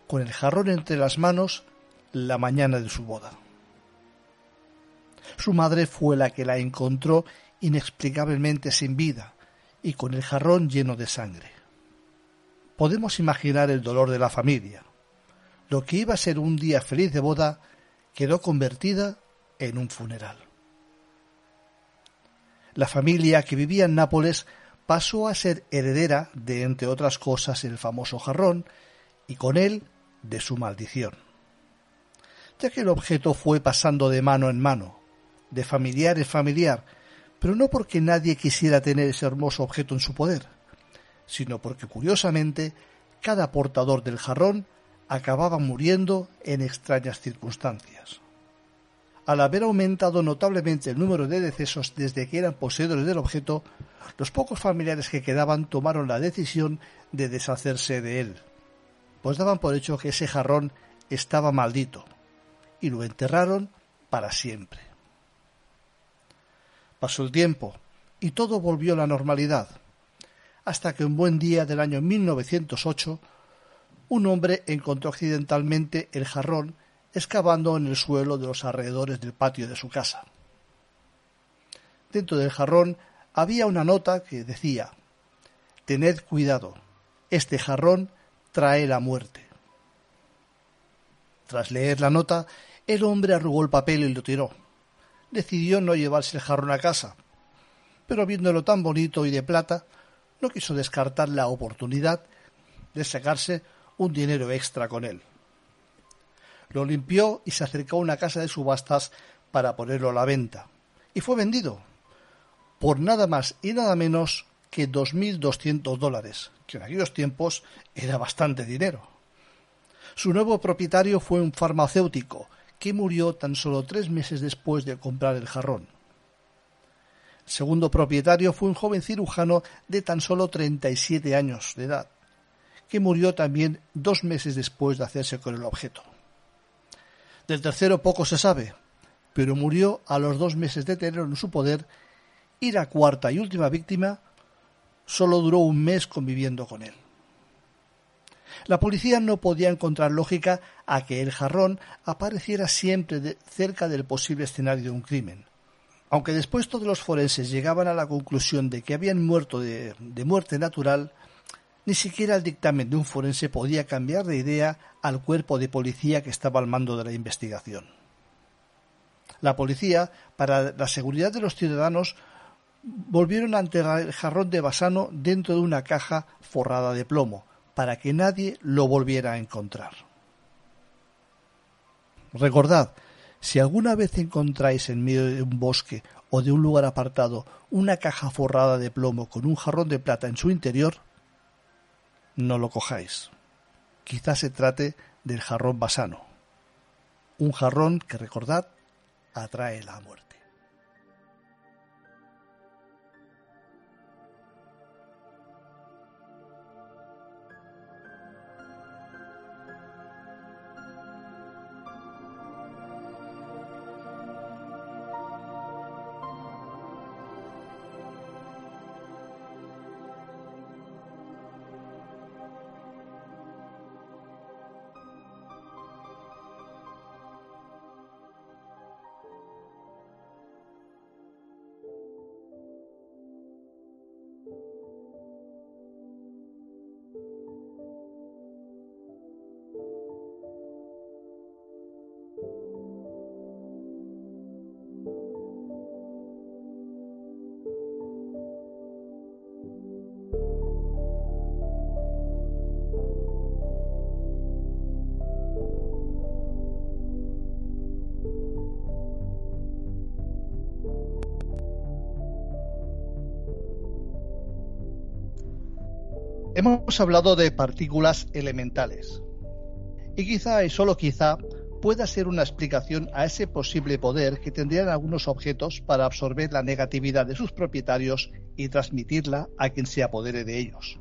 con el jarrón entre las manos la mañana de su boda. Su madre fue la que la encontró inexplicablemente sin vida y con el jarrón lleno de sangre. Podemos imaginar el dolor de la familia. Lo que iba a ser un día feliz de boda quedó convertida en un funeral. La familia que vivía en Nápoles pasó a ser heredera de, entre otras cosas, el famoso jarrón y con él de su maldición, ya que el objeto fue pasando de mano en mano, de familiar en familiar, pero no porque nadie quisiera tener ese hermoso objeto en su poder, sino porque curiosamente cada portador del jarrón acababa muriendo en extrañas circunstancias. Al haber aumentado notablemente el número de decesos desde que eran poseedores del objeto, los pocos familiares que quedaban tomaron la decisión de deshacerse de él, pues daban por hecho que ese jarrón estaba maldito, y lo enterraron para siempre. Pasó el tiempo, y todo volvió a la normalidad, hasta que un buen día del año 1908, un hombre encontró accidentalmente el jarrón excavando en el suelo de los alrededores del patio de su casa. Dentro del jarrón había una nota que decía Tened cuidado, este jarrón trae la muerte. Tras leer la nota, el hombre arrugó el papel y lo tiró. Decidió no llevarse el jarrón a casa, pero viéndolo tan bonito y de plata, no quiso descartar la oportunidad de sacarse un dinero extra con él. Lo limpió y se acercó a una casa de subastas para ponerlo a la venta. Y fue vendido por nada más y nada menos que 2.200 dólares, que en aquellos tiempos era bastante dinero. Su nuevo propietario fue un farmacéutico que murió tan solo tres meses después de comprar el jarrón. El segundo propietario fue un joven cirujano de tan solo 37 años de edad, que murió también dos meses después de hacerse con el objeto. Del tercero poco se sabe, pero murió a los dos meses de tenerlo en su poder y la cuarta y última víctima solo duró un mes conviviendo con él. La policía no podía encontrar lógica a que el jarrón apareciera siempre cerca del posible escenario de un crimen. Aunque después todos los forenses llegaban a la conclusión de que habían muerto de muerte natural, ni siquiera el dictamen de un forense podía cambiar de idea al cuerpo de policía que estaba al mando de la investigación. La policía, para la seguridad de los ciudadanos, volvieron a enterrar el jarrón de Basano dentro de una caja forrada de plomo, para que nadie lo volviera a encontrar. Recordad, si alguna vez encontráis en medio de un bosque o de un lugar apartado una caja forrada de plomo con un jarrón de plata en su interior, no lo cojáis. Quizás se trate del jarrón basano, un jarrón que recordad atrae la muerte. Hemos hablado de partículas elementales. Y quizá, y solo quizá, pueda ser una explicación a ese posible poder que tendrían algunos objetos para absorber la negatividad de sus propietarios y transmitirla a quien se apodere de ellos.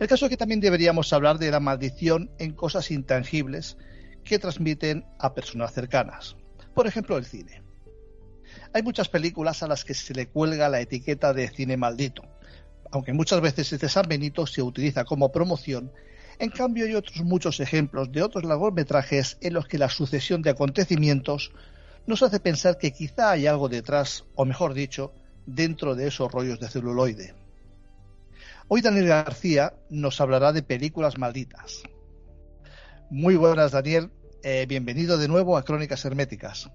El caso es que también deberíamos hablar de la maldición en cosas intangibles que transmiten a personas cercanas. Por ejemplo, el cine. Hay muchas películas a las que se le cuelga la etiqueta de cine maldito, aunque muchas veces este San Benito se utiliza como promoción, en cambio hay otros muchos ejemplos de otros largometrajes en los que la sucesión de acontecimientos nos hace pensar que quizá hay algo detrás, o mejor dicho, dentro de esos rollos de celuloide. Hoy Daniel García nos hablará de películas malditas. Muy buenas Daniel, eh, bienvenido de nuevo a Crónicas Herméticas.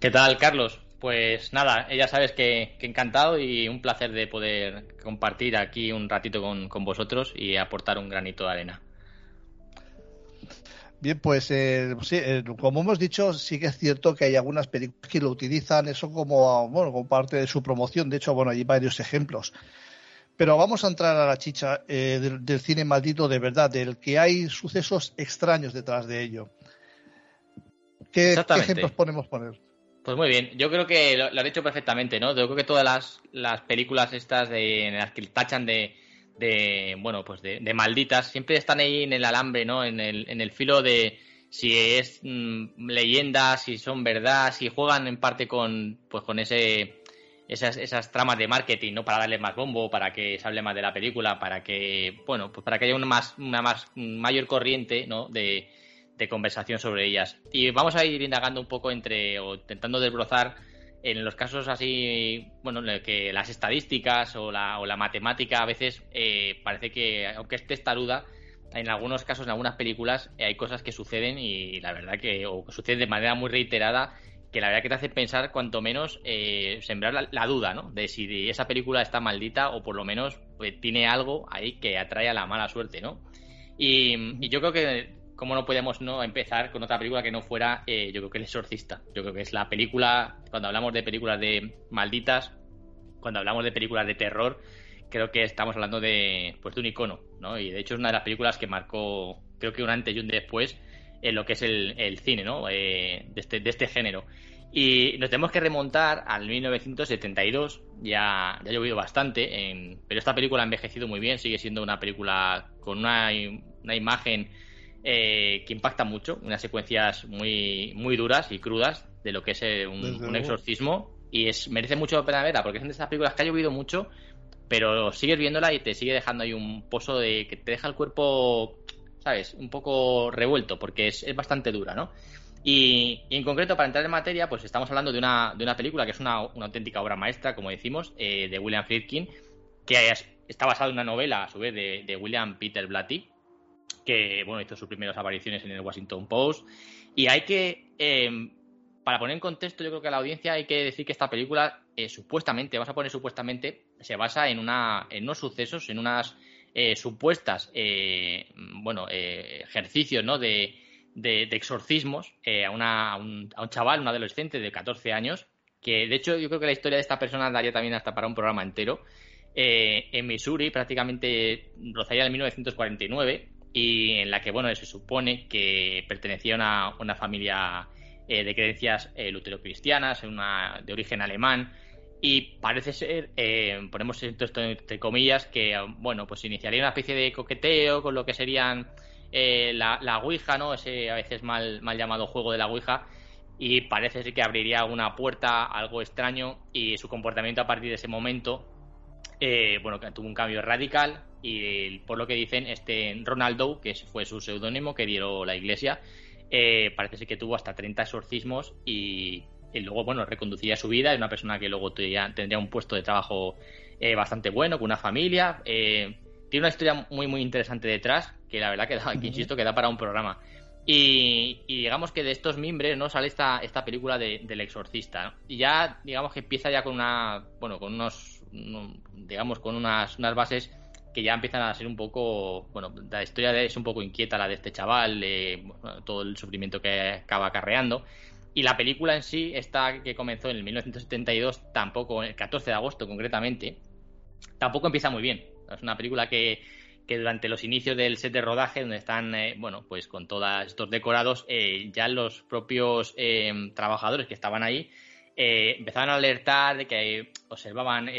¿Qué tal, Carlos? Pues nada, ya sabes que, encantado y un placer de poder compartir aquí un ratito con, vosotros y aportar un granito de arena. Bien, pues eh, sí, eh, como hemos dicho, sí que es cierto que hay algunas películas que lo utilizan eso como, bueno, como parte de su promoción. De hecho, bueno, hay varios ejemplos. Pero vamos a entrar a la chicha eh, del, cine maldito de verdad, del que hay sucesos extraños detrás de ello. ¿Qué, ¿qué ejemplos podemos poner? Pues muy bien, yo creo que lo, han hecho perfectamente, ¿no? Yo creo que todas las, las películas estas de, en las que tachan de, de bueno, pues de, malditas, siempre están ahí en el alambre, ¿no? En el, en el filo de si es mm, leyenda, si son verdad, si juegan en parte con, pues con ese, esas, esas tramas de marketing, ¿no? Para darle más bombo, para que se hable más de la película, para que, bueno, pues para que haya una más, una más mayor corriente, ¿no? De, de conversación sobre ellas. Y vamos a ir indagando un poco entre, o intentando desbrozar en los casos así, bueno, en el que las estadísticas o la, o la matemática a veces eh, parece que, aunque esté testaruda, en algunos casos, en algunas películas, hay cosas que suceden y la verdad que, o suceden de manera muy reiterada, que la verdad que te hace pensar cuanto menos eh, sembrar la, duda, ¿no? De si esa película está maldita o por lo menos pues, tiene algo ahí que atrae a la mala suerte, ¿no? Y yo creo que cómo no podemos no empezar con otra película que no fuera, eh, yo creo que El Exorcista. Yo creo que es la película, cuando hablamos de películas de malditas, cuando hablamos de películas de terror, creo que estamos hablando de, pues, de un icono, ¿no? Y de hecho es una de las películas que marcó, creo que un antes y un después en lo que es el, cine, ¿no? Eh, de, este, de este género. Y nos tenemos que remontar al 1972, ya, ya ha llovido bastante, pero esta película ha envejecido muy bien, sigue siendo una película con una, una imagen eh, que impacta mucho, unas secuencias muy, muy duras y crudas de lo que es eh, un, exorcismo. Y es, merece mucho la pena verla, porque es de estas películas que ha llovido mucho, pero sigues viéndola y te sigue dejando ahí un pozo de que te deja el cuerpo, ¿sabes? Un poco revuelto, porque es, bastante dura, ¿no? Y, en concreto, para entrar en materia, pues estamos hablando de una, de una película que es una, auténtica obra maestra, como decimos, eh, de William Friedkin, que está basada en una novela, a su vez, de, de William Peter Blatty, que bueno, hizo sus primeras apariciones en el Washington Post. Y hay que, em, para poner en contexto, yo creo que a la audiencia hay que decir que esta película, eh, supuestamente, vas a poner supuestamente, se basa en, una, en unos sucesos, en unas eh, supuestas, eh, bueno, ejercicios, ¿no? De, de, exorcismos a, una, a, un, chaval, un adolescente de 14 años, que de hecho yo creo que la historia de esta persona daría también hasta para un programa entero. en Missouri, prácticamente rozaría en 1949, y en la que, bueno, se supone que pertenecía a una, familia eh, de creencias eh, luterocristianas, una, de origen alemán, y parece ser, eh, ponemos esto entre comillas, que, bueno, pues iniciaría una especie de coqueteo con lo que serían eh, la, la Ouija, ¿no? Ese a veces mal, mal llamado juego de la Ouija, y parece ser que abriría una puerta, algo extraño, y su comportamiento a partir de ese momento, bueno, que tuvo un cambio radical, y por lo que dicen, este Ronaldo, que fue su seudónimo que dio la iglesia, eh, parece ser que tuvo hasta 30 exorcismos y, luego, bueno, reconduciría su vida. Es una persona que luego tendría, un puesto de trabajo eh, bastante bueno, con una familia. Eh, tiene una historia muy, muy interesante detrás, que la verdad que, da, insisto, que da para un programa. Y, digamos que de estos mimbres no sale esta, esta película del exorcista. Y ya, digamos que empieza ya con una, bueno, con unos, digamos, con unas, unas bases que ya empiezan a ser un poco, bueno, la historia es un poco inquieta, la de este chaval, todo el sufrimiento que acaba acarreando. Y la película en sí, esta que comenzó en el 1972, tampoco, el 14 de agosto concretamente, tampoco empieza muy bien. Es una película que, que durante los inicios del set de rodaje, donde están, eh, bueno, pues con todos estos decorados, eh, ya los propios trabajadores que estaban ahí empezaban a alertar de que observaban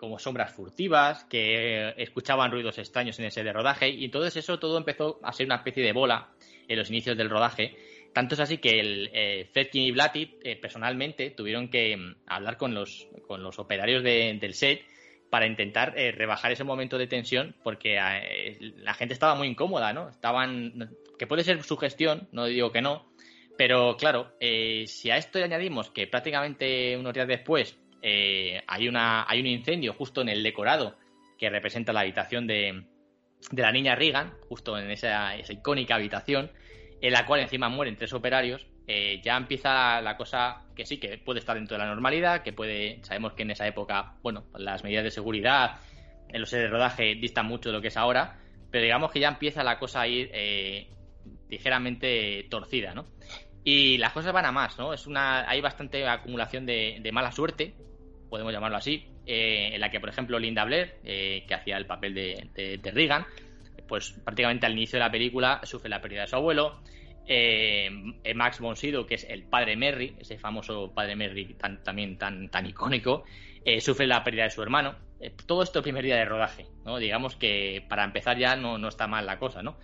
como sombras furtivas, que escuchaban ruidos extraños en el set de rodaje, y entonces eso todo empezó a ser una especie de bola en los inicios del rodaje tanto es así que el eh, y Blatty eh, personalmente tuvieron que mm, hablar con los, con los operarios del set para intentar eh, rebajar ese momento de tensión porque la gente estaba muy incómoda, ¿no? Estaban, que puede ser su gestión, no digo que no, pero claro, si a esto le añadimos que prácticamente unos días después hay, una, hay un incendio justo en el decorado que representa la habitación de, de la niña Regan, justo en esa, esa icónica habitación, en la cual encima mueren tres operarios, eh, ya empieza la cosa que sí, que puede estar dentro de la normalidad, que puede, sabemos que en esa época, bueno, las medidas de seguridad en los de rodaje distan mucho de lo que es ahora, pero digamos que ya empieza la cosa a ir eh, ligeramente torcida, ¿no? Y las cosas van a más, ¿no? Es una, hay bastante acumulación de, mala suerte, podemos llamarlo así, eh, en la que, por ejemplo, Linda Blair, que hacía el papel de, de, Reagan, pues prácticamente al inicio de la película sufre la pérdida de su abuelo. Eh, Max von Sydow, que es el padre Merry, ese famoso padre Merry tan, también tan, tan icónico, eh, sufre la pérdida de su hermano. Eh, todo esto el primer día de rodaje, ¿no? Digamos que para empezar ya no, no está mal la cosa, ¿no?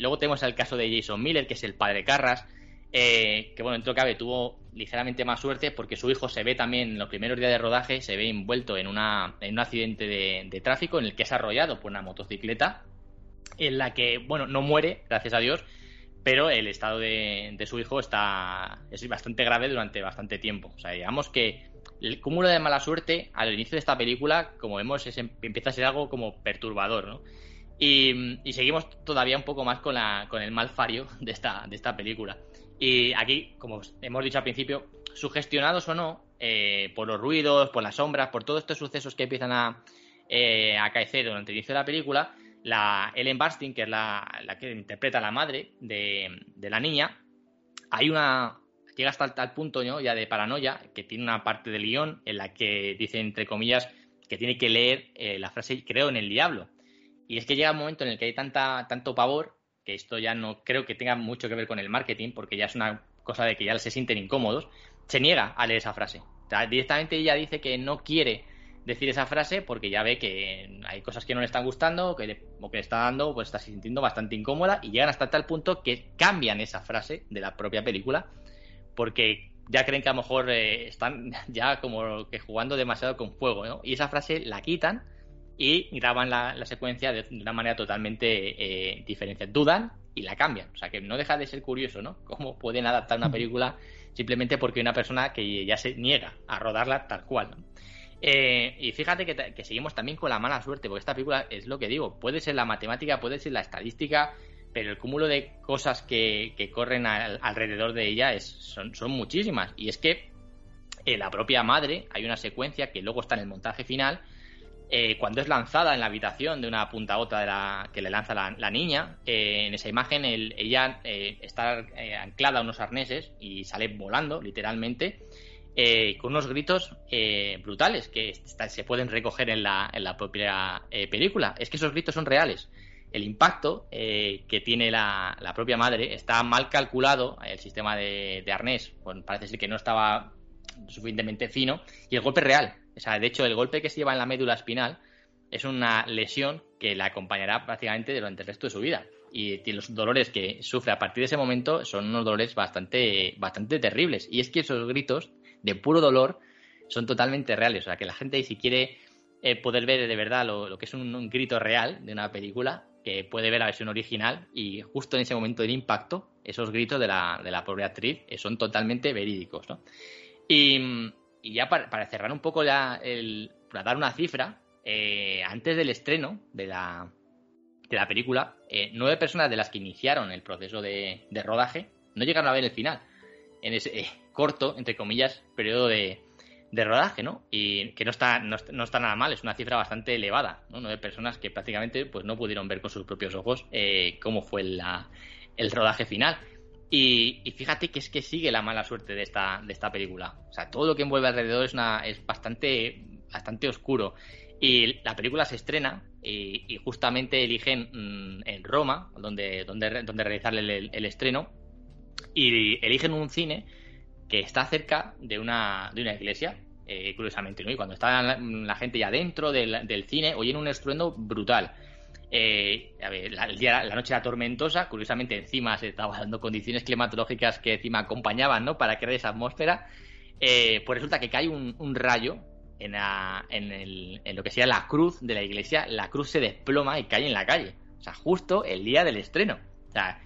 luego tenemos el caso de Jason Miller, que es el padre Carras, que bueno, dentro de cabe tuvo ligeramente más suerte porque su hijo se ve también en los primeros días de rodaje, se ve envuelto en, una, en un accidente de, tráfico en el que es arrollado por una motocicleta en la que, bueno, no muere, gracias a Dios, pero el estado de, su hijo está es bastante grave durante bastante tiempo. O sea, digamos que el cúmulo de mala suerte al inicio de esta película, como vemos, es, empieza a ser algo como perturbador, ¿no? Y, seguimos todavía un poco más con, la, con el malfario de esta, de esta película. Y aquí, como hemos dicho al principio, sugestionados o no, eh, por los ruidos, por las sombras, por todos estos sucesos que empiezan a, eh, durante el inicio de la película, la Ellen Barstein, que es la, que interpreta a la madre de, la niña, hay una. llega hasta tal punto ya de paranoia que tiene una parte del guion en la que dice, entre comillas, que tiene que leer eh, la frase creo en el diablo. Y es que llega un momento en el que hay tanta, tanto pavor que esto ya no creo que tenga mucho que ver con el marketing, porque ya es una cosa de que ya se sienten incómodos, se niega a leer esa frase. directamente ella dice que no quiere decir esa frase porque ya ve que hay cosas que no le están gustando o que le, que está dando, pues está sintiendo bastante incómoda y llegan hasta tal punto que cambian esa frase de la propia película porque ya creen que a lo mejor eh, están ya como que jugando demasiado con fuego, ¿no? Y esa frase la quitan y graban la, secuencia de, una manera totalmente eh, diferente. Dudan y la cambian. O sea que no deja de ser curioso, ¿no? Cómo pueden adaptar una película simplemente porque hay una persona que ya se niega a rodarla tal cual. ¿no? Eh, y fíjate que, seguimos también con la mala suerte, porque esta película es lo que digo, puede ser la matemática, puede ser la estadística, pero el cúmulo de cosas que, corren alrededor de ella es, son, son, muchísimas. Y es que eh, la propia madre, hay una secuencia que luego está en el montaje final, eh, cuando es lanzada en la habitación de una punta a otra de la, que le lanza la, niña, en esa imagen ella está anclada a unos arneses y sale volando, literalmente eh, con unos gritos eh, brutales que se pueden recoger en la, en la propia eh, película. Es que esos gritos son reales. El impacto que tiene la, propia madre está mal calculado, el sistema de, arnés parece ser que no estaba suficientemente fino, y el golpe es real. O sea, de hecho, el golpe que se lleva en la médula espinal es una lesión que la acompañará prácticamente durante el resto de su vida. Y los dolores que sufre a partir de ese momento son unos dolores bastante, bastante terribles. Y es que esos gritos de puro dolor son totalmente reales. O sea, que la gente, si quiere eh, poder ver de verdad lo, que es un, grito real de una película, que puede ver la versión original y justo en ese momento del impacto, esos gritos de la, de la pobre actriz eh, son totalmente verídicos. ¿no? Y, ya para, cerrar un poco ya, el, para dar una cifra, eh, antes del estreno de la, de la película, nueve personas de las que iniciaron el proceso de, de rodaje no llegaron a ver el final en ese corto, entre comillas, periodo de, rodaje, ¿no? Y que no está, no, está nada mal, es una cifra bastante elevada, ¿no? de personas que prácticamente pues, no pudieron ver con sus propios ojos eh, cómo fue el rodaje final. Y, fíjate que es que sigue la mala suerte de esta, de esta película. O sea, todo lo que envuelve alrededor es, una, es bastante, bastante oscuro. Y la película se estrena y, justamente eligen mm, en Roma, donde, donde, donde realizar el, estreno, y eligen un cine que está cerca de una, de una iglesia, eh, curiosamente, ¿no? Y cuando está la, gente ya dentro del, del, cine, oyen un estruendo brutal. Eh, la, la noche era tormentosa, curiosamente encima se estaban dando condiciones climatológicas que encima acompañaban, ¿no? Para crear esa atmósfera. Eh, pues resulta que cae un, rayo en, en, el, en, lo que sería la cruz de la iglesia, la cruz se desploma y cae en la calle. O sea, justo el día del estreno. O sea,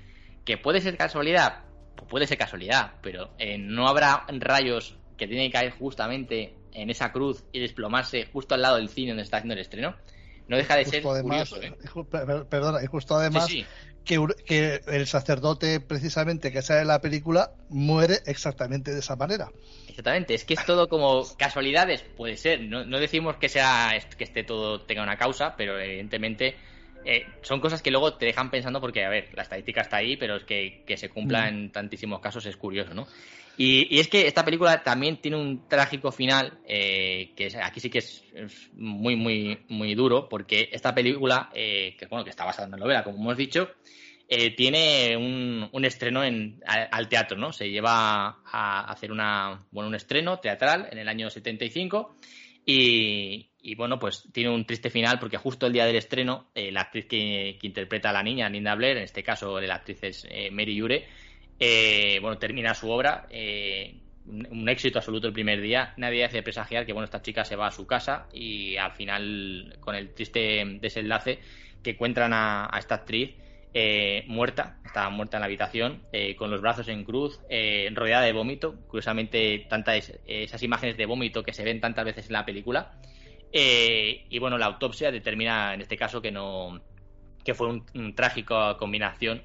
que puede ser casualidad, pues puede ser casualidad, pero eh, no habrá rayos que tienen que caer justamente en esa cruz y desplomarse justo al lado del cine donde está haciendo el estreno. No deja de ser curioso, ¿eh? Perdona, y justo además Que, que, el sacerdote precisamente que sale en la película muere exactamente de esa manera. Exactamente, es que es todo como casualidades, puede ser. No, no decimos que sea que esté todo tenga una causa, pero evidentemente eh, son cosas que luego te dejan pensando porque, a ver, la estadística está ahí, pero es que, que se cumpla mm. en tantísimos casos es curioso, ¿no? Y, es que esta película también tiene un trágico final, eh, que aquí sí que es, muy, muy, muy duro, porque esta película, eh, que bueno, que está basada en una novela, como hemos dicho, eh, tiene un, estreno en, al teatro, ¿no? Se lleva a hacer una, bueno, un estreno teatral en el año 75 y, y bueno, pues tiene un triste final porque justo el día del estreno, la actriz que, interpreta a la niña, Linda Blair, en este caso la actriz es Mary Yure, eh, bueno, termina su obra, eh, un, éxito absoluto el primer día. Nadie hace presagiar que bueno, esta chica se va a su casa y al final, con el triste desenlace, que encuentran a, esta actriz eh, muerta, estaba muerta en la habitación, con los brazos en cruz, rodeada de vómito. Curiosamente, tantas esas imágenes de vómito que se ven tantas veces en la película. Y bueno, la autopsia determina en este caso que no que fue una un trágica combinación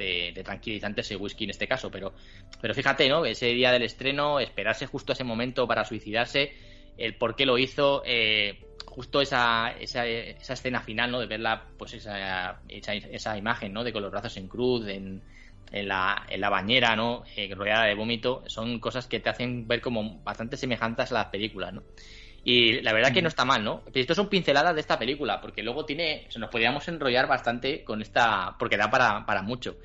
de, tranquilizantes y whisky en este caso, pero, pero fíjate, ¿no? Ese día del estreno, esperarse justo ese momento para suicidarse, el por qué lo hizo, eh, justo esa, esa, esa, escena final, ¿no? De verla, pues esa, esa, esa, imagen, ¿no? De con los brazos en cruz, en, en, la, en la bañera, ¿no? Eh, rodeada de vómito, son cosas que te hacen ver como bastante semejantes a las películas, ¿no? Y la verdad que no está mal, ¿no? Pero esto son pinceladas de esta película, porque luego tiene. Se nos podríamos enrollar bastante con esta. porque da para, para mucho.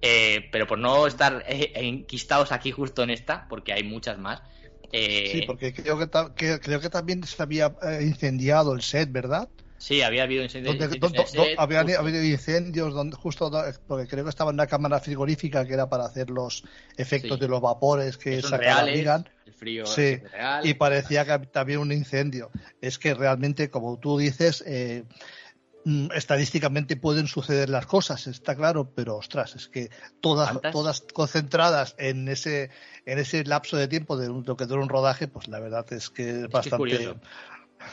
Eh, pero por no estar eh, enquistados aquí justo en esta, porque hay muchas más. Eh... Sí, porque creo que, creo que también se había eh, incendiado el set, ¿verdad? Sí, había habido incendios. había habido incendios donde justo porque creo que estaba en una cámara frigorífica que era para hacer los efectos de los vapores que sacaban el frío sí, y parecía que había un incendio. Es que realmente, como tú dices, eh, mm, estadísticamente pueden suceder las cosas, está claro, pero ostras, es que todas, todas concentradas en ese, en ese lapso de tiempo de lo que dura un rodaje, pues la verdad es que es bastante.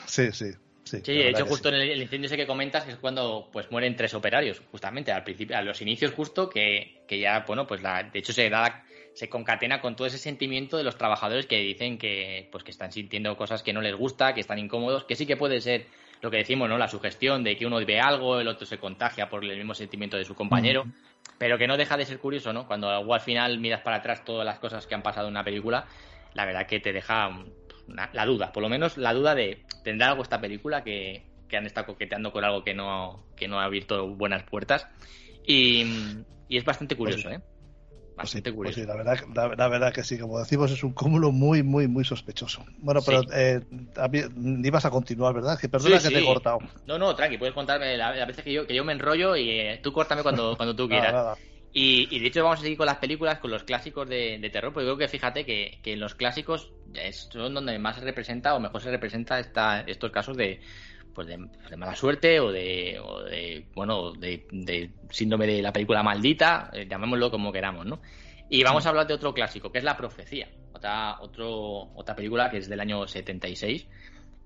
sí, sí. Sí, de hecho, justo en el, incendio ese que comentas es cuando pues mueren tres operarios, justamente al principio, a los inicios justo, que, que ya, bueno, pues la, de hecho se da se concatena con todo ese sentimiento de los trabajadores que dicen que pues que están sintiendo cosas que no les gusta, que están incómodos, que sí que puede ser lo que decimos, ¿no? La sugestión de que uno ve algo, el otro se contagia por el mismo sentimiento de su compañero, pero que no deja de ser curioso, ¿no? Cuando al final miras para atrás todas las cosas que han pasado en una película, la verdad que te deja la duda, por lo menos la duda de ¿tendrá algo esta película que, han estado coqueteando con algo que no, que no ha abierto buenas puertas? Y, es bastante pues curioso, ¿eh? Pues bastante pues curioso. la, verdad, la, verdad que sí, como decimos, es un cúmulo muy, muy, muy sospechoso. Bueno, pero eh, ibas a continuar, ¿verdad? Que perdona que te he cortado. No, no, tranqui, puedes contarme la, veces que yo, que yo me enrollo y eh, tú córtame cuando, cuando tú quieras. Y, y, de hecho vamos a seguir con las películas, con los clásicos de, terror, porque creo que fíjate que, que los clásicos son donde más se representa o mejor se representa esta, estos casos de pues de, mala suerte o de, o de bueno de, síndrome de la película maldita eh, llamémoslo como queramos no y vamos a hablar de otro clásico que es la profecía otra otro otra película que es del año 76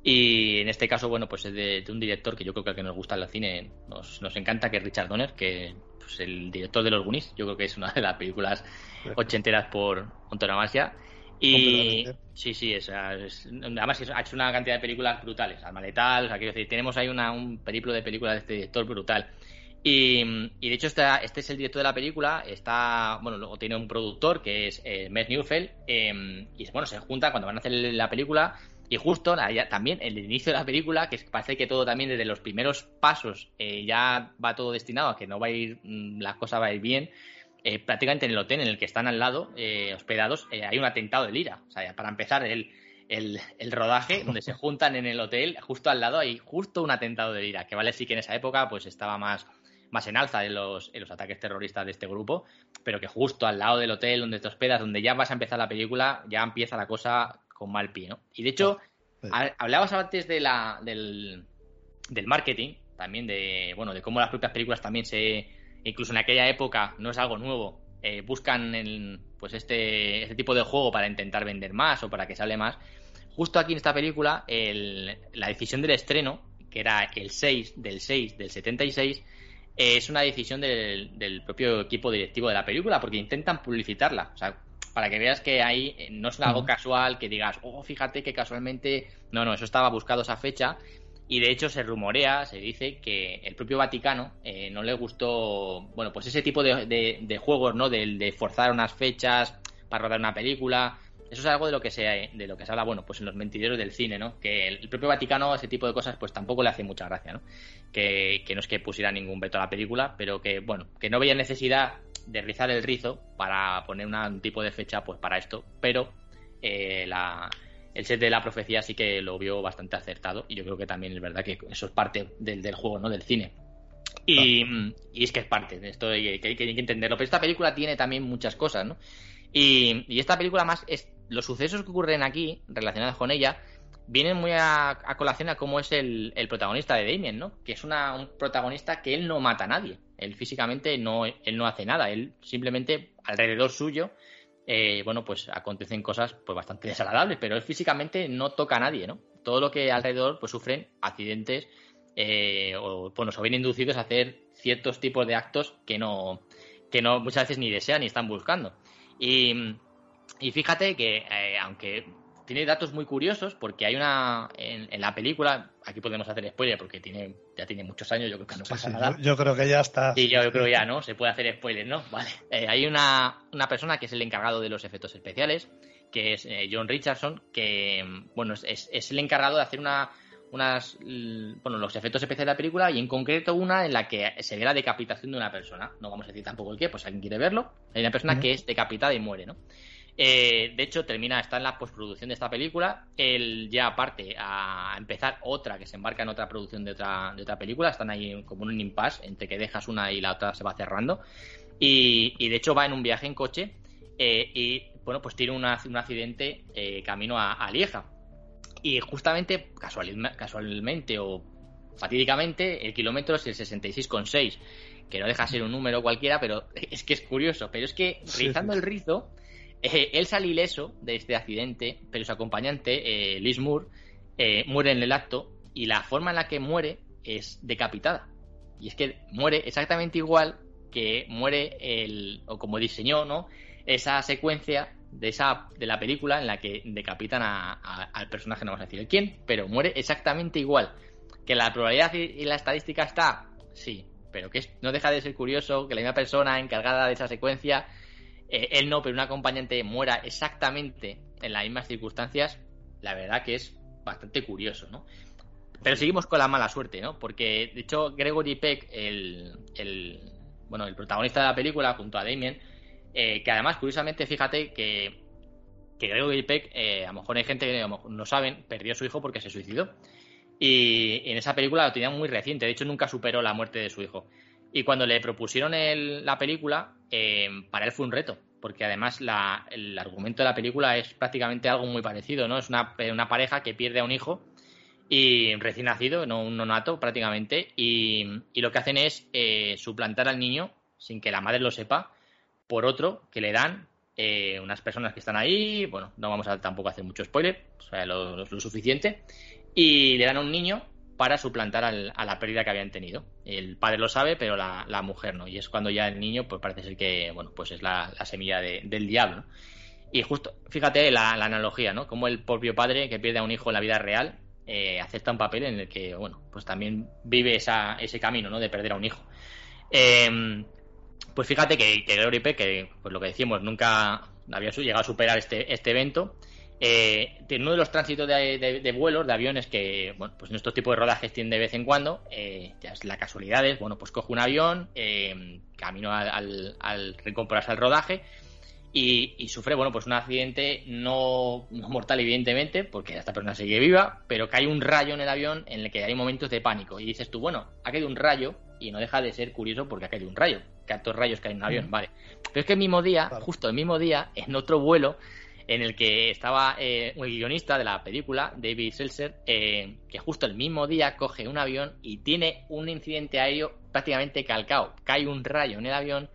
y en este caso bueno pues es de, un director que yo creo que al que nos gusta el cine nos, nos encanta que es Richard Donner que pues, el director de los Goonies yo creo que es una de las películas ochenteras por antonomasia y sí, sí, es, además ha hecho una cantidad de películas brutales. Alma Letal, o sea, quiero decir, tenemos ahí una, un periplo de películas de este director brutal. Y, de hecho, este, este es el director de la película. Está, bueno, luego tiene un productor que es eh, Matt Neufeld. Em, y bueno, se junta cuando van a hacer la película. Y justo también el inicio de la película, que parece que todo también desde los primeros pasos eh, ya va todo destinado a que no va a ir, mm, la cosa va a ir bien. Eh, prácticamente en el hotel en el que están al lado, eh, hospedados, hay un atentado de lira. O sea, para empezar, el, el, el, rodaje donde se juntan en el hotel, justo al lado hay justo un atentado de lira, que vale sí que en esa época pues estaba más, más en alza en los, en los ataques terroristas de este grupo, pero que justo al lado del hotel donde te hospedas, donde ya vas a empezar la película, ya empieza la cosa con mal pie, ¿no? Y de hecho, hablabas antes de la, del, del marketing, también de, bueno, de cómo las propias películas también se, incluso en aquella época, no es algo nuevo, eh, buscan el, pues este, este tipo de juego para intentar vender más o para que sale más. Justo aquí en esta película, el, la decisión del estreno, que era el 6 del 6 del 76, es una decisión del, del, propio equipo directivo de la película, porque intentan publicitarla. O sea, para que veas que ahí eh, no es algo casual que digas, oh, fíjate que casualmente. No, no, eso estaba buscado esa fecha. Y de hecho se rumorea, se dice que el propio Vaticano eh, no le gustó, bueno, pues ese tipo de, de, juegos, ¿no? De, de, forzar unas fechas para rodar una película. Eso es algo de lo que se, de lo que se habla, bueno, pues en los mentideros del cine, ¿no? Que el, propio Vaticano ese tipo de cosas, pues tampoco le hace mucha gracia, ¿no? Que, que no es que pusiera ningún veto a la película, pero que, bueno, que no veía necesidad de rizar el rizo para poner un tipo de fecha pues para esto, pero eh, el set de la profecía sí que lo vio bastante acertado y yo creo que también es verdad que eso es parte del, del juego, ¿no? Del cine. Y, es que es parte de esto, hay que, hay que entenderlo. Pero esta película tiene también muchas cosas, ¿no? Y, y, esta película más es los sucesos que ocurren aquí relacionados con ella vienen muy a, colación a cómo es el, protagonista de Damien, ¿no? Que es una, un protagonista que él no mata a nadie. Él físicamente no, él no hace nada. Él simplemente alrededor suyo, eh, bueno, pues acontecen cosas pues bastante desagradables, pero él físicamente no toca a nadie, ¿no? Todo lo que alrededor pues sufren accidentes eh, o bueno, se ven inducidos a hacer ciertos tipos de actos que no, que no muchas veces ni desean ni están buscando. Y, fíjate que, eh, aunque tiene datos muy curiosos porque hay una en, la película aquí podemos hacer spoiler porque tiene ya tiene muchos años yo creo que no pasa nada. yo, creo que ya está. Sí yo, creo ya no se puede hacer spoiler no vale. Eh, hay una, una persona que es el encargado de los efectos especiales que es eh, John Richardson que bueno es, es, el encargado de hacer una unas bueno los efectos especiales de la película y en concreto una en la que se ve la decapitación de una persona. No vamos a decir tampoco el qué pues alguien quiere verlo. Hay una persona que es decapitada y muere no eh, de hecho, termina, está en la postproducción de esta película. Él ya parte a empezar otra que se embarca en otra producción de otra, de otra película. Están ahí como en un impasse entre que dejas una y la otra se va cerrando. Y, de hecho va en un viaje en coche eh, y bueno, pues tiene un accidente eh, camino a, Lieja. Y justamente, casualmente o fatídicamente, el kilómetro es el 66,6 que no deja ser un número cualquiera, pero es que es curioso. Pero es que rizando el rizo, eh, él sale ileso de este accidente, pero su acompañante, eh, Liz Moore, eh, muere en el acto y la forma en la que muere es decapitada. Y es que muere exactamente igual que muere el, o como diseñó, ¿no? Esa secuencia de esa de la película en la que decapitan al personaje, no vamos a decir quién, pero muere exactamente igual. Que la probabilidad y, la estadística está, sí, pero que no deja de ser curioso que la misma persona encargada de esa secuencia eh, él no, pero un acompañante muera exactamente en las mismas circunstancias, la verdad que es bastante curioso, ¿no? Pero seguimos con la mala suerte, ¿no? Porque, de hecho, Gregory Peck, el, bueno, el protagonista de la película, junto a Damien, eh, que además, curiosamente, fíjate que, que Gregory Peck, eh, a lo mejor hay gente que no saben, perdió a su hijo porque se suicidó. Y en esa película lo tenía muy reciente, de hecho nunca superó la muerte de su hijo. Y cuando le propusieron la película, eh, para él fue un reto, porque además el argumento de la película es prácticamente algo muy parecido, ¿no? Es una, pareja que pierde a un hijo y recién nacido, no un nonato prácticamente, y, lo que hacen es eh, suplantar al niño sin que la madre lo sepa por otro que le dan eh, unas personas que están ahí, bueno, no vamos a tampoco hacer mucho spoiler, o sea, lo suficiente, y le dan a un niño para suplantar a la pérdida que habían tenido. El padre lo sabe, pero la, mujer no. Y es cuando ya el niño, pues parece ser que, bueno, pues es la, semilla del diablo. Y justo, fíjate la, analogía, ¿no? Como el propio padre que pierde a un hijo en la vida real eh, acepta un papel en el que, bueno, pues también vive esa, ese camino, ¿no? De perder a un hijo. Em, pues fíjate que, que Glory que pues lo que decimos, nunca había llegado a superar este, este evento Eh, en uno de los tránsitos de, vuelos, de aviones que, bueno, pues en estos tipos de rodajes tienen de vez en cuando, eh, ya es la casualidad es, bueno, pues coge un avión, eh, camino al, al, reincorporarse al rodaje y, sufre, bueno, pues un accidente no, mortal, evidentemente, porque esta persona sigue viva, pero cae un rayo en el avión en el que hay momentos de pánico. Y dices tú, bueno, ha caído un rayo y no deja de ser curioso porque ha caído un rayo. Que dos rayos caen en un avión, vale. Pero es que el mismo día, justo el mismo día, en otro vuelo, en el que estaba eh, un guionista de la película, David Seltzer, eh, que justo el mismo día coge un avión y tiene un incidente aéreo prácticamente calcado. Cae un rayo en el avión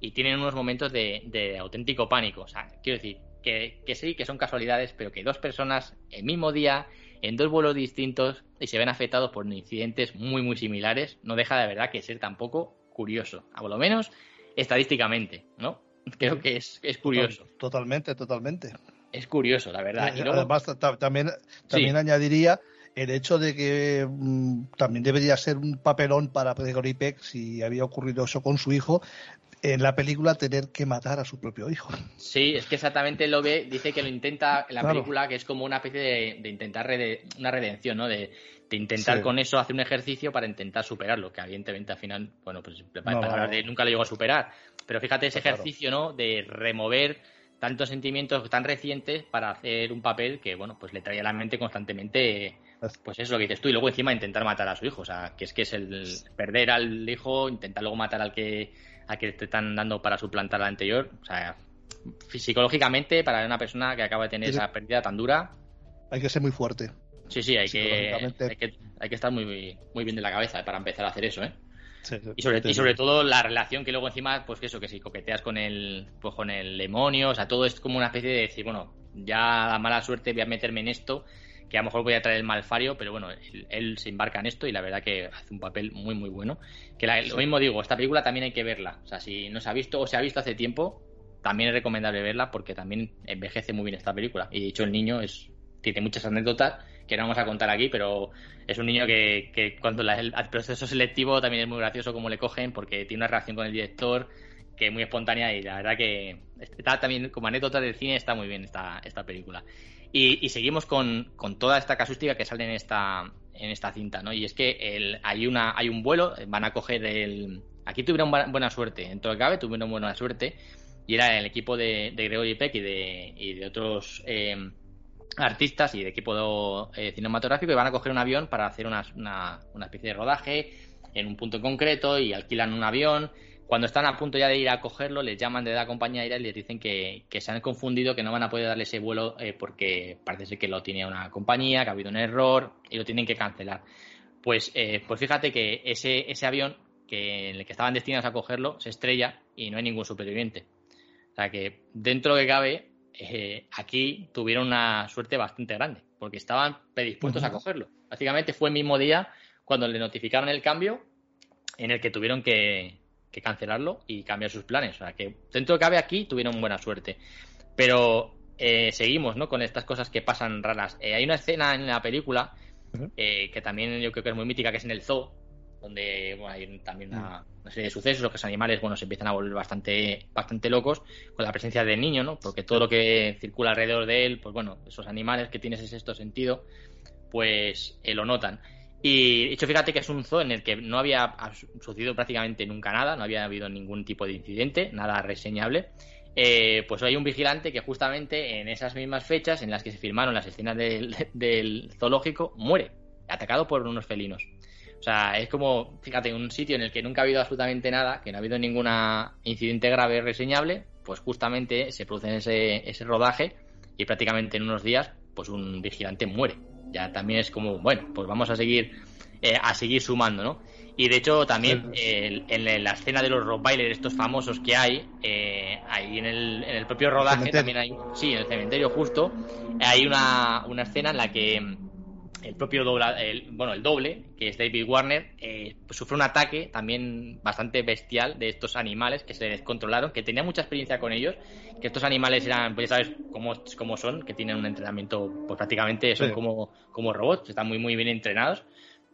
y tienen unos momentos de, auténtico pánico. O sea, quiero decir, que, que, sí, que son casualidades, pero que dos personas el mismo día, en dos vuelos distintos, y se ven afectados por incidentes muy, muy similares, no deja de verdad que ser tampoco curioso, a lo menos estadísticamente, ¿no? Creo que es, es curioso. Totalmente, totalmente. Es curioso, la verdad. Y Además, también, también añadiría el hecho de que mm, también debería ser un papelón para Gregory Peck si había ocurrido eso con su hijo en la película tener que matar a su propio hijo. Sí, es que exactamente lo ve, dice que lo intenta en la película, que es como una especie de, intentar una redención, ¿no? De, intentar con eso hacer un ejercicio para intentar superarlo, que evidentemente al final, bueno, pues nunca lo llegó a superar. Pero fíjate ese ejercicio, ¿no? De remover tantos sentimientos tan recientes para hacer un papel que, bueno, pues le traía a la mente constantemente, pues eso es lo que dices tú, y luego encima intentar matar a su hijo, o sea, que es que es el perder al hijo, intentar luego matar al que a que te están dando para suplantar al anterior. O sea, psicológicamente, para una persona que acaba de tener esa pérdida tan dura. Hay que ser muy fuerte. Sí, sí, hay que, hay que, estar muy, muy bien de la cabeza para empezar a hacer eso, ¿eh? y, sobre, y sobre todo la relación que luego encima, pues que eso, que si coqueteas con el, pues con el demonio, o sea, todo es como una especie de decir, bueno, ya la mala suerte voy a meterme en esto que a lo mejor voy a traer el malfario, pero bueno, él, se embarca en esto y la verdad que hace un papel muy, muy bueno. Que lo mismo digo, esta película también hay que verla. O sea, si no se ha visto o se ha visto hace tiempo, también es recomendable verla porque también envejece muy bien esta película. Y de hecho, el niño es tiene muchas anécdotas que no vamos a contar aquí, pero es un niño que, que cuando el proceso selectivo también es muy gracioso como le cogen porque tiene una relación con el director que es muy espontánea y la verdad que está también como anécdota del cine está muy bien esta, esta película. Y, seguimos con, toda esta casuística que sale en esta, en esta cinta, ¿no? Y es que el, hay, una, hay un vuelo, van a coger el... Aquí tuvieron buena suerte, en todo el cabe tuvieron buena suerte, y era el equipo de, de Gregory Peck y de, y de otros eh, artistas y de equipo eh, cinematográfico, y van a coger un avión para hacer una, una especie de rodaje en un punto concreto y alquilan un avión cuando están a punto ya de ir a cogerlo, les llaman de la compañía aérea y les dicen que, se han confundido, que no van a poder darle ese vuelo eh, porque parece ser que lo tenía una compañía, que ha habido un error y lo tienen que cancelar. Pues, eh, pues fíjate que ese, ese avión que, en el que estaban destinados a cogerlo se estrella y no hay ningún superviviente. O sea que dentro de que cabe, eh, aquí tuvieron una suerte bastante grande porque estaban predispuestos a cogerlo. Básicamente fue el mismo día cuando le notificaron el cambio en el que tuvieron que, que cancelarlo y cambiar sus planes. O sea, que dentro de cabe aquí tuvieron buena suerte. Pero eh, seguimos, ¿no? Con estas cosas que pasan raras. Eh, hay una escena en la película eh, que también yo creo que es muy mítica, que es en el zoo, donde hay también una, serie de sucesos, los que los animales, bueno, se empiezan a volver bastante, bastante locos con la presencia del niño, ¿no? Porque todo lo que circula alrededor de él, pues bueno, esos animales que tienen ese sexto sentido, pues lo notan. Y de hecho, fíjate que es un zoo en el que no había sucedido prácticamente nunca nada, no había habido ningún tipo de incidente, nada reseñable. Eh, pues hay un vigilante que justamente en esas mismas fechas en las que se filmaron las escenas del, zoológico muere, atacado por unos felinos. O sea, es como, fíjate, un sitio en el que nunca ha habido absolutamente nada, que no ha habido ningún incidente grave reseñable, pues justamente se produce ese, ese rodaje y prácticamente en unos días, pues un vigilante muere ya también es como, bueno, pues vamos a seguir eh, a seguir sumando, ¿no? Y de hecho también en la escena de los rottweilers estos famosos que hay, eh, ahí en el, en el propio rodaje también hay, sí, en el cementerio justo, hay una, una escena en la que el propio doble, el, bueno, el doble, que es David Warner, eh, pues sufre un ataque también bastante bestial de estos animales que se descontrolaron, que tenía mucha experiencia con ellos, que estos animales eran, pues ya sabes cómo, cómo son, que tienen un entrenamiento, pues prácticamente son como, como robots, están muy, muy bien entrenados,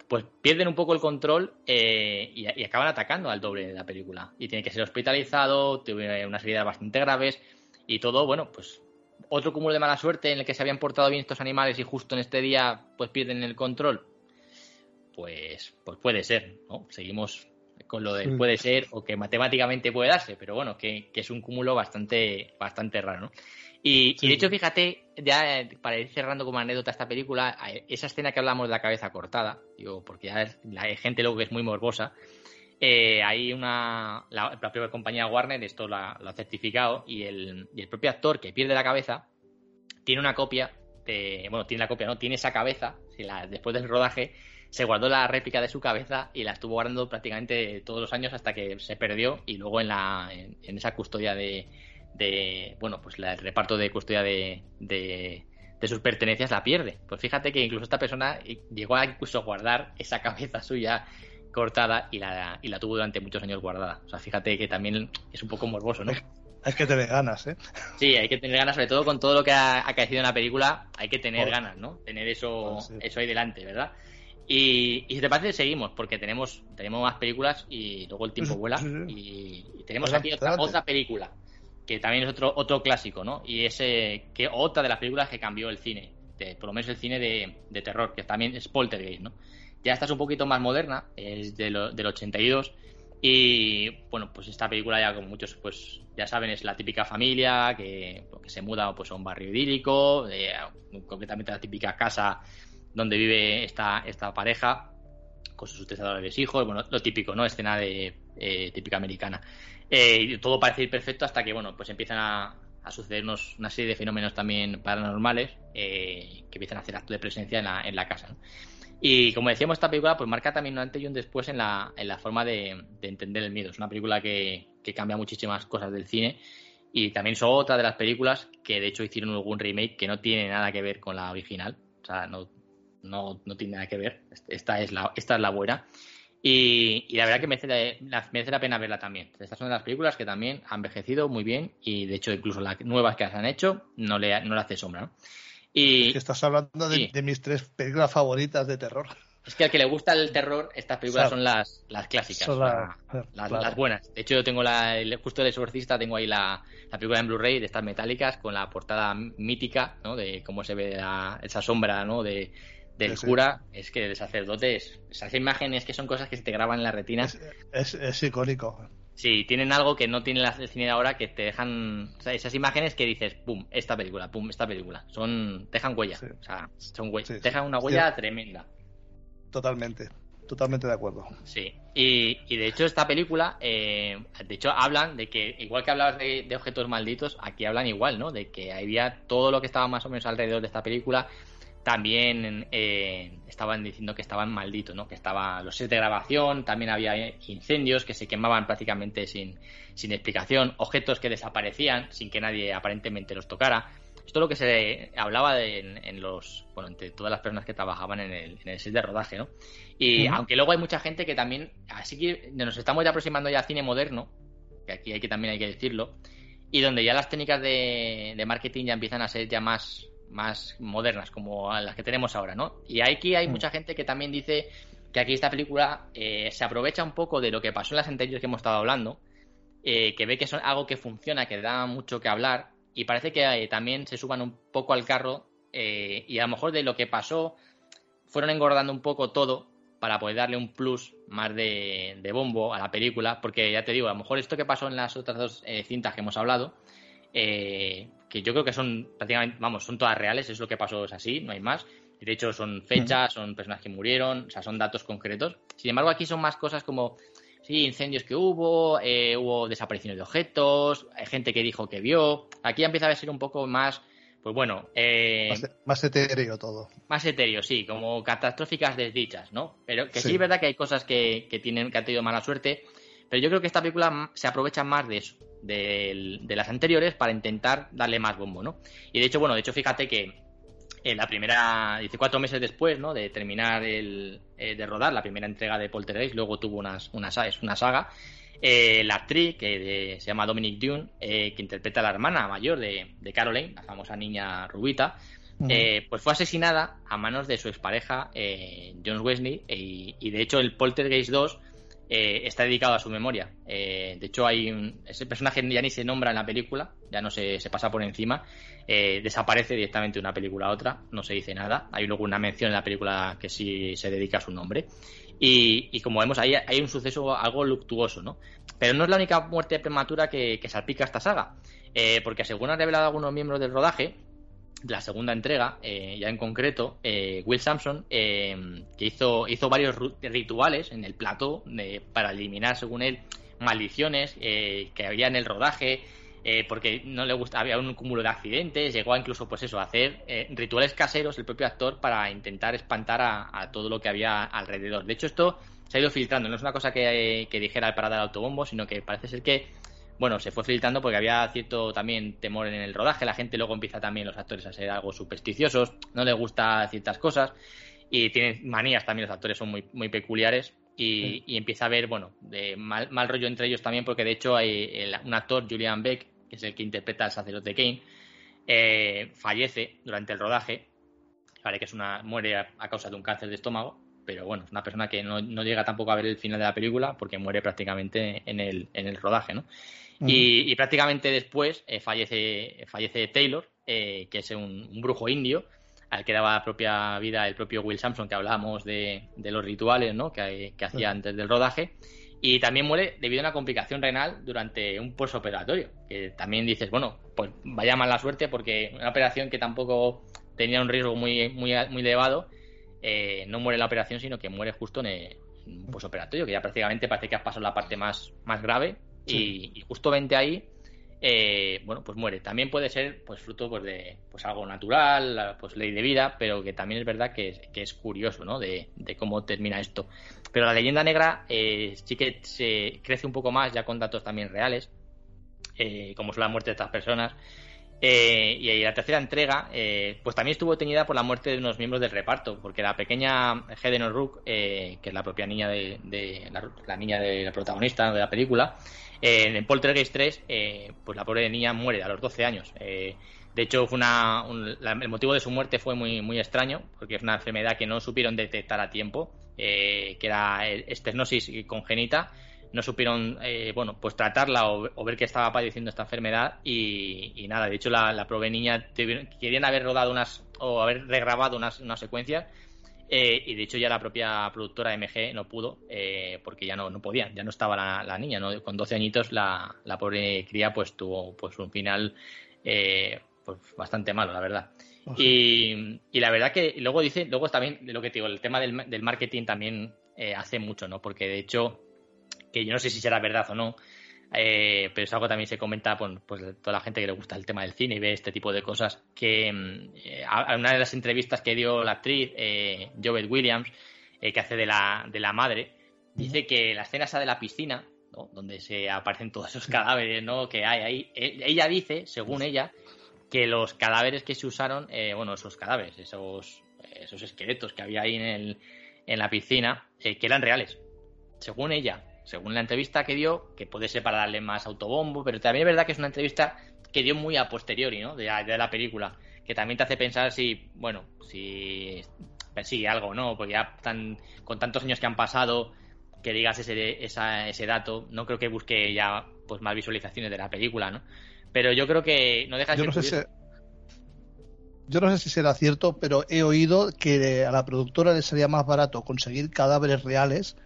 pues pierden un poco el control eh, y, y, acaban atacando al doble de la película. Y tiene que ser hospitalizado, tiene unas heridas bastante graves y todo, bueno, pues otro cúmulo de mala suerte en el que se habían portado bien estos animales y justo en este día pues pierden el control. Pues, pues puede ser, ¿no? Seguimos con lo de puede ser o que matemáticamente puede darse, pero bueno, que, es un cúmulo bastante, bastante raro, ¿no? Y, de hecho, fíjate, ya eh, para ir cerrando como anécdota esta película, esa escena que hablamos de la cabeza cortada, digo, porque ya hay gente luego que es muy morbosa, eh, hay una. La, propia compañía Warner, esto lo ha certificado, y el, y el, propio actor que pierde la cabeza tiene una copia de. Bueno, tiene la copia, ¿no? Tiene esa cabeza, después del rodaje, se guardó la réplica de su cabeza y la estuvo guardando prácticamente todos los años hasta que se perdió y luego en, la, en, esa custodia de, de. Bueno, pues el reparto de custodia de, de de sus pertenencias la pierde. Pues fíjate que incluso esta persona llegó a incluso guardar esa cabeza suya cortada y la, y la tuvo durante muchos años guardada. O sea, fíjate que también es un poco morboso, ¿no? Hay que tener ganas, ¿eh? Sí, hay que tener ganas, sobre todo con todo lo que ha acaecido en la película, hay que tener ganas, ¿no? Tener eso, eso ahí delante, ¿verdad? Y, si te parece, seguimos, porque tenemos, tenemos más películas y luego el tiempo vuela. Y, tenemos aquí otra, otra, película, que también es otro, otro clásico, ¿no? Y es eh, que otra de las películas que cambió el cine, por lo menos el cine de, de terror, que también es Poltergeist, ¿no? Ya esta es un poquito más moderna, es de del 82. Y bueno, pues esta película ya como muchos pues ya saben es la típica familia que, que se muda pues a un barrio idílico, concretamente la típica casa donde vive esta, esta pareja con sus tres adorables hijos, bueno, lo típico, ¿no? Escena de eh, típica americana. Eh, todo parece ir perfecto hasta que, bueno, pues empiezan a, a sucedernos una serie de fenómenos también paranormales eh, que empiezan a hacer acto de presencia en la, en la casa. ¿no? Y como decíamos, esta película pues marca también un antes y un después en la, en la forma de, entender el miedo. Es una película que, cambia muchísimas cosas del cine y también son otra de las películas que de hecho hicieron algún remake que no tiene nada que ver con la original. O sea, no, no, no tiene nada que ver. Esta es la, esta es la buena. Y, la verdad que merece la, merece la pena verla también. Estas son de las películas que también han envejecido muy bien y de hecho incluso las nuevas que se han hecho no le, no le hace sombra. ¿no? Y, que estás hablando de, mis tres películas favoritas de terror. Es que al que le gusta el terror, estas películas son las, las clásicas, las, buenas. De hecho, yo tengo la, el, justo el exorcista, tengo ahí la, película en Blu-ray de estas metálicas con la portada mítica, ¿no? De cómo se ve esa sombra, ¿no? De, del cura. Es que el sacerdote, es, esas imágenes que son cosas que se te graban en la retina. Es, es icónico. Sí, tienen algo que no tiene el cine ahora que te dejan. O sea, esas imágenes que dices, pum, esta película, pum, esta película. Son. Dejan huella. O sea, son huellas. dejan una huella tremenda. Totalmente. Totalmente de acuerdo. Sí. Y, y de hecho, esta película. Eh, de hecho, hablan de que, igual que hablabas de, de objetos malditos, aquí hablan igual, ¿no? De que había todo lo que estaba más o menos alrededor de esta película también eh, estaban diciendo que estaban malditos, ¿no? Que estaban los sets de grabación, también había incendios que se quemaban prácticamente sin, sin explicación, objetos que desaparecían sin que nadie aparentemente los tocara. Esto es lo que se hablaba en, los, bueno, entre todas las personas que trabajaban en el, en el set de rodaje, ¿no? Y aunque luego hay mucha gente que también, así que nos estamos ya aproximando ya al cine moderno, que aquí hay que también hay que decirlo, y donde ya las técnicas de, de marketing ya empiezan a ser ya más más modernas como las que tenemos ahora, ¿no? Y aquí hay mm. mucha gente que también dice que aquí esta película eh, se aprovecha un poco de lo que pasó en las anteriores que hemos estado hablando, eh, que ve que es algo que funciona, que da mucho que hablar, y parece que eh, también se suban un poco al carro y a lo mejor de lo que pasó fueron engordando un poco todo para poder darle un plus más de, de bombo a la película, porque ya te digo, a lo mejor esto que pasó en las otras dos cintas que hemos hablado, eh, que yo creo que son prácticamente, vamos, son todas reales, es lo que pasó, es así, no hay más. De hecho, son fechas, son personas que murieron, o sea, son datos concretos. Sin embargo, aquí son más cosas como, sí, incendios que hubo, eh, hubo desapariciones de objetos, hay gente que dijo que vio. Aquí ya empieza a ser un poco más, pues bueno... Eh, más, etéreo todo. Más etéreo, sí, como catastróficas desdichas, ¿no? Pero que sí, es verdad que hay cosas que, que, tienen, que han tenido mala suerte, pero yo creo que esta película se aprovecha más de eso de, las anteriores para intentar darle más bombo, ¿no? Y de hecho, bueno, de hecho, fíjate que en la primera, dice cuatro meses después, ¿no? De terminar el, eh, de rodar la primera entrega de Poltergeist, luego tuvo unas, una, una saga. Eh, la actriz, que se llama Dominic Dune, eh, que interpreta a la hermana mayor de, de Caroline, la famosa niña rubita, pues fue asesinada a manos de su expareja, John Wesley, y, y, de hecho el Poltergeist 2 eh, está dedicado a su memoria. Eh, de hecho, hay un, ese personaje ya ni se nombra en la película, ya no se, pasa por encima, eh, desaparece directamente de una película a otra, no se dice nada. Hay luego una mención en la película que sí se dedica a su nombre. Y, como vemos, ahí hay un suceso algo luctuoso, ¿no? Pero no es la única muerte prematura que, que salpica esta saga, porque según han revelado algunos miembros del rodaje, la segunda entrega, eh, ya en concreto, eh, Will Sampson, eh, que hizo, hizo varios rituales en el plató para eliminar, según él, maldiciones que había en el rodaje, porque no le gustaba, había un cúmulo de accidentes, llegó a incluso, pues eso, a hacer rituales caseros el propio actor para intentar espantar a, todo lo que había alrededor. De hecho, esto se ha ido filtrando, no es una cosa que, que dijera para dar autobombo, sino que parece ser que bueno, se fue filtrando porque había cierto también temor en el rodaje, la gente luego empieza también los actores a ser algo supersticiosos, no les gusta ciertas cosas. Y tienen manías también, los actores son muy, muy peculiares. Y, empieza a haber, bueno, de mal, mal, rollo entre ellos también porque de hecho hay un actor, Julian Beck, que es el que interpreta al sacerdote Kane, eh, fallece durante el rodaje, vale que es una muere a, causa de un cáncer de estómago, pero bueno, es una persona que no, no, llega tampoco a ver el final de la película porque muere prácticamente en el, en el rodaje, ¿no? Y, prácticamente después eh, fallece, fallece Taylor, eh, que es un, brujo indio, al que daba propia vida el propio Will Sampson, que hablábamos de, los rituales ¿no? que, hacía antes del rodaje. Y también muere debido a una complicación renal durante un postoperatorio. Que también dices, bueno, pues vaya mala suerte porque una operación que tampoco tenía un riesgo muy, muy, muy elevado, eh, no muere en la operación, sino que muere justo en, un postoperatorio, que ya prácticamente parece que has pasado la parte más, más grave y, justamente ahí, eh, bueno, pues muere. También puede ser, pues, fruto pues, de pues, algo natural, pues, ley de vida, pero que también es verdad que, es curioso, ¿no? De, cómo termina esto. Pero la leyenda negra eh, sí que se crece un poco más, ya con datos también reales, eh, como son la muerte de estas personas. y la tercera entrega, pues también estuvo teñida por la muerte de unos miembros del reparto, porque la pequeña Helen O'Rourke, que es la propia niña de, la, la, niña de la protagonista de la película, en Poltergeist 3, eh, pues la pobre niña muere a los 12 años. Eh, de hecho, fue una, el motivo de su muerte fue muy, muy extraño, porque es una enfermedad que no supieron detectar a tiempo, eh, que era estenosis congénita. No supieron, bueno, pues tratarla o, ver que estaba padeciendo esta enfermedad y, nada. De hecho, la, la pobre niña querían haber rodado unas o haber regrabado unas, unas secuencias eh, y de hecho ya la propia productora MG no pudo eh, porque ya no, no podían, ya no estaba la, niña, ¿no? Con 12 añitos la, la, pobre cría pues tuvo pues un final eh, pues bastante malo, la verdad. y, y, la verdad que luego dice, luego también lo que te digo, el tema del, del marketing también hace mucho, ¿no? Porque de hecho, que yo no sé si será verdad o no, eh, pero es algo que también se comenta por pues, toda la gente que le gusta el tema del cine y ve este tipo de cosas. Que en mm, una de las entrevistas que dio la actriz eh, Jovet Williams, eh, que hace de la, de la madre, dice que la escena esa de la piscina, donde se aparecen todos esos cadáveres ¿no? que hay ahí, ella dice, según ella, que los cadáveres que se usaron, bueno, esos cadáveres, esos, esos esqueletos que había ahí en, el, en la piscina, que eran reales, según ella según la entrevista que dio, que puede ser para darle más autobombo, pero también es verdad que es una entrevista que dio muy a posteriori, ¿no? De, la película, que también te hace pensar si, bueno, si persigue algo, ¿no? Porque ya tan, con tantos años que han pasado, que digas ese, ese dato, no creo que busque ya pues más visualizaciones de la película, ¿no? Pero yo creo que no deja de yo no sé si, Yo no sé si será cierto, pero he oído que a la productora le sería más barato conseguir cadáveres reales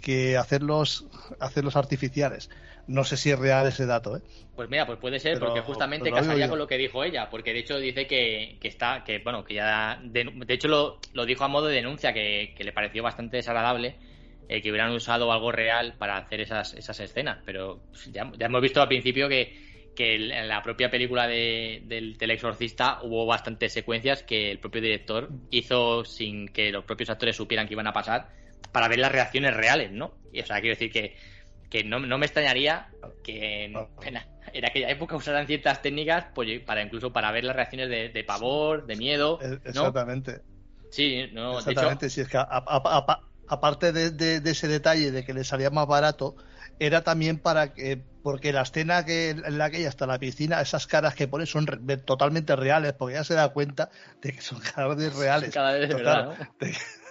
que hacerlos, hacerlos artificiales. No sé si es real ese dato, ¿eh? Pues mira, pues puede ser, porque justamente casaría con lo que dijo ella, porque de hecho dice que, que está, que bueno, que ya, de, hecho lo, lo, dijo a modo de denuncia, que, le pareció bastante desagradable eh, que hubieran usado algo real para hacer esas, esas escenas, pero ya, ya hemos visto al principio que, que en la propia película de, del, del, exorcista hubo bastantes secuencias que el propio director hizo sin que los propios actores supieran que iban a pasar para ver las reacciones reales, ¿no? Y, o sea, quiero decir que, que no, no, me extrañaría que en, en, aquella época usaran ciertas técnicas pues, para incluso para ver las reacciones de, pavor, de miedo. Exactamente. Sí, no, Exactamente, si es que aparte de, ese detalle de que le salía más barato, era también para que, porque la escena que en la que ella está en la piscina, esas caras que pone son totalmente reales, porque ella se da cuenta de que son caras reales. Cada vez de verdad,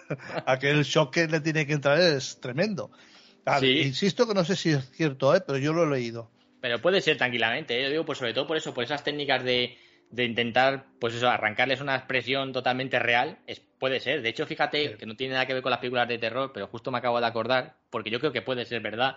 aquel shock que le tiene que entrar es tremendo. Insisto que no sé si es cierto, ¿eh? pero yo lo he leído. Pero puede ser tranquilamente, ¿eh? yo digo, pues sobre todo por eso, por esas técnicas de, de intentar, pues eso, arrancarles una expresión totalmente real, es, puede ser. De hecho, fíjate que no tiene nada que ver con las películas de terror, pero justo me acabo de acordar, porque yo creo que puede ser verdad.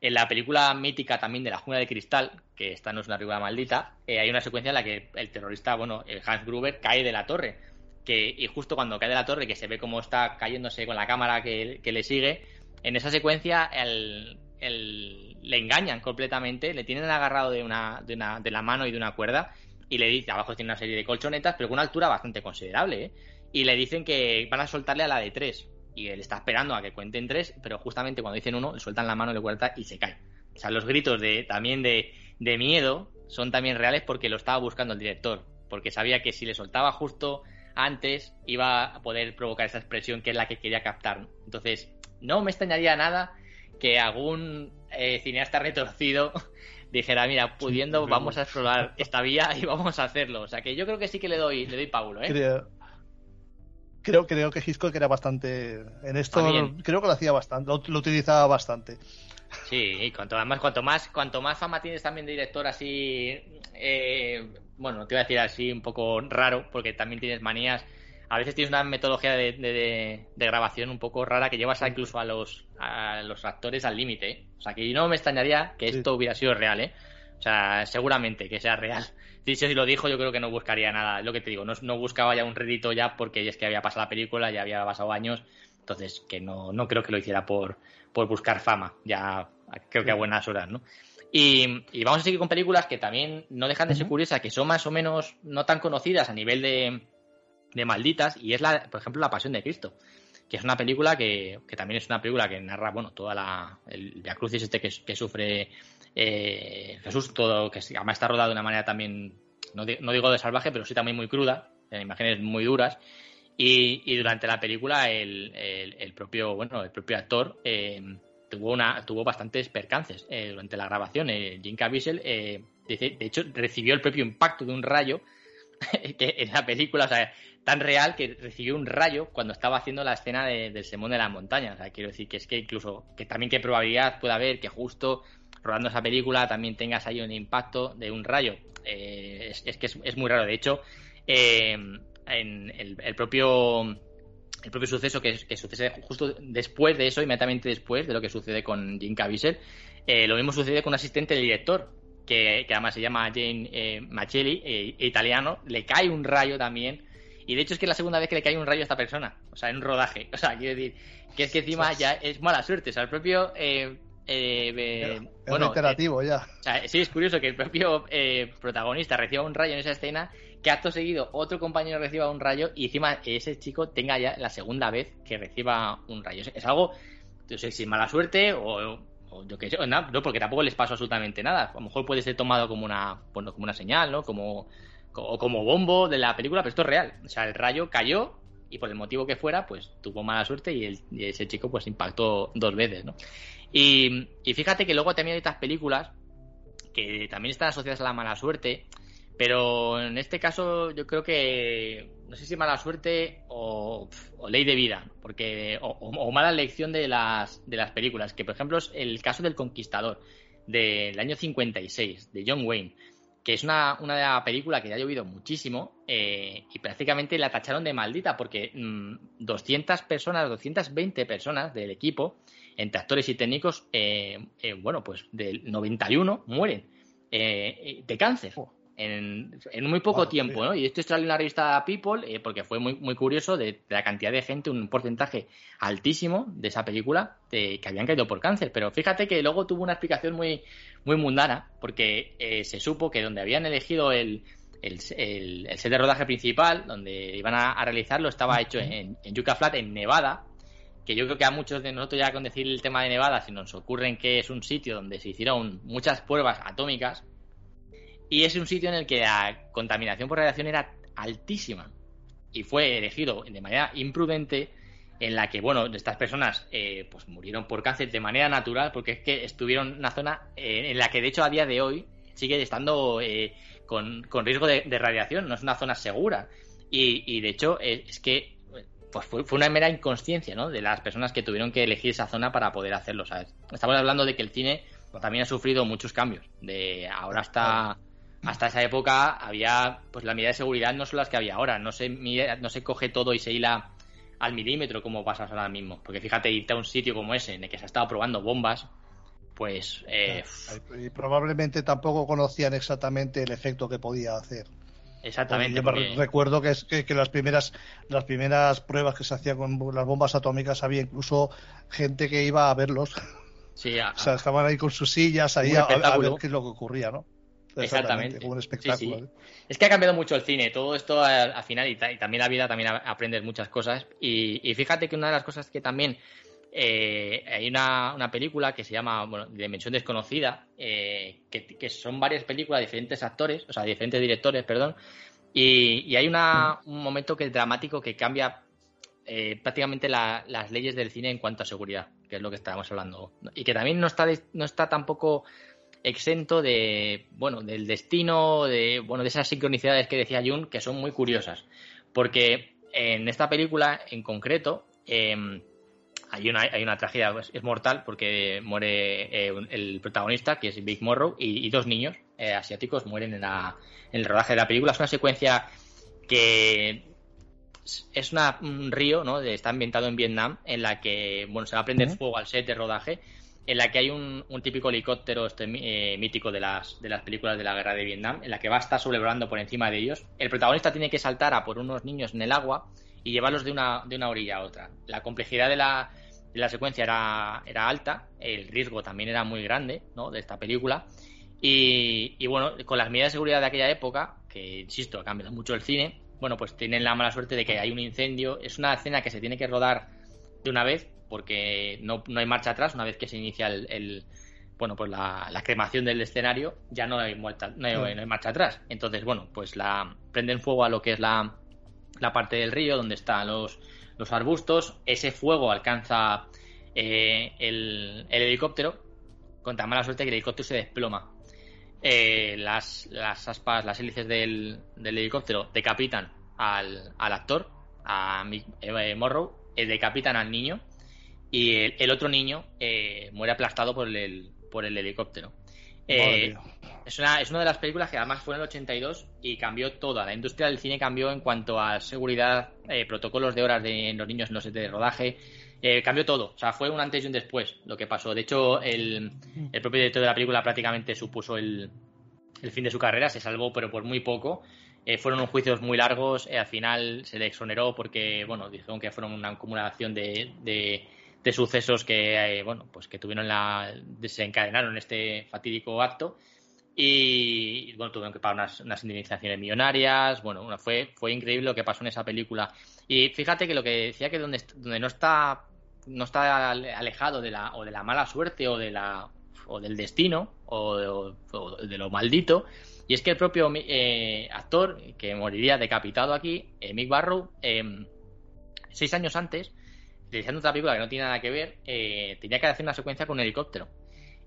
En la película mítica también de la Jungla de Cristal, que esta no es una película maldita, eh, hay una secuencia en la que el terrorista, bueno, el Hans Gruber, cae de la torre. Que, y justo cuando cae de la torre, que se ve cómo está cayéndose con la cámara que, le sigue, en esa secuencia el, le engañan completamente, le tienen agarrado de, una, de, una, de la mano y de una cuerda y le dice, abajo tiene una serie de colchonetas, pero con una altura bastante considerable, ¿eh? Y le dicen que van a soltarle a la de tres. Y él está esperando a que cuenten tres, pero justamente cuando dicen uno, le sueltan la mano, le cuenta y se cae. O sea, los gritos de también de, de miedo son también reales porque lo estaba buscando el director. Porque sabía que si le soltaba justo antes, iba a poder provocar esa expresión que es la que quería captar. Entonces, no me extrañaría nada que algún eh, cineasta retorcido dijera, mira, pudiendo, vamos a explorar esta vía y vamos a hacerlo. O sea que yo creo que sí que le doy, le doy Paulo, ¿eh? Creo, creo, que Hitchcock era bastante. En esto creo que lo hacía bastante, lo, utilizaba bastante. Sí, cuanto, además, cuanto más, cuanto más fama tienes también de director así, eh, bueno, te voy a decir así un poco raro, porque también tienes manías a veces tienes una metodología de, grabación un poco rara que llevas incluso a los, a los actores al límite. ¿eh? O sea, que no me extrañaría que esto hubiera sido real, ¿eh? O sea, seguramente que sea real. Si lo dijo, yo creo que no buscaría nada. Lo que te digo, no, buscaba ya un rédito ya porque es que había pasado la película, ya había pasado años. Entonces, que no, no creo que lo hiciera por, por buscar fama. Ya creo que a buenas horas, ¿no? Y, y, vamos a seguir con películas que también no dejan de ser curiosas, que son más o menos no tan conocidas a nivel de, de malditas y es la, por ejemplo, La Pasión de Cristo, que es una película que, también es una película que narra, bueno, toda la el Via Crucis este que, sufre eh, Jesús, todo que además está rodado de una manera también no, digo de salvaje, pero sí también muy cruda, en imágenes muy duras. Y, durante la película el, el, propio bueno el propio actor eh, tuvo una tuvo bastantes percances eh, durante la grabación. Jim Caviezel de, de hecho recibió el propio impacto de un rayo que en la película, o sea, tan real que recibió un rayo cuando estaba haciendo la escena del Semón de la Montaña. Quiero decir que es que incluso, que también qué probabilidad puede haber que justo rodando esa película también tengas ahí un impacto de un rayo. Eh, es, que es, muy raro. De hecho, eh, en el, propio el propio suceso que, sucede justo después de eso, inmediatamente después de lo que sucede con Jim Caviezel, eh, lo mismo sucede con un asistente del director, que, además se llama Jane Machelli, italiano, le cae un rayo también y de hecho es que es la segunda vez que le cae un rayo a esta persona. O sea, en un rodaje. O sea, quiero decir, que es que encima ya es mala suerte. O sea, el propio. Eh, eh, bueno, eh, ya. O sea, sí, es curioso que el propio eh, protagonista reciba un rayo en esa escena, que acto seguido otro compañero reciba un rayo y encima ese chico tenga ya la segunda vez que reciba un rayo. Es, algo, no sé si mala suerte o, yo qué sé, no, porque tampoco les pasó absolutamente nada. A lo mejor puede ser tomado como una, bueno, como una señal, ¿no? Como o como bombo de la película, pero esto es real. O sea, el rayo cayó y por el motivo que fuera, pues tuvo mala suerte y, ese chico pues impactó dos veces, ¿no? Y, fíjate que luego también hay estas películas que también están asociadas a la mala suerte, pero en este caso yo creo que no sé si mala suerte o, ley de vida, porque o, mala lección de las de las películas, que por ejemplo es el caso del Conquistador del año 56 de John Wayne que es una, una película que ya ha llovido muchísimo eh, y prácticamente la tacharon de maldita porque 200 mm, personas, 220 personas del equipo, entre actores y técnicos, eh, eh, bueno, pues del 91 mueren de cáncer. Oh en, muy poco tiempo, ¿no? Y esto salió en la revista People eh, porque fue muy, muy curioso de, la cantidad de gente, un porcentaje altísimo de esa película que habían caído por cáncer. Pero fíjate que luego tuvo una explicación muy, muy mundana porque eh, se supo que donde habían elegido el, el, set de rodaje principal, donde iban a, realizarlo, estaba hecho en, en Yucca Flat, en Nevada, que yo creo que a muchos de nosotros ya con decir el tema de Nevada, si nos ocurren que es un sitio donde se hicieron muchas pruebas atómicas, y es un sitio en el que la contaminación por radiación era altísima. Y fue elegido de manera imprudente en la que, bueno, estas personas eh, pues murieron por cáncer de manera natural porque es que estuvieron en una zona eh, en la que de hecho a día de hoy sigue estando eh, con, riesgo de, radiación, no es una zona segura. Y, de hecho es que pues fue, una mera inconsciencia, ¿no? De las personas que tuvieron que elegir esa zona para poder hacerlo, ¿sabes? Estamos hablando de que el cine también ha sufrido muchos cambios. De ahora hasta, hasta esa época había, pues la medida de seguridad no son las que había ahora. No se, no se coge todo y se hila al milímetro como pasa ahora mismo. Porque fíjate, irte a un sitio como ese, en el que se ha estado probando bombas, pues... Eh, y probablemente tampoco conocían exactamente el efecto que podía hacer. Exactamente. recuerdo que, que, las primeras las primeras pruebas que se hacían con las bombas atómicas había incluso gente que iba a verlos. Sí, o sea, estaban ahí con sus sillas ahí a, ver qué es lo que ocurría, ¿no? Exactamente. Como un espectáculo. ¿eh? Es que ha cambiado mucho el cine, todo esto al, final y, también la vida también aprendes muchas cosas. Y, fíjate que una de las cosas que también eh, hay una, una, película que se llama bueno, Dimensión Desconocida, eh, que, son varias películas de diferentes actores, o sea, diferentes directores, perdón, y, hay una, un momento que es dramático que cambia eh, prácticamente las leyes del cine en cuanto a seguridad, que es lo que estábamos hablando, y que también no está, no está tampoco exento de, bueno, del destino, de, bueno, de esas sincronicidades que decía Jun, que son muy curiosas, porque en esta película en concreto, em, hay una, hay una tragedia, pues, es mortal porque muere eh, el protagonista, que es Big Morrow, y, dos niños eh, asiáticos mueren en, el rodaje de la película. Es una secuencia que es un río, ¿no? está ambientado en Vietnam, en la que bueno, se va a prender fuego al set de rodaje, en la que hay un, típico helicóptero este, eh, mítico de las, de las películas de la guerra de Vietnam, en la que va a estar sobrevolando por encima de ellos. El protagonista tiene que saltar a por unos niños en el agua y llevarlos de una, de una orilla a otra. La complejidad de la, la secuencia era, era alta, el riesgo también era muy grande ¿no? de esta película. Y, bueno, con las medidas de seguridad de aquella época, que insisto, ha cambiado mucho el cine, bueno, pues tienen la mala suerte de que hay un incendio. Es una escena que se tiene que rodar de una vez, porque no, no hay marcha atrás. Una vez que se inicia el, bueno, pues la, cremación del escenario, ya no hay, no, hay, no hay, marcha atrás. Entonces, bueno, pues la prenden fuego a lo que es la, la parte del río donde están los, los arbustos, ese fuego alcanza eh, el, helicóptero, con tan mala suerte que el helicóptero se desploma. Eh, las, las, aspas, las hélices del, helicóptero decapitan al, actor, a eh, Morrow, decapitan al niño y el, otro niño muere aplastado por el, por el helicóptero. Es una, es una de las películas que además fue en el 82 y cambió toda. La industria del cine cambió en cuanto a seguridad, eh, protocolos de horas de los niños en los sets de rodaje. Eh, cambió todo. O sea, fue un antes y un después lo que pasó. De hecho, el, el propio director de la película prácticamente supuso el, el fin de su carrera. Se salvó, pero por muy poco. Eh, fueron unos juicios muy largos. al final se le exoneró porque, bueno, dijeron que fueron una acumulación de, de, sucesos que, bueno, pues que tuvieron la, desencadenaron este fatídico acto y bueno, tuvieron que pagar unas, indemnizaciones millonarias. Bueno, fue, fue increíble lo que pasó en esa película. Y fíjate que lo que decía que donde, donde no está no está alejado de la, o de la mala suerte o de la o del destino o de, lo maldito y es que el propio eh, actor que moriría decapitado aquí eh, Mick Barrow em, seis años antes realizando otra película que no tiene nada que ver eh, tenía que hacer una secuencia con un helicóptero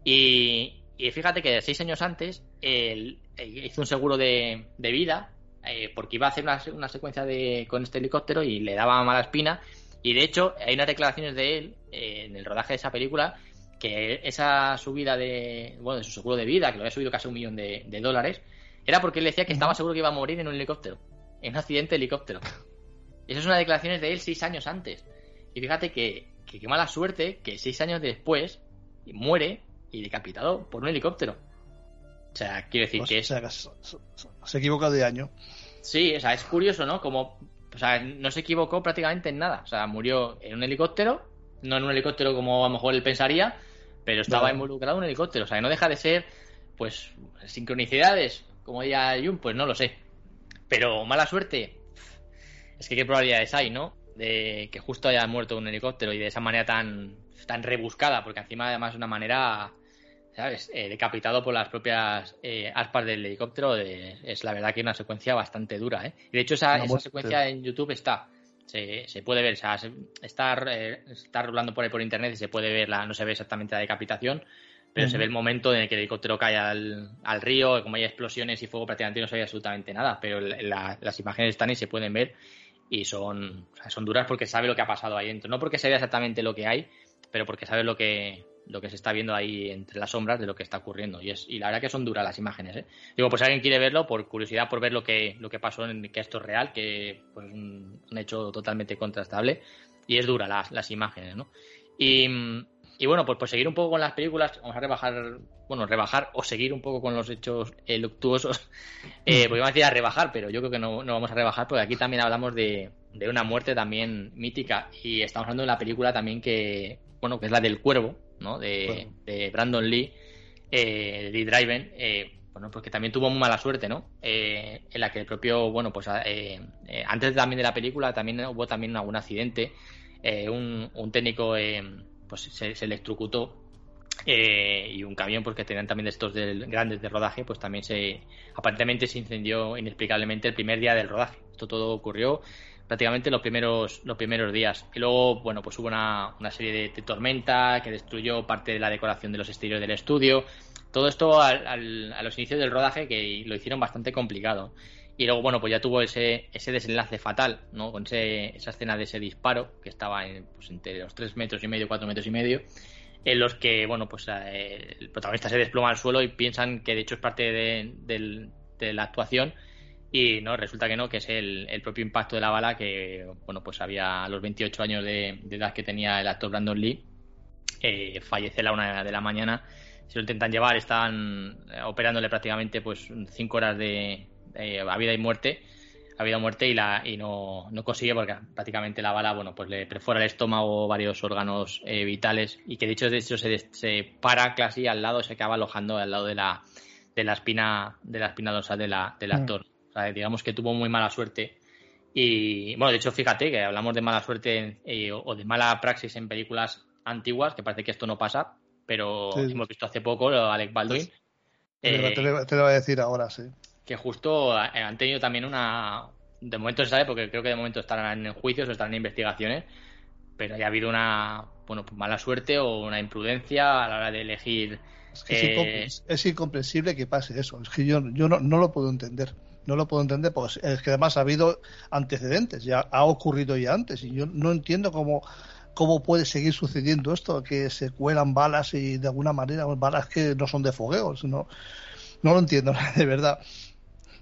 y, y fíjate que seis años antes él, hizo un seguro de, vida eh, porque iba a hacer una, secuencia de, con este helicóptero y le daba mala espina. Y de hecho, hay unas declaraciones de él eh, en el rodaje de esa película que esa subida de, bueno, de su seguro de vida, que lo había subido casi un millón de, dólares, era porque él decía que estaba seguro que iba a morir en un helicóptero, en un accidente de helicóptero. Esas son las declaraciones de él seis años antes. Y fíjate que, que qué mala suerte que seis años después muere y decapitado por un helicóptero. O sea, quiero decir pues, que es... se equivoca de año. Sí, o sea, es curioso, ¿no? Como, o sea, no se equivocó prácticamente en nada. O sea, murió en un helicóptero, no en un helicóptero como a lo mejor él pensaría, pero estaba involucrado en un helicóptero. O sea, no deja de ser, pues, sincronicidades, como diría Jun, pues no lo sé. Pero mala suerte, es que qué probabilidades hay, ¿no? De que justo haya muerto un helicóptero y de esa manera tan, tan rebuscada, porque encima además de una manera, ¿sabes? Eh, decapitado por las propias eh, aspas del helicóptero, es la verdad que una secuencia bastante dura, ¿eh? Y de hecho esa, secuencia en YouTube está, se, se puede ver, o sea, está, eh, está rolando por ahí por internet y se puede ver, la, no se ve exactamente la decapitación, pero se ve el momento en el que el helicóptero cae al, al, río, como hay explosiones y fuego prácticamente no se ve absolutamente nada, pero las imágenes están y se pueden ver y son, son duras porque sabe lo que ha pasado ahí dentro. No porque se vea exactamente lo que hay, pero porque sabe lo que, lo que se está viendo ahí entre las sombras de lo que está ocurriendo. Y, es, y la verdad que son duras las imágenes. ¿eh? Digo, pues alguien quiere verlo, por curiosidad, por ver lo que, lo que pasó, en, que esto es real, que pues un, hecho totalmente contrastable. Y es dura las, las imágenes, ¿no? Y, y bueno, pues, pues seguir un poco con las películas, vamos a rebajar, bueno, rebajar o seguir un poco con los hechos eh, luctuosos. Eh, pues iba a decir a rebajar, pero yo creo que no, no vamos a rebajar, porque aquí también hablamos de, de una muerte también mítica. Y estamos hablando de la película también que, bueno, que es la del cuervo, ¿no? De, Brandon Lee, eh, Lee Driven, eh, bueno, porque también tuvo muy mala suerte, ¿no? Eh, en la que el propio, bueno, pues eh, antes también de la película también hubo también algún accidente, un, un, técnico pues se, electrocutó y un camión pues que tenían también de estos grandes de rodaje pues también se aparentemente se incendió inexplicablemente el primer día del rodaje esto todo ocurrió prácticamente los primeros, los primeros días. Y luego, bueno, pues hubo una, una serie de, tormenta que destruyó parte de la decoración de los exteriores del estudio. Todo esto al, a los inicios del rodaje que lo hicieron bastante complicado. Y luego, bueno, pues ya tuvo ese, ese desenlace fatal, ¿no? Con ese, esa escena de ese disparo que estaba en, pues, entre los 3 metros y medio, 4 metros y medio, en los que, bueno, pues eh, el protagonista se desploma al suelo y piensan que de hecho es parte de, la actuación y no, resulta que no, que es el, propio impacto de la bala que, bueno, pues había a los 28 años de, edad que tenía el actor Brandon Lee, eh, fallece a la una de la mañana, se lo intentan llevar, están eh, operándole prácticamente pues cinco horas de a vida y muerte, a vida y muerte y, la, y no, no consigue porque prácticamente la bala, bueno, pues le perfora el estómago, varios órganos eh, vitales y que de hecho, de hecho se, se para casi al lado, se acaba alojando al lado de la, de la espina, de la espina dorsal de la, del mm. actor digamos que tuvo muy mala suerte. Y bueno, de hecho, fíjate que hablamos de mala suerte eh, o de mala praxis en películas antiguas, que parece que esto no pasa, pero hemos visto hace poco lo de Alec Baldwin. Eh, te, lo, voy a decir ahora, sí. Que justo eh, han tenido también una. De momento se sabe, porque creo que de momento estarán en juicios o estarán en investigaciones, pero haya habido una bueno pues mala suerte o una imprudencia a la hora de elegir. Es, incomprensible que pase eso. Es que yo, yo no, no lo puedo entender no lo puedo entender porque es que además ha habido antecedentes, ya ha ocurrido ya antes y yo no entiendo cómo cómo puede seguir sucediendo esto, que se cuelan balas y de alguna manera balas que no son de fogueos, no, no lo entiendo, de verdad.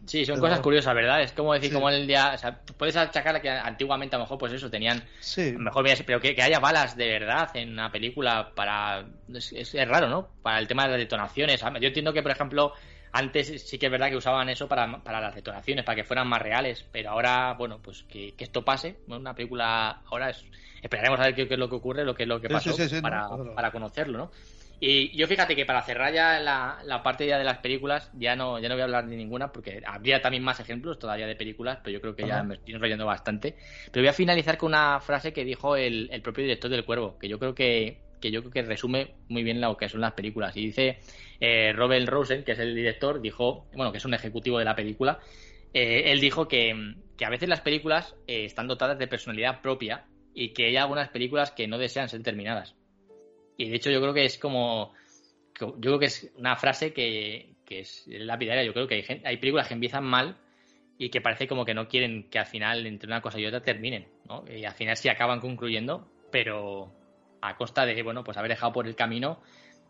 Sí, son cosas curiosas, ¿verdad? Es como decir, como el día. O sea, puedes achacar que antiguamente a lo mejor, pues eso, tenían. Sí. Mejor, pero que, haya balas de verdad en una película para. Es, es, raro, ¿no? Para el tema de las detonaciones. Yo entiendo que, por ejemplo, antes sí que es verdad que usaban eso para, para las detonaciones, para que fueran más reales, pero ahora, bueno, pues que, esto pase, una película, ahora es, esperaremos a ver qué, es lo que ocurre, lo que es lo que pasó, para, para conocerlo, ¿no? Y yo fíjate que para cerrar ya la, la, parte ya de las películas, ya no, ya no voy a hablar de ninguna, porque habría también más ejemplos todavía de películas, pero yo creo que ya me estoy enrollando bastante. Pero voy a finalizar con una frase que dijo el, el propio director del Cuervo, que yo creo que, que yo creo que resume muy bien lo que son las películas. Y dice eh, Robert Rosen, que es el director, dijo, bueno, que es un ejecutivo de la película, eh, él dijo que, a veces las películas eh, están dotadas de personalidad propia y que hay algunas películas que no desean ser terminadas. Y de hecho yo creo que es como, yo creo que es una frase que, que es lapidaria. Yo creo que hay, hay películas que empiezan mal y que parece como que no quieren que al final entre una cosa y otra terminen, ¿no? Y al final sí acaban concluyendo, pero a costa de, bueno, pues haber dejado por el camino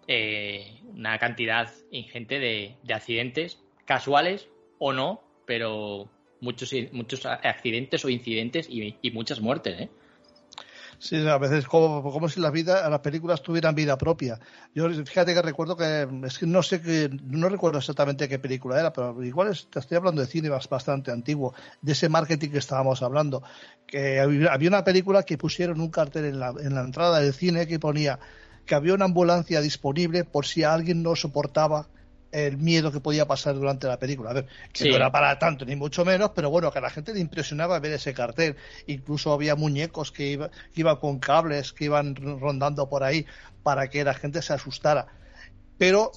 eh, una cantidad ingente de, accidentes, casuales o no, pero muchos, muchos accidentes o incidentes y, muchas muertes, ¿eh? Sí, a veces como, como si la vida, las películas tuvieran vida propia. Yo fíjate que recuerdo que es que no sé que no recuerdo exactamente qué película era, pero igual te estoy hablando de cine bastante antiguo, de ese marketing que estábamos hablando, que había una película que pusieron un cartel en la, en la entrada del cine que ponía que había una ambulancia disponible por si alguien no soportaba el miedo que podía pasar durante la película. A ver, que no era para tanto, ni mucho menos, pero bueno, que a la gente le impresionaba ver ese cartel. Incluso había muñecos que, iba, iban con cables, que iban rondando por ahí para que la gente se asustara. Pero,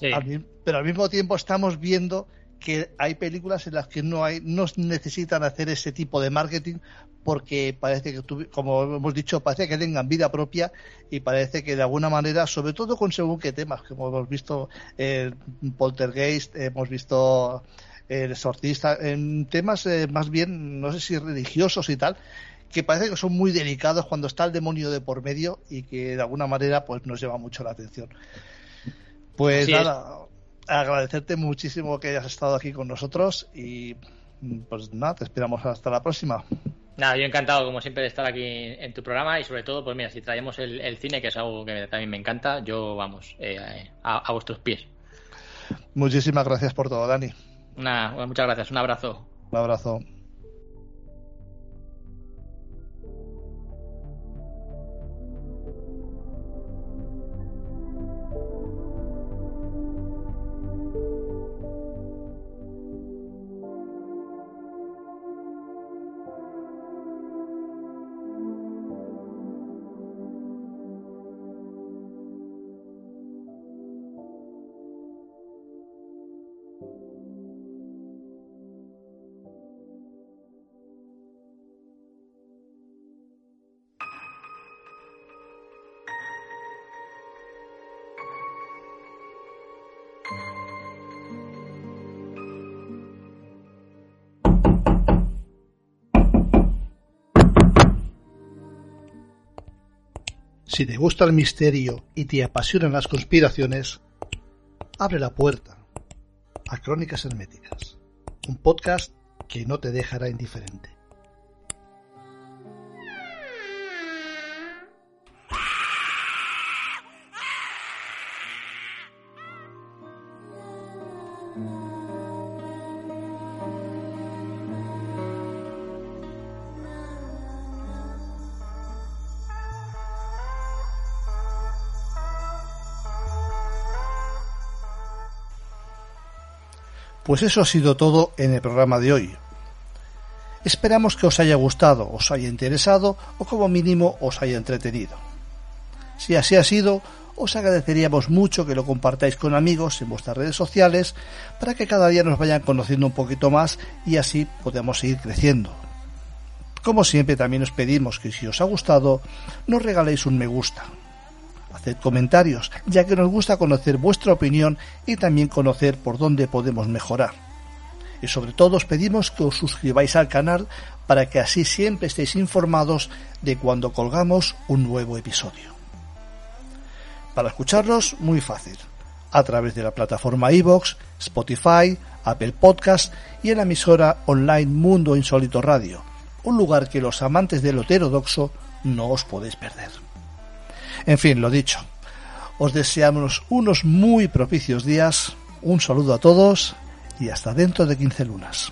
pero al mismo tiempo estamos viendo que hay películas en las que no hay no necesitan hacer ese tipo de marketing porque parece que como hemos dicho parece que tengan vida propia y parece que de alguna manera sobre todo con según qué temas como hemos visto el Poltergeist hemos visto el exorcista, en temas eh, más bien, no sé si religiosos y tal, que parece que son muy delicados cuando está el demonio de por medio y que de alguna manera pues nos lleva mucho la atención. Pues nada, agradecerte muchísimo que hayas estado aquí con nosotros y pues nada, te esperamos hasta la próxima. Nada, yo encantado, como siempre, de estar aquí en tu programa y sobre todo, pues mira, si traemos el, cine, que es algo que también me encanta, yo, vamos, eh, a, vuestros pies. Muchísimas gracias por todo, Dani. Nada, muchas gracias, un abrazo. Un abrazo. Si te gusta el misterio y te apasionan las conspiraciones, abre la puerta a Crónicas Herméticas, un podcast que no te dejará indiferente. Pues eso ha sido todo en el programa de hoy. Esperamos que os haya gustado, os haya interesado o como mínimo os haya entretenido. Si así ha sido, os agradeceríamos mucho que lo compartáis con amigos en vuestras redes sociales para que cada día nos vayan conociendo un poquito más y así podamos seguir creciendo. Como siempre también os pedimos que si os ha gustado nos regaléis un me gusta, haced comentarios, ya que nos gusta conocer vuestra opinión y también conocer por dónde podemos mejorar. Y sobre todo os pedimos que os suscribáis al canal para que así siempre estéis informados de cuando colgamos un nuevo episodio. Para escucharlos, muy fácil, a través de la plataforma iVoox, Spotify, Apple Podcast y en la emisora online Mundo Insólito Radio, un lugar que los amantes del heterodoxo no os podéis perder. En fin, lo dicho. Os deseamos unos muy propicios días. Un saludo a todos y hasta dentro de 15 lunas.